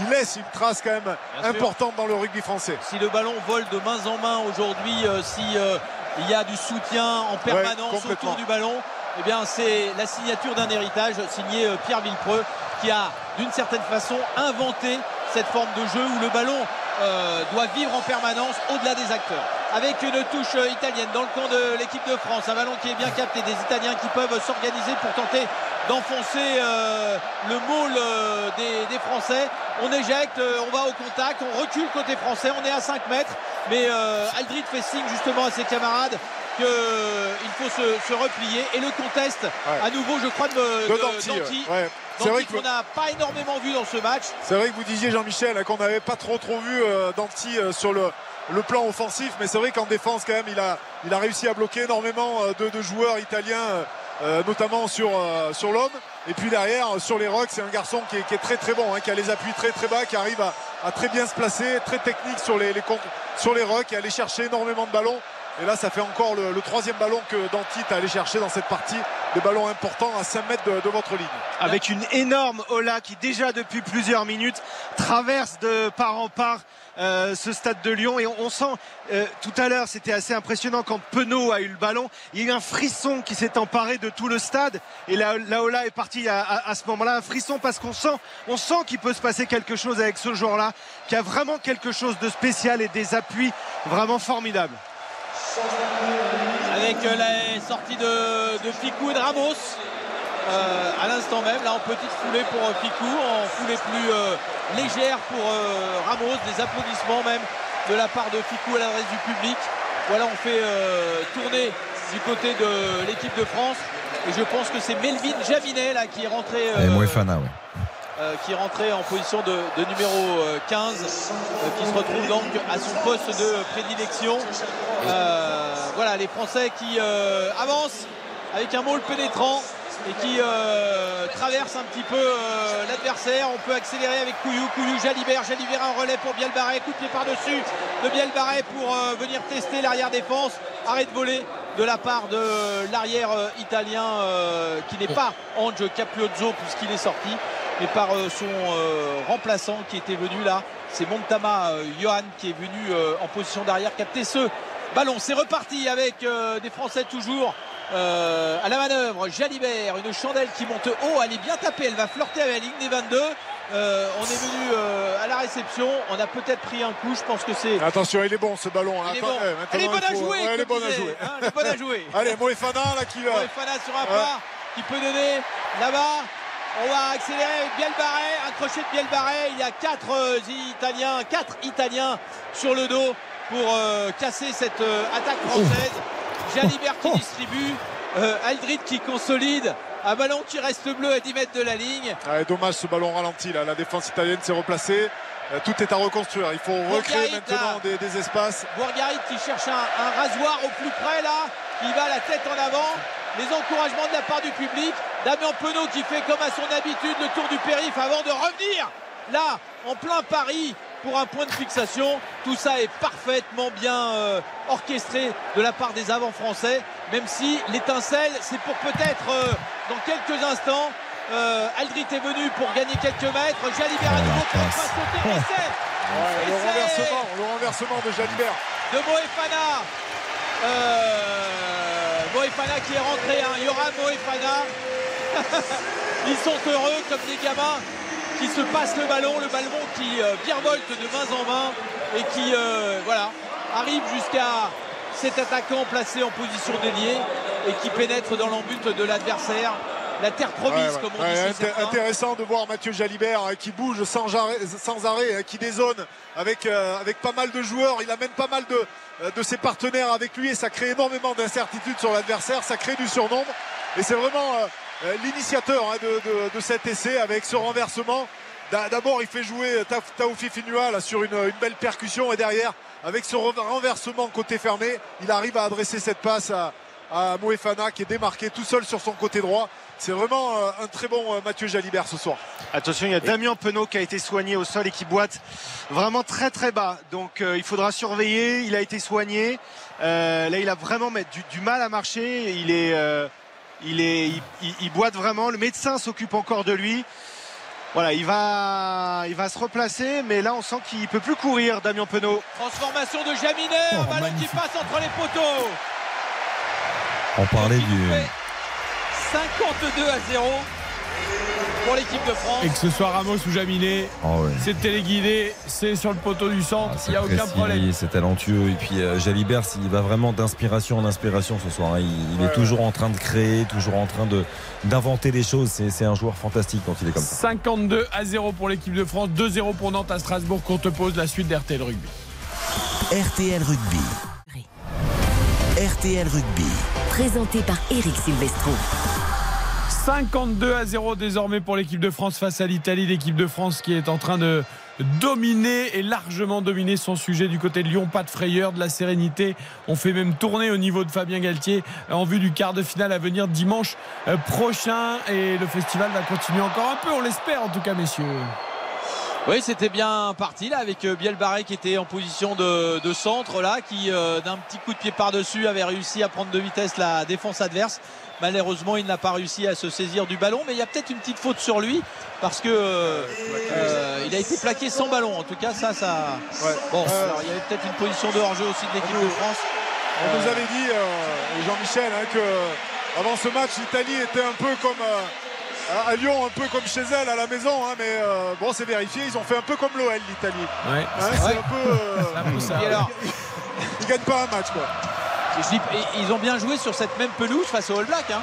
il laisse une trace quand même importante dans le rugby français. si le ballon vole de main en main aujourd'hui, euh, si euh, il y a du soutien en permanence autour du ballon, eh bien c'est la signature d'un héritage signé euh, Pierre Villepreux qui a d'une certaine façon inventé cette forme de jeu où le ballon euh, doit vivre en permanence au-delà des acteurs. Avec une touche italienne dans le camp de l'équipe de France, un ballon qui est bien capté, des Italiens qui peuvent s'organiser pour tenter d'enfoncer euh, le môle euh, des, des Français. On éjecte, euh, on va au contact, on recule côté français, on est à 5 mètres, mais Aldrit fait signe justement à ses camarades qu'il faut se, se replier et le conteste à nouveau je crois de, De de ouais. Ouais. C'est vrai qu'on n'a pas énormément vu dans ce match. C'est vrai que vous disiez Jean-Michel hein, qu'on n'avait pas trop trop vu Danti euh, sur le, le plan offensif, mais c'est vrai qu'en défense quand même il a, il a réussi à bloquer énormément de, de joueurs italiens, euh, notamment sur, euh, sur l'homme. Et puis derrière, euh, sur les rocks, c'est un garçon qui est, très très bon, hein, qui a les appuis très très bas, qui arrive à, très bien se placer, très technique sur les, les, sur les et aller chercher énormément de ballons. Et là, ça fait encore le, troisième ballon que Danti est allé chercher dans cette partie. des ballons importants à 5 mètres de, de votre ligne. avec une énorme Ola qui déjà depuis plusieurs minutes traverse de part en part euh, ce stade de Lyon. Et on, sent euh, tout à l'heure c'était assez impressionnant quand Penaud a eu le ballon. Il y a eu un frisson qui s'est emparé de tout le stade. Et la, la Ola est partie à, ce moment-là. Un frisson parce qu'on sent on sent qu'il peut se passer quelque chose avec ce joueur-là qui a vraiment quelque chose de spécial et des appuis vraiment formidables. Avec euh, la sortie de, de Ficou et de Ramos à l'instant même, là en petite foulée pour Ficou, en foulée plus légère pour euh, Ramos, des applaudissements même de la part de Ficou à l'adresse du public. Voilà, on fait euh, tourner du côté de l'équipe de France et je pense que c'est Melvin Jaminet là qui est rentré Et euh, Moefana, ouais. euh, qui est rentré en position de, de numéro euh, 15, euh, qui se retrouve donc à son poste de prédilection. Voilà, les Français qui avancent avec un môle pénétrant et qui euh, traversent un petit peu euh, l'adversaire. On peut accélérer avec Couillou, Couillou, Jalibert, Jalibert un relais pour Bielbarré, coup de par-dessus de Bielbarré pour euh, venir tester l'arrière défense. Arrêt de voler de la part de l'arrière italien qui n'est pas Ange Capiozzo puisqu'il est sorti mais par son remplaçant qui était venu là. C'est Montama Johan qui est venu en position d'arrière capter ce ballon. C'est reparti avec des Français toujours euh, à la manœuvre. Jalibert, une chandelle qui monte haut, elle est bien tapée, elle va flirter avec la ligne des 22. Euh, on est venu euh, à la réception, on a peut-être pris un coup, je pense que c'est. Attention, il est bon ce ballon. hein. Il est Attends, bon. eh, Elle est bonne il à jouer, ouais, elle est bonne à jouer. hein, elle est bonne à jouer. Allez, Moefana là qui va. Moefana sur un Ouais. pas qui peut donner là-bas. On va accélérer avec Bielbarré, un crochet de Bielbarré. Il y a quatre euh, Italiens, quatre Italiens sur le dos pour euh, casser cette euh, attaque française. Jalibert qui distribue, euh, Aldrit qui consolide, un ballon qui reste bleu à 10 mètres de la ligne. Ouais, dommage ce ballon ralenti là. La défense italienne s'est replacée. Euh, Tout est à reconstruire. Il faut recréer Bourgarit, maintenant des, des espaces. Bourgarit qui cherche un, un rasoir au plus près là, qui va la tête en avant. Les encouragements de la part du public. Damien Penaud qui fait comme à son habitude le tour du périph' avant de revenir là en plein Paris pour un point de fixation. Tout ça est parfaitement bien euh, orchestré de la part des avants français, même si l'étincelle c'est pour peut-être euh, dans quelques instants. Euh, Aldrit est venu pour gagner quelques mètres. Jalibert à nouveau qui va sauter. Essai Ouais, le renversement, le renversement de Jalibert. de Moefana. Euh, Moefana qui est rentré, hein. Yoram Moefana. Ils sont heureux comme des gamins qui se passent le ballon, le ballon qui euh, virevolte de main en main et qui euh, voilà, arrive jusqu'à cet attaquant placé en position d'ailier et qui pénètre dans l'embut de l'adversaire. La terre promise, Ouais, comme on Ouais, dit intéressant de voir Mathieu Jalibert hein, qui bouge sans arrêt, sans arrêt hein, qui dézone avec, euh, avec pas mal de joueurs. Il amène pas mal de, euh, de ses partenaires avec lui et ça crée énormément d'incertitudes sur l'adversaire. Ça crée du surnombre et c'est vraiment euh, euh, l'initiateur hein, de, cet essai avec ce renversement. D'a- D'abord, il fait jouer Ta- Taoufi Finua sur une, belle percussion et derrière, avec ce re- renversement côté fermé, il arrive à adresser cette passe à, à Moefana qui est démarqué tout seul sur son côté droit. C'est vraiment euh, un très bon euh, Mathieu Jalibert ce soir. Attention, il y a Damien Penaud qui a été soigné au sol et qui boite vraiment très très bas. Donc euh, il faudra surveiller. Il a été soigné. Euh, là, il a vraiment du, mal à marcher. Il est, euh, il est, il, il- il boite vraiment. Le médecin s'occupe encore de lui. Voilà, il va, il va se replacer, mais là on sent qu'il peut plus courir, Damien Penaud. Transformation de Jaminet, un Oh, ballon qui passe entre les poteaux. On parlait du. 52 à 0 pour l'équipe de France. Et que ce soit Ramos ou Jaminet, Oh, ouais. c'est téléguidé, c'est sur le poteau du centre, il C'est n'y a aucun problème. c'est talentueux. Et puis euh, Jalibert, il va vraiment d'inspiration en inspiration ce soir. hein. Il, il est toujours en train de créer, toujours en train de d'inventer des choses. C'est un joueur fantastique quand il est comme ça. 52 à 0 pour l'équipe de France, 2-0 pour Nantes à Strasbourg. Courte pause, la suite d'RTL Rugby. RTL Rugby. RTL Rugby. Présenté par Eric Silvestro. 52 à 0 désormais pour l'équipe de France face à l'Italie. L'équipe de France qui est en train de dominer et largement dominer son sujet du côté de Lyon. Pas de frayeur, de la sérénité. On fait même tourner au niveau de Fabien Galtier en vue du quart de finale à venir dimanche euh, prochain. Et le festival va continuer encore un peu, on l'espère en tout cas, messieurs. Oui, c'était bien parti là avec euh, Biel Barré qui était en position de, de centre là, qui euh, d'un petit coup de pied par-dessus avait réussi à prendre de vitesse la défense adverse. Malheureusement, il n'a pas réussi à se saisir du ballon, mais il y a peut-être une petite faute sur lui parce que euh, euh, il a été plaqué sans ballon. En tout cas, ça, ça. Bon, alors, il y avait peut-être une position de hors-jeu aussi de l'équipe de France. On nous avait dit, euh, Jean-Michel, hein, que avant ce match, l'Italie était un peu comme euh, à Lyon, un peu comme chez elle à la maison. hein, mais euh, bon, c'est vérifié. Ils ont fait un peu comme l'OL, l'Italie. Ouais. Hein, c'est un peu. euh, ça. Alors, ils gagnent pas un match, quoi. Ils ont bien joué sur cette même pelouse face au All Black. Hein.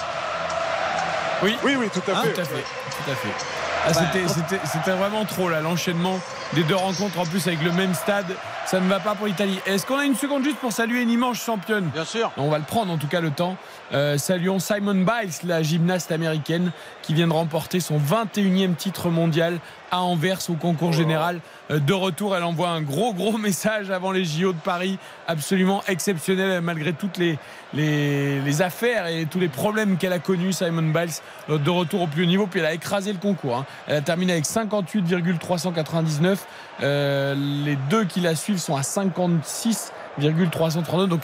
Oui, oui, oui, tout à Hein fait. Tout à fait. Tout à fait. Ah, c'était, vraiment trop là, l'enchaînement des deux rencontres en plus avec le même stade. Ça ne va pas pour l'Italie. Est-ce qu'on a une seconde juste pour saluer une immense championne? Bien sûr. On va le prendre en tout cas le temps. Euh, saluons Simon Biles, la gymnaste américaine qui vient de remporter son 21e titre mondial à Anvers au concours général. Euh, de retour, elle envoie un gros gros message avant les JO de Paris, absolument exceptionnel malgré toutes les, les, les affaires et tous les problèmes qu'elle a connus, Simon Biles, de retour au plus haut niveau. Puis elle a écrasé le concours. hein. Elle a terminé avec 58,399. Euh, les deux qui la suivent sont à 56,332. Donc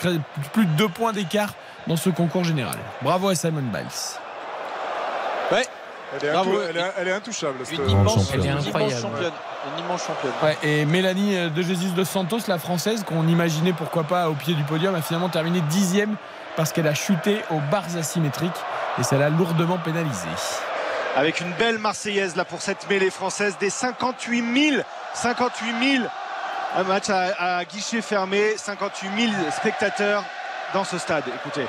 plus de deux points d'écart dans ce concours général. Bravo à Simon Biles. Ouais. Elle est, Bravo. elle est- elle est intouchable. cette- Une immense, championne. une Elle est immense championne. Une immense championne. Ouais, et Mélanie euh, de Jésus de Santos, la française, qu'on imaginait pourquoi pas au pied du podium, a finalement terminé dixième parce qu'elle a chuté aux barres asymétriques et ça l'a lourdement pénalisée. Avec une belle Marseillaise là pour cette mêlée française des 58 000, 58 000, un match à, à guichet fermé, 58 000 spectateurs dans ce stade. Écoutez.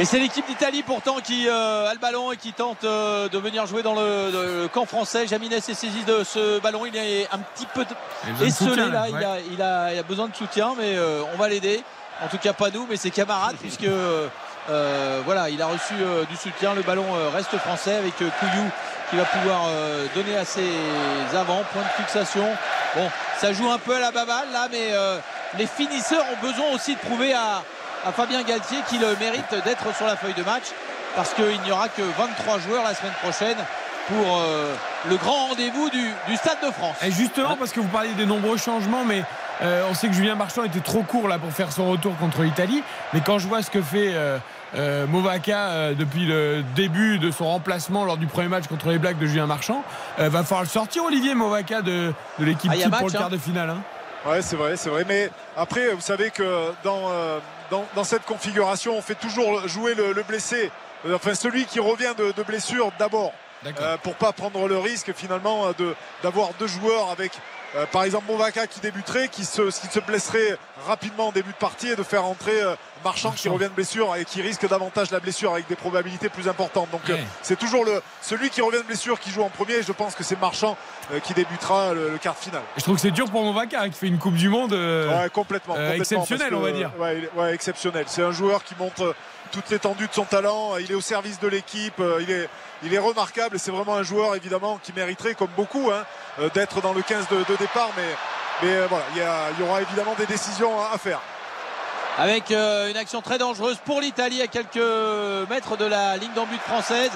Et c'est l'équipe d'Italie pourtant qui euh, a le ballon et qui tente euh, de venir jouer dans le, le camp français. Jamines est saisi de ce ballon. Il est un petit peu esselé là. Il, a, il, a, il a besoin de soutien, mais euh, on va l'aider. En tout cas pas nous, mais ses camarades, puisque voilà, il a reçu du soutien. Le ballon reste français avec Couillou qui va pouvoir donner à ses avants. Point de fixation. Bon, ça joue un peu à la baballe là, mais les finisseurs ont besoin aussi de prouver à, à Fabien Galtier qu'il euh, mérite d'être sur la feuille de match parce qu'il n'y aura que 23 joueurs la semaine prochaine pour euh, le grand rendez-vous du, du Stade de France. Et justement, parce que vous parliez des nombreux changements, mais euh, on sait que Julien Marchand était trop court là pour faire son retour contre l'Italie. Mais quand je vois ce que fait euh, euh, Movaca euh, depuis le début de son remplacement lors du premier match contre les Blacks de Julien Marchand, euh, va falloir le sortir Olivier Movaca de, de l'équipe Ah, match, pour le hein. quart de finale. hein. Ouais, c'est vrai, c'est vrai. Mais après, vous savez que dans, euh, dans, dans cette configuration, on fait toujours jouer le, le blessé, Euh, enfin celui qui revient de, de blessure d'abord, euh, pour pas prendre le risque finalement euh, de d'avoir deux joueurs avec. euh, par exemple, Movaca qui débuterait, qui se, qui se blesserait rapidement en début de partie et de faire entrer Marchand, qui revient de blessure et qui risque davantage la blessure avec des probabilités plus importantes. Donc euh, c'est toujours le, celui qui revient de blessure qui joue en premier. Et je pense que c'est Marchand euh, qui débutera le, le quart de finale. Je trouve que c'est dur pour Movaca hein, qui fait une Coupe du Monde. euh, Ouais, complètement. complètement, exceptionnel, parce on va dire. Ouais, ouais. C'est un joueur qui montre toute l'étendue de son talent. Il est au service de l'équipe. Il est, il est remarquable. C'est vraiment un joueur, évidemment, qui mériterait, comme beaucoup, hein, d'être dans le 15 de, de départ. Mais, mais voilà, il y, a- il y aura évidemment des décisions à faire. Avec euh, une action très dangereuse pour l'Italie à quelques mètres de la ligne d'en but française.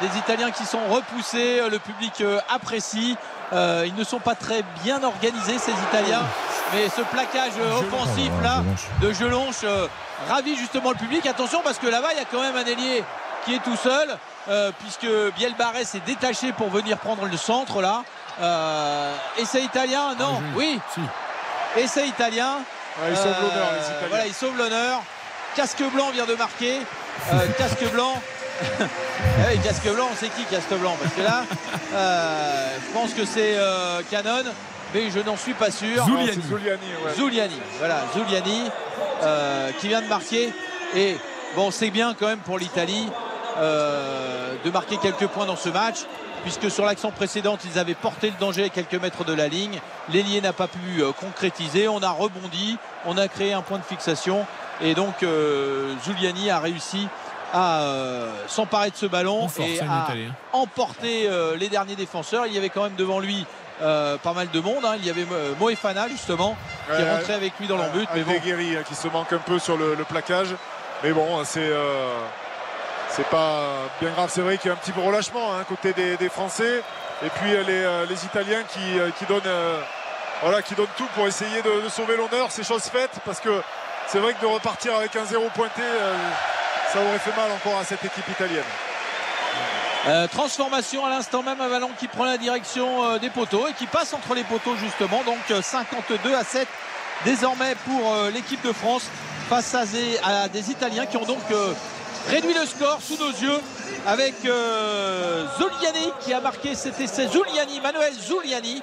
Des Italiens qui sont repoussés, euh, le public euh, apprécie. Ils ne sont pas très bien organisés ces Italiens. Mais ce plaquage offensif là de Gelonche ravit justement le public. Attention parce que là-bas il y a quand même un ailier qui est tout seul. euh, puisque Biel Barret s'est détaché pour venir prendre le centre là. Euh, essai italien, non, oui. Essai italien. Ouais, ils sauvent l'honneur, les Italiens. Voilà, il sauve l'honneur. Casque blanc vient de marquer. Euh, casque blanc. Ah oui, casque blanc, c'est qui casque blanc Parce que là, euh, je pense que c'est euh, Canon, mais je n'en suis pas sûr. Non, Zuliani, ouais. Zuliani, voilà, Zuliani euh, qui vient de marquer. Et bon, c'est bien quand même pour l'Italie euh, de marquer quelques points dans ce match, puisque sur l'action précédente, ils avaient porté le danger à quelques mètres de la ligne. L'ailier n'a pas pu euh, concrétiser. On a rebondi, on a créé un point de fixation. Et donc, euh, Zuliani a réussi à euh, s'emparer de ce ballon et à hein. emporter euh, les derniers défenseurs. Il y avait quand même devant lui euh, pas mal de monde. hein. Il y avait Moefana justement qui est rentré avec lui dans leur but. Mais bon, hein, qui se manque un peu sur le, le plaquage. Mais bon, c'est euh, c'est pas bien grave. C'est vrai qu'il y a un petit peu relâchement hein, côté des, Français. Et puis euh, les, Italiens qui, euh, donnent euh, voilà, qui donnent tout pour essayer de, sauver l'honneur. C'est chose faite parce que c'est vrai que de repartir avec un zéro pointé, ça aurait fait mal encore à cette équipe italienne. transformation à l'instant même, un ballon qui prend la direction des poteaux et qui passe entre les poteaux justement. Donc euh, 52 à 7 désormais pour l'équipe de France face à des, Italiens qui ont donc réduit le score sous nos yeux avec euh, Zuliani qui a marqué cet essai. Zuliani, Manuel Zuliani,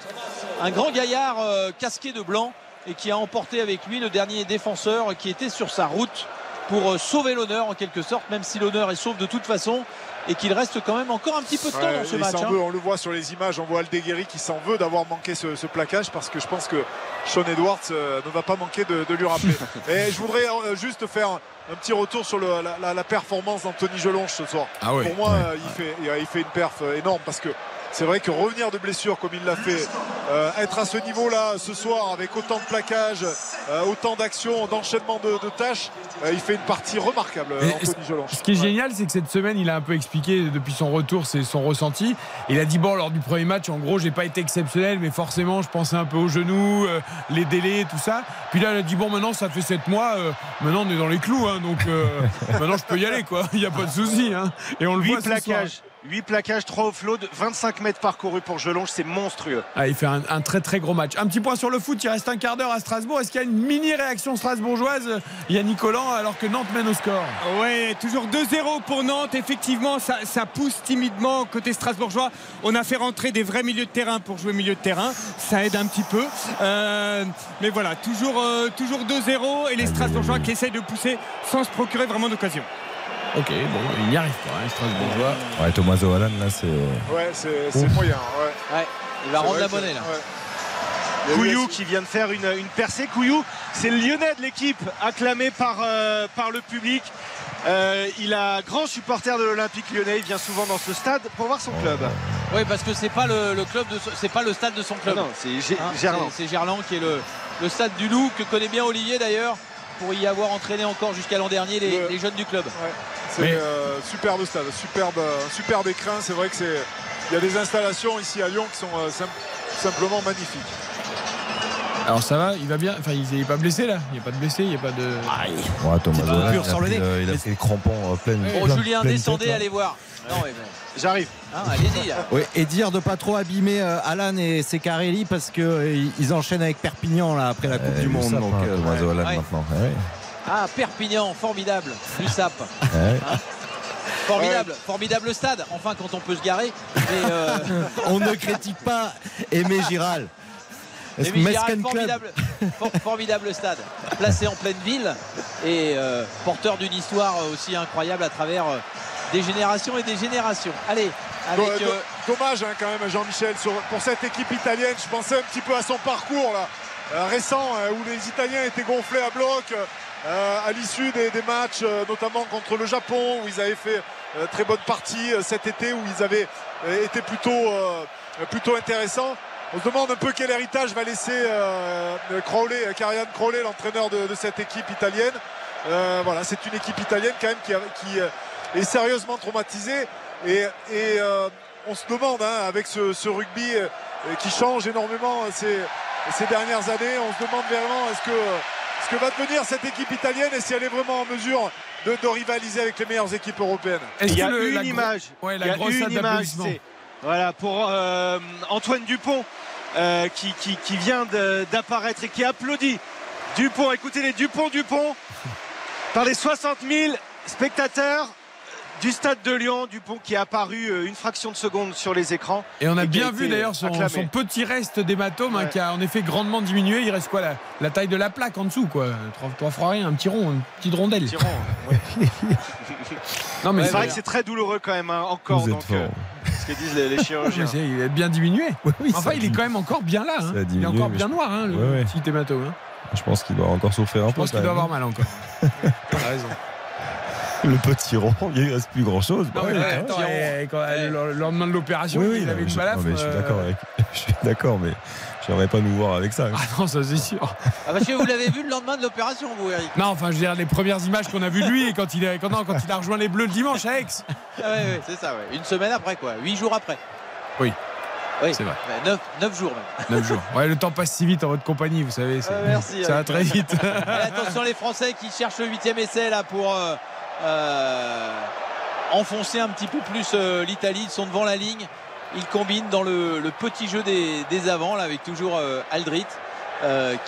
un grand gaillard euh, casqué de blanc et qui a emporté avec lui le dernier défenseur qui était sur sa route pour euh, sauver l'honneur en quelque sorte, même si l'honneur est sauve de toute façon et qu'il reste quand même encore un petit peu de temps Ouais, dans ce match. hein. veut, on le voit sur les images, on voit Aldeguerri qui s'en veut d'avoir manqué ce, ce plaquage parce que je pense que Sean Edwards euh, ne va pas manquer de, de lui rappeler. Et je voudrais juste faire un, petit retour sur le- la, la- la performance d'Anthony Gelonge ce soir. Ah ouais. Pour moi, Ouais. il, fait, il, fait une perf énorme parce que c'est vrai que revenir de blessure comme il l'a fait, euh, être à ce niveau-là ce soir avec autant de plaquages, euh, autant d'actions, d'enchaînement de, de tâches, euh, il fait une partie remarquable, Et Anthony. Ce qui est génial, c'est que cette semaine, il a un peu expliqué depuis son retour, c'est son ressenti. Il a dit bon, lors du premier match, en gros, j'ai pas été exceptionnel, mais forcément, je pensais un peu aux genoux, euh, les délais, tout ça. Puis là, il a dit bon, maintenant, ça fait 7 mois, euh, maintenant, on est dans les clous, hein, donc euh, maintenant, je peux y aller, quoi. Il n'y a pas de souci. Hein. Et on le 8 voit plaquages. 8 plaquages, 3 offloads, 25 mètres parcourus pour Gelonge, c'est monstrueux. Ah, il fait un, un très très gros match. Un petit point sur le foot, il reste un quart d'heure à Strasbourg. Est-ce qu'il y a une mini réaction strasbourgeoise Yannick Collant alors que Nantes mène au score? Ouais, toujours 2-0 pour Nantes. Effectivement, ça, ça pousse timidement côté strasbourgeois. On a fait rentrer des vrais milieux de terrain pour jouer milieu de terrain. Ça aide un petit peu. Euh, mais voilà, toujours, euh, toujours 2-0 et les Strasbourgeois qui essayent de pousser sans se procurer vraiment d'occasion. Ok, bon, il n'y arrive pas, hein, Strasbourgeois. Ouais, Thomas Zohalan, là, c'est. Ouais, c'est moyen. Ouais. Ouais, il va C'est rendre la que- monnaie là. ouais. Couillou qui vient de faire une, une percée. Couillou, c'est le lyonnais de l'équipe, acclamé par, euh, par le public. Euh, il a grand supporter de l'Olympique lyonnais. Il vient souvent dans ce stade pour voir son club. Oui, parce que c'est pas le, le club de, son- c'est pas le stade de son club. Non, c'est Hein, Gerland. c'est- C'est Gerland qui est le, le stade du Loup que connaît bien Olivier d'ailleurs pour y avoir entraîné encore jusqu'à l'an dernier les, Le- les jeunes du club. C'est Mais- euh, superbe stade, superbe, un superbe écrin. C'est vrai que c'est. Il y a des installations ici à Lyon qui sont euh, sim- simplement magnifiques. Alors ça va, il va bien? Enfin, il n'est pas blessé là? Il n'y a pas de blessé, il n'y a pas de. Ouais, Thomas il a sur le pris nez. le- il a pris le crampon euh, plein. Bon, plein- Julien, descendez, tête, allez voir. Non. J'arrive. Hein, allez-y. Oui, et dire de pas trop abîmer euh, Alan et Secarelli parce que euh, ils- enchaînent avec Perpignan là après la Coupe Euh, du Monde. Donc, hein, euh, Thomas ouais. Zohalan Ouais. maintenant. Ouais. Ah, Perpignan, formidable. Du sap. Ouais. Formidable, formidable stade. Enfin, quand on peut se garer. Mais, euh, On ne critique pas Aimé Giral. Mescan Giral, formidable, for- formidable stade, placé en pleine ville et euh, porteur d'une histoire aussi incroyable à travers euh, des générations et des générations. Allez, avec euh, Dommage hein, quand même Jean-Michel pour cette équipe italienne. Je pensais un petit peu à son parcours là, euh, récent euh, où les Italiens étaient gonflés à bloc euh, à l'issue des, des matchs, notamment contre le Japon où ils avaient fait très bonne partie cet été où ils avaient été plutôt, plutôt intéressants. On se demande un peu quel héritage va laisser Crowley, Karian Crowley, l'entraîneur de, de cette équipe italienne. Voilà, c'est une équipe italienne quand même qui, qui, est sérieusement traumatisée et, et, euh, on se demande hein, avec ce, ce rugby euh, qui change énormément ces, ces dernières années, on se demande vraiment est-ce que, ce que va devenir cette équipe italienne et si elle est vraiment en mesure de, de rivaliser avec les meilleures équipes européennes. Est-ce Il y a le- une image. Ouais, la Il y a une image. Voilà, pour euh, Antoine Dupont euh, qui, qui- qui vient d'apparaître et qui applaudit Dupont. Écoutez les Dupont-Dupont par les 60 000 spectateurs du stade de Lyon. Dupont qui est apparu euh, une fraction de seconde sur les écrans. Et on a Et qui a bien vu d'ailleurs son, son petit reste d'hématome hein, qui a en effet grandement diminué. Il reste quoi la, la taille de la plaque en dessous quoi. Trois, trois fois rien, un petit rond, une petite rondelle. Petit rond, ouais. Non mais c'est c'est vrai que c'est très douloureux quand même, hein, encore. Vous êtes donc, euh, ce que disent les, les chirurgiens. il est bien diminué. oui, enfin, il est quand même encore bien là. hein. A Il est diminué, encore bien je- noir, hein, le Ouais, ouais. petit hématome. hein. Je pense qu'il doit encore souffrir un Je peu. pense qu'il doit avoir mal encore. T'as raison. Le petit rond, il ne reste plus grand chose. Non, attends, et quand- le lendemain de l'opération, Oui, oui, il non, avait mais une je, balafre. non, je suis euh, d'accord avec. Je suis d'accord, mais j'aimerais pas nous voir avec ça. Ah non, ça c'est sûr. Ah, parce que vous l'avez vu le lendemain de l'opération, vous, Eric. Non, enfin, je veux dire, les premières images qu'on a vues de lui et quand il a, quand, non, quand il a rejoint les Bleus le dimanche à Aix. Ah ouais, ouais, c'est ça, ouais. Une semaine après, quoi. Huit jours après. Oui, Oui, c'est vrai. Ouais, neuf, neuf jours même. 9 jours. Ouais, le temps passe si vite en votre compagnie, vous savez. Ah, merci, ça va très vite. Et attention les Français qui cherchent le huitième essai là pour euh, euh, enfoncer un petit peu plus euh, l'Italie. Ils sont devant la ligne. Ils combinent dans le, le petit jeu des, des avants là, avec toujours euh, Aldrit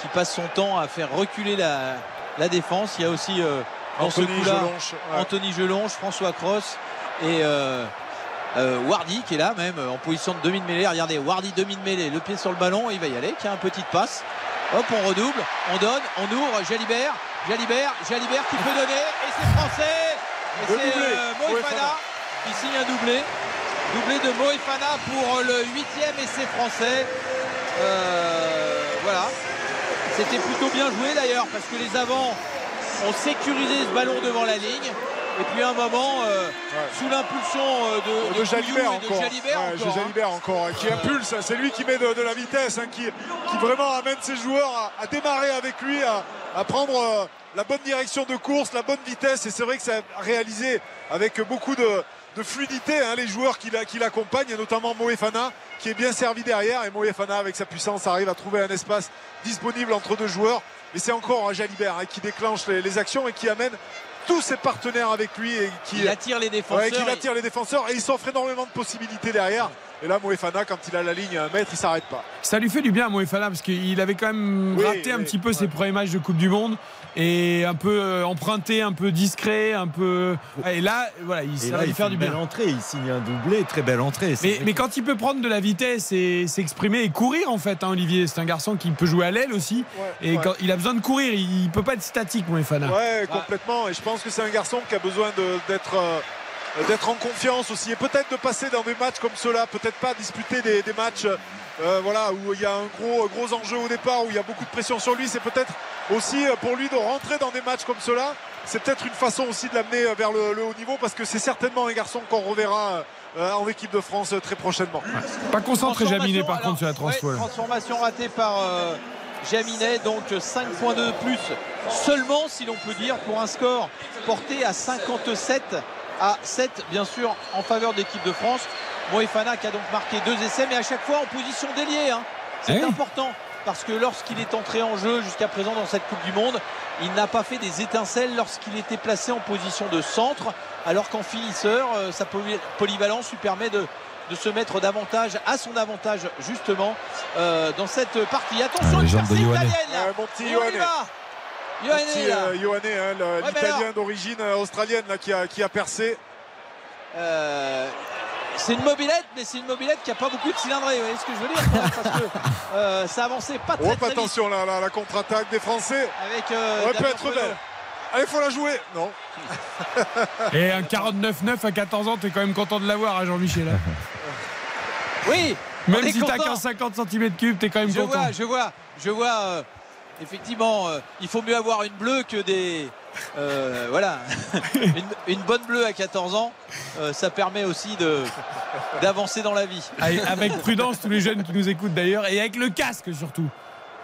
qui passe son temps à faire reculer la, la défense. Il y a aussi dans Anthony ce coup-là ouais. Anthony Jelonche, François Cross et Wardy qui est là même en position de demi de mêlée. Regardez, Wardy demi de mêlée, le pied sur le ballon, il va y aller, qui a une petite passe. Hop, on redouble, on donne, on ouvre, Jalibert, Jalibert, Jalibert qui peut donner, c'est français, et c'est euh, Moefana qui signe un doublé. Doublé de Moefana pour le huitième essai français. Euh, voilà. C'était plutôt bien joué d'ailleurs parce que les avants ont sécurisé ce ballon devant la ligne. Et puis à un moment, euh, sous l'impulsion euh, de, de de Jalibert Couillou et de encore, Jalibert Ouais, encore, hein. Encore, qui impulse, hein. c'est lui qui met de, de la vitesse, hein, qui, qui vraiment amène ses joueurs à, à démarrer avec lui, à, à prendre euh, la bonne direction de course, la bonne vitesse, et c'est vrai que ça a réalisé avec beaucoup de, de fluidité hein, les joueurs qui, la- qui l'accompagnent, et notamment Moefana, qui est bien servi derrière, et Moefana avec sa puissance arrive à trouver un espace disponible entre deux joueurs, et c'est encore un Jalibert hein, qui déclenche les, les actions et qui amène tous ses partenaires avec lui et qui Il attire les défenseurs. Ouais, attire les défenseurs et il s'offre énormément de possibilités derrière. Et là, Moefana, quand il a la ligne à un mètre, il s'arrête pas. Ça lui fait du bien à Moefana parce qu'il avait quand même Oui, raté un petit peu ses premiers matchs de Coupe du Monde et un peu euh, emprunté, un peu discret, un peu. Et là, voilà, il, va il faire fait du une bien. belle entrée, il signe un doublé, très belle entrée. Mais, quand il peut prendre de la vitesse et s'exprimer et courir en fait, hein, Olivier, c'est un garçon qui peut jouer à l'aile aussi. Ouais, et ouais. quand il a besoin de courir, il, peut pas être statique, Moefana. Ouais, complètement. Et je pense que c'est un garçon qui a besoin d'être. D'être en confiance aussi et peut-être de passer dans des matchs comme cela peut-être pas disputer des, des matchs euh, voilà, où il y a un gros, gros enjeu au départ où il y a beaucoup de pression sur lui. C'est peut-être aussi euh, pour lui de rentrer dans des matchs comme cela c'est peut-être une façon aussi de l'amener euh, vers le, le haut niveau parce que c'est certainement un garçon qu'on reverra euh, en équipe de France euh, très prochainement. Pas concentré Jaminet par alors, contre sur la transfo. transformation ratée par euh, Jaminet, donc 5 points de plus seulement, si l'on peut dire, pour un score porté à 57 à 7, bien sûr, en faveur de l'équipe de France. Moefana qui a donc marqué deux essais, mais à chaque fois en position d'ailier. hein. C'est Eh oui. important parce que lorsqu'il est entré en jeu jusqu'à présent dans cette Coupe du Monde, il n'a pas fait des étincelles lorsqu'il était placé en position de centre, alors qu'en finisseur, euh, sa poly- polyvalence lui permet de, de se mettre davantage à son avantage justement euh, dans cette partie. Attention, Ah, une les jambes de percée Ioane. euh, hein, l'italien d'origine euh, australienne là, qui, a, qui a percé Euh, c'est une mobilette, mais c'est une mobilette qui a pas beaucoup de cylindrée. Vous voyez ce que je veux dire Parce que euh, ça avançait pas très, Hop, très vite attention là, là, la contre-attaque des Français avec. euh, Ouais, peut être belle. Allez, faut la jouer. Non. Et un 49-9 à 14 ans, t'es quand même content de l'avoir, hein, Jean-Michel. hein. Oui. Même si t'as qu'un 50 cm3, t'es quand même je content. vois, je vois, je vois. Effectivement, euh, il faut mieux avoir une bleue que des. euh, voilà, une, une bonne bleue à 14 ans, euh, ça permet aussi de d'avancer dans la vie. Avec- prudence, tous les jeunes qui nous écoutent d'ailleurs, et avec le casque surtout.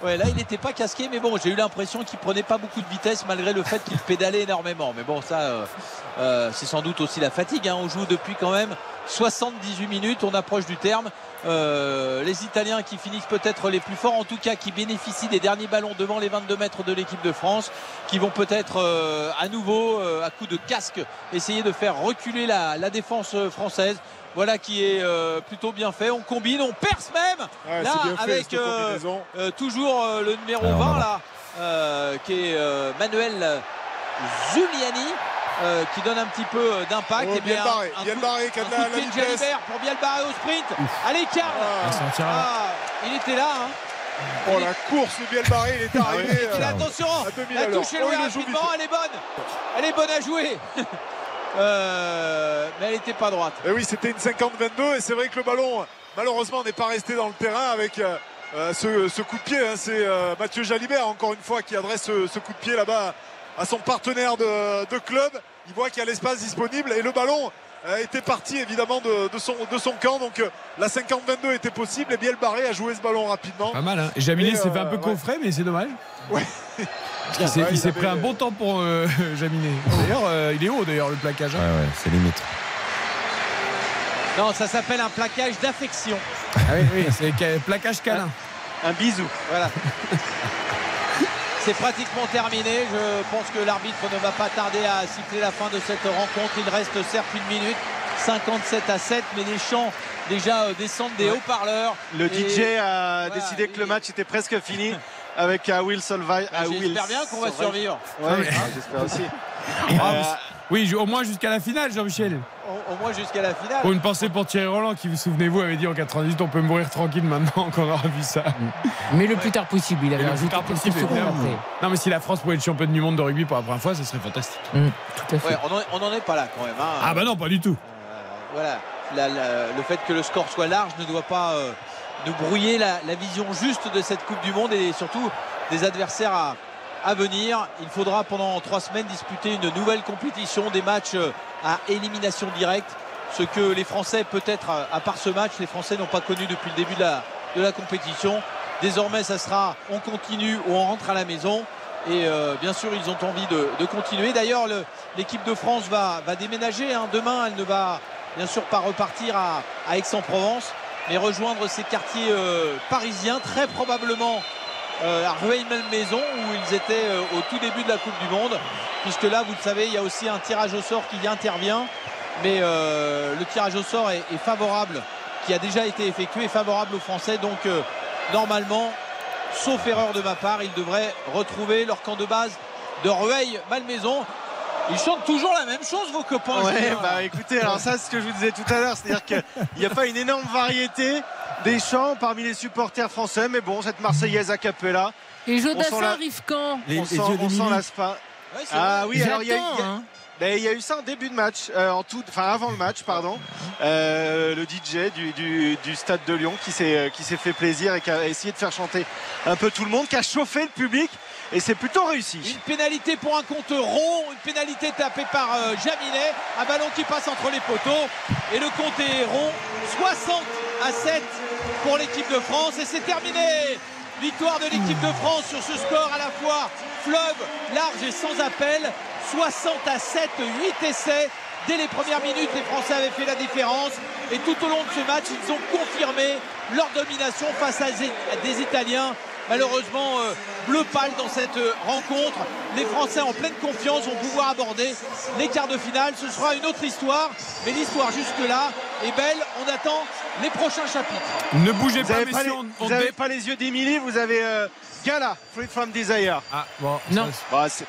Ouais, là, il n'était pas casqué, mais bon, j'ai eu l'impression qu'il prenait pas beaucoup de vitesse malgré le fait qu'il pédalait énormément. Mais bon, ça, c'est sans doute aussi la fatigue. hein. On joue depuis quand même 78 minutes, on approche du terme. Euh, les Italiens qui finissent peut-être les plus forts, en tout cas qui bénéficient des derniers ballons devant les 22 mètres de l'équipe de France, qui vont peut-être euh, à nouveau, euh, à coup de casque, essayer de faire reculer la, la défense française. Voilà qui est euh, plutôt bien fait. On combine, on perce même Ouais, là fait, avec euh, euh, toujours euh, le numéro Alors, 20 voilà. là, euh, qui est euh, Manuel Zuliani. Euh, qui donne un petit peu euh, d'impact Oh, et bien Bielbarré, un, un coup, qui a un de la- coup de la pied de vitesse. Jalibert pour Bielbarré au sprint Il s'en tirera. Ah, il était là hein. Oh la course de Bielbarré, il est arrivé. Et euh, attention à 2000 la à l'heure. touche est Oh, loin il le rapidement vite. elle est bonne elle est bonne à jouer Euh, mais elle n'était pas droite Et oui, c'était une 50-22 et c'est vrai que le ballon, malheureusement, n'est pas resté dans le terrain avec euh, ce, ce coup de pied. hein. C'est euh, Mathieu Jalibert, encore une fois, qui adresse ce, ce coup de pied là-bas à son partenaire de, de club. Il voit qu'il y a l'espace disponible et le ballon euh, était parti évidemment de, de son, de son camp. Donc euh, la 50-22 était possible et bien le barré a joué ce ballon rapidement. Pas mal, hein. Et Jaminet Et, s'est fait un peu euh, ouais. coffret, mais c'est dommage. Ouais. S'est- il s'est avait- pris un bon temps pour euh, Jaminet. D'ailleurs, euh, il est haut d'ailleurs le plaquage. hein. Ouais, ouais, c'est limite. Non, ça s'appelle un plaquage d'affection. Ah oui, oui, c'est plaquage câlin. Un bisou. Voilà. C'est pratiquement terminé. Je pense que l'arbitre ne va pas tarder à siffler la fin de cette rencontre. Il reste certes une minute. 57 à 7, mais les chants déjà euh, descendent des Ouais. haut-parleurs. Le Et- DJ a Voilà, décidé que le match était presque fini avec I Will I Will J'espère bien qu'on va survivre. Ouais, ouais, j'espère aussi. Euh, Oui, au moins jusqu'à la finale, Jean-Michel. Au, au moins jusqu'à la finale. Pour une pensée pour Thierry Roland, qui, vous souvenez-vous, avait dit en 98 on peut mourir tranquille maintenant qu'on aura vu ça. Mais le plus tard possible, il avait le plus tard possible. Non, mais si la France pouvait être championne du monde de rugby pour la première fois, ce serait fantastique. Mm, tout à fait. Ouais, on en- on n'en est pas là quand même. hein. Ah bah non, pas du tout. voilà, La- la- le fait que le score soit large ne doit pas euh, nous brouiller la, la vision juste de cette Coupe du Monde et surtout des adversaires à, à venir. Il faudra pendant trois semaines disputer une nouvelle compétition, des matchs euh, à élimination directe. Ce que les Français, peut-être à, à part ce match, les Français n'ont pas connu depuis le début de la, compétition. Désormais, ça sera on continue ou on rentre à la maison. Et euh, bien sûr, ils ont envie de, continuer. D'ailleurs, le- l'équipe de France va, déménager. hein. Demain, elle ne va bien sûr pas repartir à, Aix-en-Provence, mais rejoindre ces quartiers euh, parisiens, très probablement euh, à Rueil-Malmaison, où ils étaient euh, au tout début de la Coupe du Monde. Puisque là, vous le savez, il y a aussi un tirage au sort qui intervient. Mais euh, le tirage au sort est, est favorable, qui a déjà été effectué, est favorable aux Français. Donc, euh, normalement, sauf erreur de ma part, ils devraient retrouver leur camp de base de Rueil-Malmaison. Ils chantent toujours la même chose, vos copains. Ouais, bah écoutez, alors ça, c'est ce que je vous disais tout à l'heure, c'est-à-dire qu'il n'y a pas une énorme variété des chants parmi les supporters français, mais bon, cette Marseillaise a cappella, Et Jodassin la- arrive quand on s'en lasse pas. Ouais, Ah oui, alors il y a, J'attends, il y a- hein. ben, il y a eu ça en début de match, euh, en tout, enfin avant le match, pardon. Euh, le DJ du, du- du stade de Lyon qui s'est qui s'est fait plaisir et qui a essayé de faire chanter un peu tout le monde, qui a chauffé le public et c'est plutôt réussi. Une pénalité pour un compte rond, une pénalité tapée par euh, Jaminet, un ballon qui passe entre les poteaux et le compte est rond, 60 à 7 pour l'équipe de France et c'est terminé. Victoire de l'équipe de France sur ce score à la fois fleuve, large et sans appel, 60 à 7, 8 essais. Dès les premières minutes, les Français avaient fait la différence et tout au long de ce match, ils ont confirmé leur domination face à des Italiens malheureusement euh, bleu pâle dans cette euh, rencontre. Les Français en pleine confiance vont pouvoir aborder les quarts de finale. Ce sera une autre histoire, mais l'histoire jusque-là est belle. On attend les prochains chapitres. Ne bougez Vous pas, n'avez pas, messieurs. les- on- vous avez dé- pas les yeux d'Emily, vous avez euh, Gala, Free From Desire. Ah, bon. Non. Bah, c'est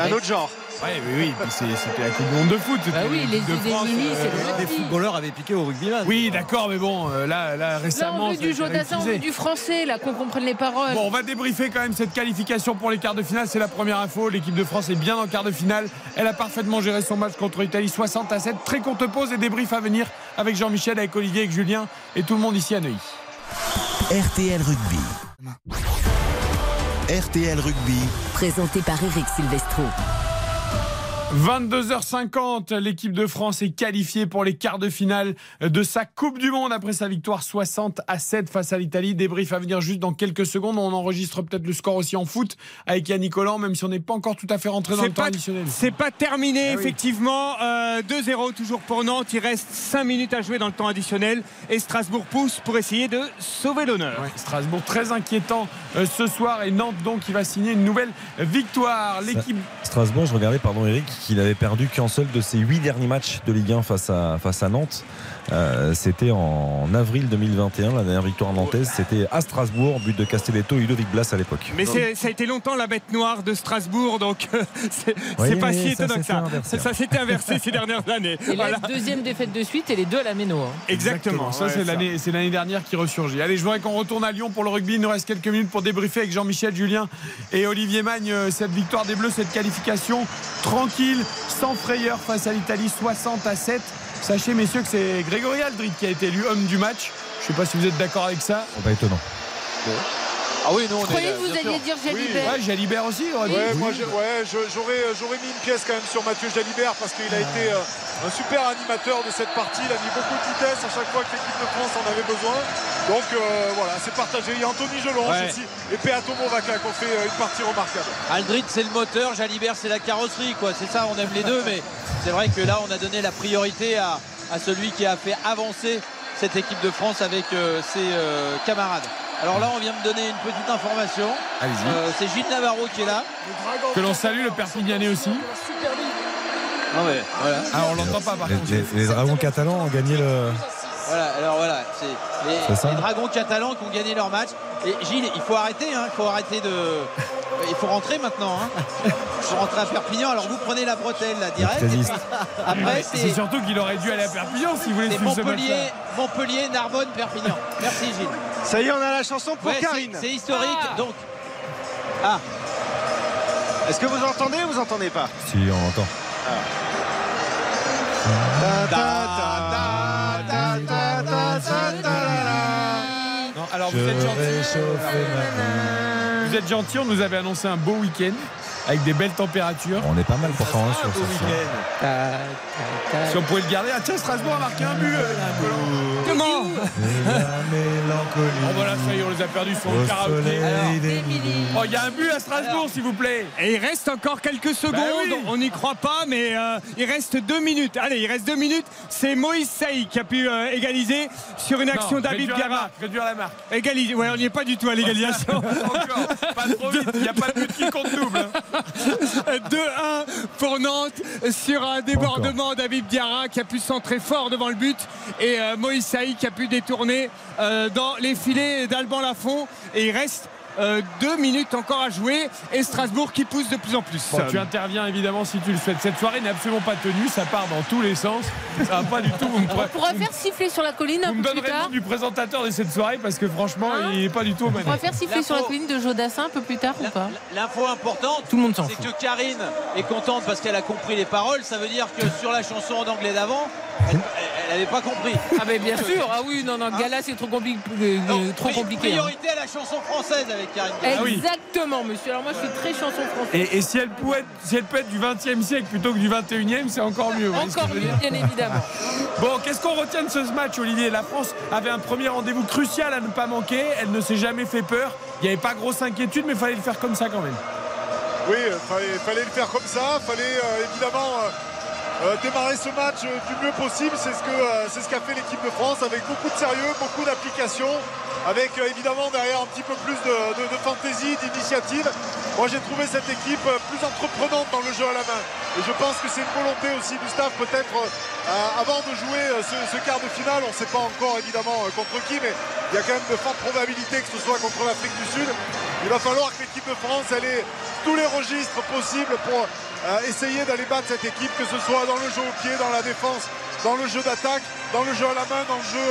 un autre genre. Ouais, oui, oui, c'était la Coupe du Monde de foot. Bah oui, les de France, euh, c'est le Les rugby. footballeurs avaient piqué au rugbyman. Oui, d'accord, mais bon, euh, là, là, Là, récemment. on veut du Jodassin, on veut du français, là, qu'on comprenne les paroles. Bon, on va débriefer quand même cette qualification pour les quarts de finale. C'est la première info. L'équipe de France est bien en quart de finale. Elle a parfaitement géré son match contre l'Italie 60 à 7. Très courte pause et débrief à venir avec Jean-Michel, avec Olivier, avec Julien et tout le monde ici à Neuilly. RTL Rugby. RTL Rugby. Présenté par Eric Silvestro. 22h50, l'équipe de France est qualifiée pour les quarts de finale de sa Coupe du Monde après sa victoire 60 à 7 face à l'Italie. Débrief à venir juste dans quelques secondes. On enregistre peut-être le score aussi en foot avec Yannick Collant, même si on n'est pas encore tout à fait rentré dans C'est le temps pas, additionnel. c'est pas terminé, Ah oui. effectivement. Euh, 2-0 toujours pour Nantes. Il reste 5 minutes à jouer dans le temps additionnel. Et Strasbourg pousse pour essayer de sauver l'honneur. Ouais, Strasbourg très inquiétant euh, ce soir et Nantes donc qui va signer une nouvelle victoire. L'équipe Strasbourg, je regardais, pardon Eric, qu'il avait perdu qu'un seul de ses huit derniers matchs de Ligue 1 face à, face à Nantes. Euh, c'était en avril 2021, la dernière victoire nantaise. C'était à Strasbourg, but de Castelletto et Ludovic Blas à l'époque. Mais ça a été longtemps la bête noire de Strasbourg, donc euh, c'est Oui, pas si étonnant que ça. inversé. Ça s'était inversé ces dernières années. Et Voilà. la deuxième défaite de suite et les deux à la Méno. hein. Exactement. Ça, ouais, c'est l'année, c'est l'année dernière qui ressurgit. Allez, je voudrais qu'on retourne à Lyon pour le rugby. Il nous reste quelques minutes pour débriefer avec Jean-Michel, Julien et Olivier Magne euh, cette victoire des Bleus, cette qualification tranquille, sans frayeur face à l'Italie, 60 à 7. Sachez, messieurs, que c'est Grégory Aldrit qui a été élu homme du match. Je ne sais pas si vous êtes d'accord avec ça. Pas étonnant. Ah oui, non, on Je croyais est que vous alliez sûr. dire Jalibert. Ouais, Jalibert aussi. Ouais, Oui. moi, ouais, je- j'aurais, j'aurais mis une pièce quand même sur Mathieu Jalibert parce qu'il a été euh, un super animateur de cette partie. Il a mis beaucoup de vitesse à chaque fois que l'équipe de France en avait besoin. Donc euh, voilà, c'est partagé. Il y a Anthony Gelon Ouais. aussi et Peato Movaca qui ont fait euh, une partie remarquable. Aldrit c'est le moteur, Jalibert c'est la carrosserie quoi. C'est ça, on aime les deux, mais c'est vrai que là on a donné la priorité à, à celui qui a fait avancer cette équipe de France avec euh, ses euh, camarades. Alors là on vient me donner une petite information. Allez-y. Euh, c'est Gilles Navarro qui est là. Que l'on salue, le Perpignanais aussi. Ah ouais, voilà. Ah, on l'entend pas par Les, contre. les- les Dragons catalans ont gagné le. Voilà, alors voilà, c'est les, Dragons catalans qui ont gagné leur match. Et Gilles, il faut arrêter, hein, il faut arrêter de. Il faut rentrer maintenant. Hein. Il faut rentrer à Perpignan. Alors vous prenez la bretelle là direct. Et puis Extasiste. après C'est c'est surtout qu'il aurait dû aller à Perpignan si vous voulez c'est suivre ce Montpellier. Montpellier, Narbonne, Perpignan. Merci Gilles. Ça y est, on a la chanson pour Ouais, c'est- Karine. c'est historique. Ah. Donc. Ah, Est-ce que vous entendez ou vous entendez pas? Si, on entend. Non, alors Je vous êtes gentil. réchauffe ma- Vous êtes gentil, on nous avait annoncé un beau week-end avec des belles températures. On est pas mal pourtant hein, sur ce. Si on pouvait le garder, ah tiens, Strasbourg a marqué un but. euh, Comment Et la mélancolie. Oh voilà, ça y est, on les a perdus sur le karaoké. Oh, il y a un but à Strasbourg, s'il vous plaît. Et il reste encore quelques secondes. Bah oui. On n'y croit pas, mais euh, il reste deux minutes. Allez, il reste deux minutes. C'est Moïse Saï qui a pu euh, égaliser sur une action la Gara. marque, réduire la marque. Égaliser. Ouais, on n'y est pas du tout à l'égalisation. Encore, pas trop vite, il n'y a pas de but qui compte double. Hein. 2-1 pour Nantes sur un débordement David Diarra qui a pu centrer fort devant le but et euh, Moïse Saï qui a pu détourner euh, dans les filets d'Alban Lafont et il reste euh, deux minutes encore à jouer et Strasbourg qui pousse de plus en plus. Bon, tu interviens évidemment si tu le souhaites. Cette soirée n'est absolument pas tenue, ça part dans tous les sens. Ça va pas du tout. Vous me, On pourra faire siffler sur la colline un vous me peu plus donnerez le nom tard. du présentateur de cette soirée parce que franchement, Hein il n'est pas du tout au On pourra faire siffler sur la colline de Jodassin un peu plus tard ou pas l'info importante, Tout le monde s'en c'est fout. que Karine est contente parce qu'elle a compris les paroles. Ça veut dire que sur la chanson en anglais d'avant, elle n'avait pas compris. Ah ben bien sûr, ah oui, non, non, Gala c'est trop, compli- euh, Non, trop pri- compliqué. hein. Priorité à la chanson française avec Karine. Galli. Ah. Exactement, monsieur. Alors moi je suis très chanson française. Et, et si, elle pouvait être, si elle peut être du 20e siècle plutôt que du 21e, c'est encore mieux. Encore mieux, bien évidemment. Bon, qu'est-ce qu'on retient de ce match, Olivier? La France avait un premier rendez-vous crucial à ne pas manquer. Elle ne s'est jamais fait peur. Il n'y avait pas grosse inquiétude, mais il fallait le faire comme ça quand même. Oui, il fallait, fallait le faire comme ça. fallait euh, évidemment euh, euh, démarrer ce match euh, du mieux possible. C'est ce que euh, c'est ce qu'a fait l'équipe de France avec beaucoup de sérieux, beaucoup d'application, avec euh, évidemment derrière un petit peu plus de, fantaisie, d'initiative. Moi, j'ai trouvé cette équipe euh, plus entreprenante dans le jeu à la main. Et je pense que c'est une volonté aussi du staff, peut-être euh, avant de jouer ce, quart de finale. On ne sait pas encore évidemment contre qui, mais il y a quand même de fortes probabilités que ce soit contre l'Afrique du Sud. Il va falloir que l'équipe de France elle ait tous les registres possibles pour essayer d'aller battre cette équipe, que ce soit dans le jeu au pied, dans la défense, dans le jeu d'attaque, dans le jeu à la main, dans le jeu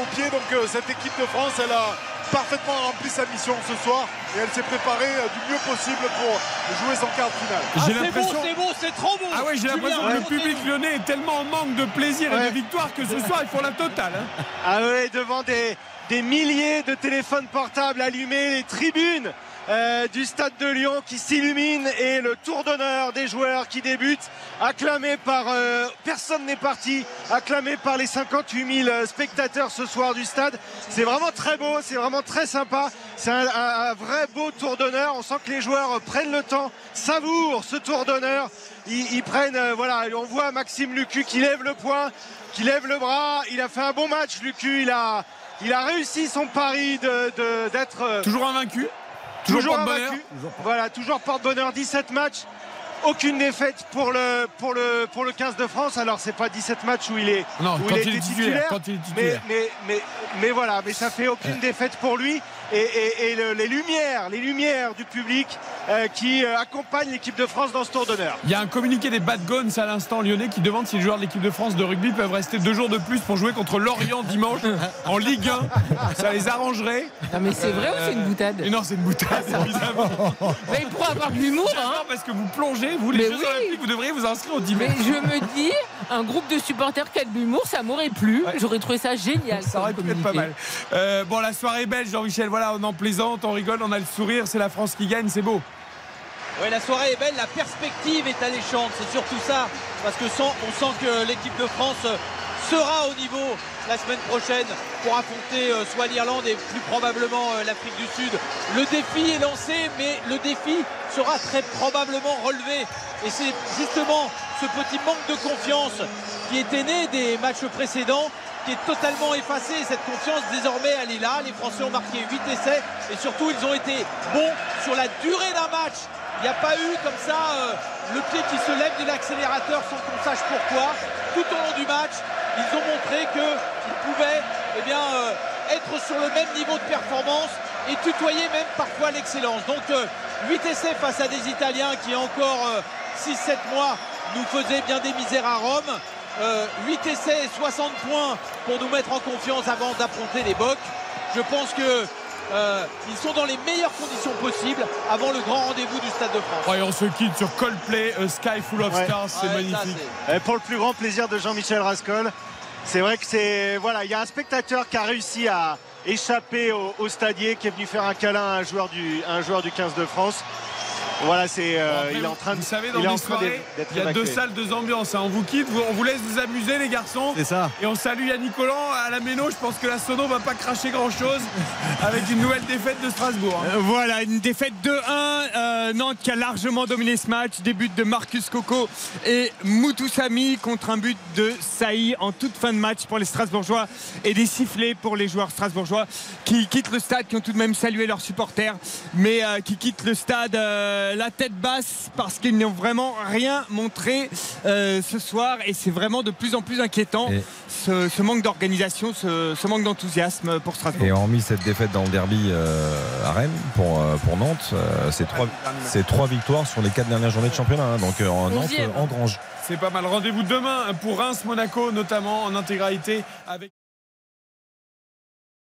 au pied. Donc euh, cette équipe de France, elle a parfaitement rempli sa mission ce soir et elle s'est préparée euh, du mieux possible pour jouer son quart de finale. Ah, J'ai c'est l'impression- beau, c'est beau, c'est trop beau. Ah ouais, j'ai l'impression que le public lyonnais est tellement en manque de plaisir et de victoire que ce soir, ils font la totale. hein. Ah ouais, devant des, des milliers de téléphones portables allumés, les tribunes euh, du stade de Lyon qui s'illuminent et le tour d'honneur des joueurs qui débutent, acclamé par euh, personne n'est parti, acclamé par les 58 000 spectateurs ce soir du stade. C'est vraiment très beau, c'est vraiment très sympa. C'est un, vrai beau tour d'honneur. On sent que les joueurs prennent le temps, savourent ce tour d'honneur. Ils, prennent, euh, voilà, on voit Maxime Lucu qui lève le poing, qui lève le bras. Il a fait un bon match, Lucu. Il a, réussi son pari de- de- d'être euh, Toujours invaincu. Toujours, porte-bonheur. invaincu. Voilà, toujours porte-bonheur. 17 matchs. Aucune défaite pour le, pour, le, pour le 15 de France. Alors, c'est pas 17 matchs où il est, Non, où quand il, il était est titulaire, quand il est mais, titulaire. mais, mais, mais voilà, mais ça fait aucune défaite pour lui. Et, et- et le- les lumières, les lumières du public euh, qui euh, accompagnent l'équipe de France dans ce tour d'honneur. Il y a un communiqué des Bad Guns à l'instant lyonnais qui demande si les joueurs de l'équipe de France de rugby peuvent rester deux jours de plus pour jouer contre Lorient dimanche en Ligue 1. Ça les arrangerait. Non mais c'est vrai ou c'est une boutade Et non, c'est une boutade, évidemment. Mais il pourrait avoir de l'humour, hein parce que vous plongez vous les Mais Jeux oui. Olympiques, vous devriez vous inscrire au 10 Mais mai. je me dis, un groupe de supporters qui a de l'humour, ça m'aurait plu. J'aurais trouvé ça génial. Ça aurait pu être pas mal. Euh, bon, la soirée est belle, Jean-Michel. Voilà, on en plaisante, on rigole, on a le sourire. C'est la France qui gagne, c'est beau. Ouais, la soirée est belle, la perspective est alléchante, c'est surtout ça. Parce que on sent que l'équipe de France euh, sera au niveau la semaine prochaine pour affronter euh, soit l'Irlande et plus probablement euh, l'Afrique du Sud. Le défi est lancé, mais le défi sera très probablement relevé. Et c'est justement ce petit manque de confiance qui était né des matchs précédents qui est totalement effacé. Cette confiance, désormais, elle est là. Les Français ont marqué 8 essais et surtout, ils ont été bons sur la durée d'un match. Il n'y a pas eu comme ça euh, le pied qui se lève de l'accélérateur sans qu'on sache pourquoi. Tout au long du match, ils ont montré qu'ils pouvaient eh euh, être sur le même niveau de performance et tutoyer même parfois l'excellence. Donc euh, 8 essais face à des Italiens qui encore 6-7 mois nous faisaient bien des misères à Rome. Euh, 8 essais et 60 points pour nous mettre en confiance avant d'affronter les Bocs. Je pense que euh, ils sont dans les meilleures conditions possibles avant le grand rendez-vous du Stade de France. Ouais, on se quitte sur Coldplay, Sky Full of Ouais. Stars, c'est Ouais, ça, magnifique. Euh, pour le plus grand plaisir de Jean-Michel Rascol. C'est vrai que c'est voilà, il y a un spectateur qui a réussi à échapper au, au stadier, qui est venu faire un câlin à un joueur du, à un joueur du 15 de France. Voilà, c'est euh, Bon, il est en train de, vous savez, dans soirées, d'être il y a deux salles, deux ambiances. hein. On vous quitte, vous- on vous laisse vous amuser, les garçons. C'est ça. Et on salue Yannick Collant à la Méno. Je pense que la Sono va pas cracher grand-chose avec une nouvelle défaite de Strasbourg. hein. Euh, Voilà, une défaite 2-1. euh, Nantes qui a largement dominé ce match. Des buts de Marcus Coco et Moutoussamy contre un but de Saï en toute fin de match pour les Strasbourgeois et des sifflets pour les joueurs strasbourgeois qui quittent le stade, qui ont tout de même salué leurs supporters, mais euh, qui quittent le stade euh, la tête basse parce qu'ils n'ont vraiment rien montré euh, ce soir et c'est vraiment de plus en plus inquiétant Et- ce, ce manque d'organisation, ce, ce manque d'enthousiasme pour Strasbourg. Et hormis cette défaite dans le derby euh, à Rennes pour, euh, pour Nantes, euh, c'est trois, c'est trois victoires sur les quatre dernières journées de championnat. hein. donc euh, en Nantes euh, engrange. C'est pas mal. Rendez-vous demain pour Reims-Monaco, notamment en intégralité avec.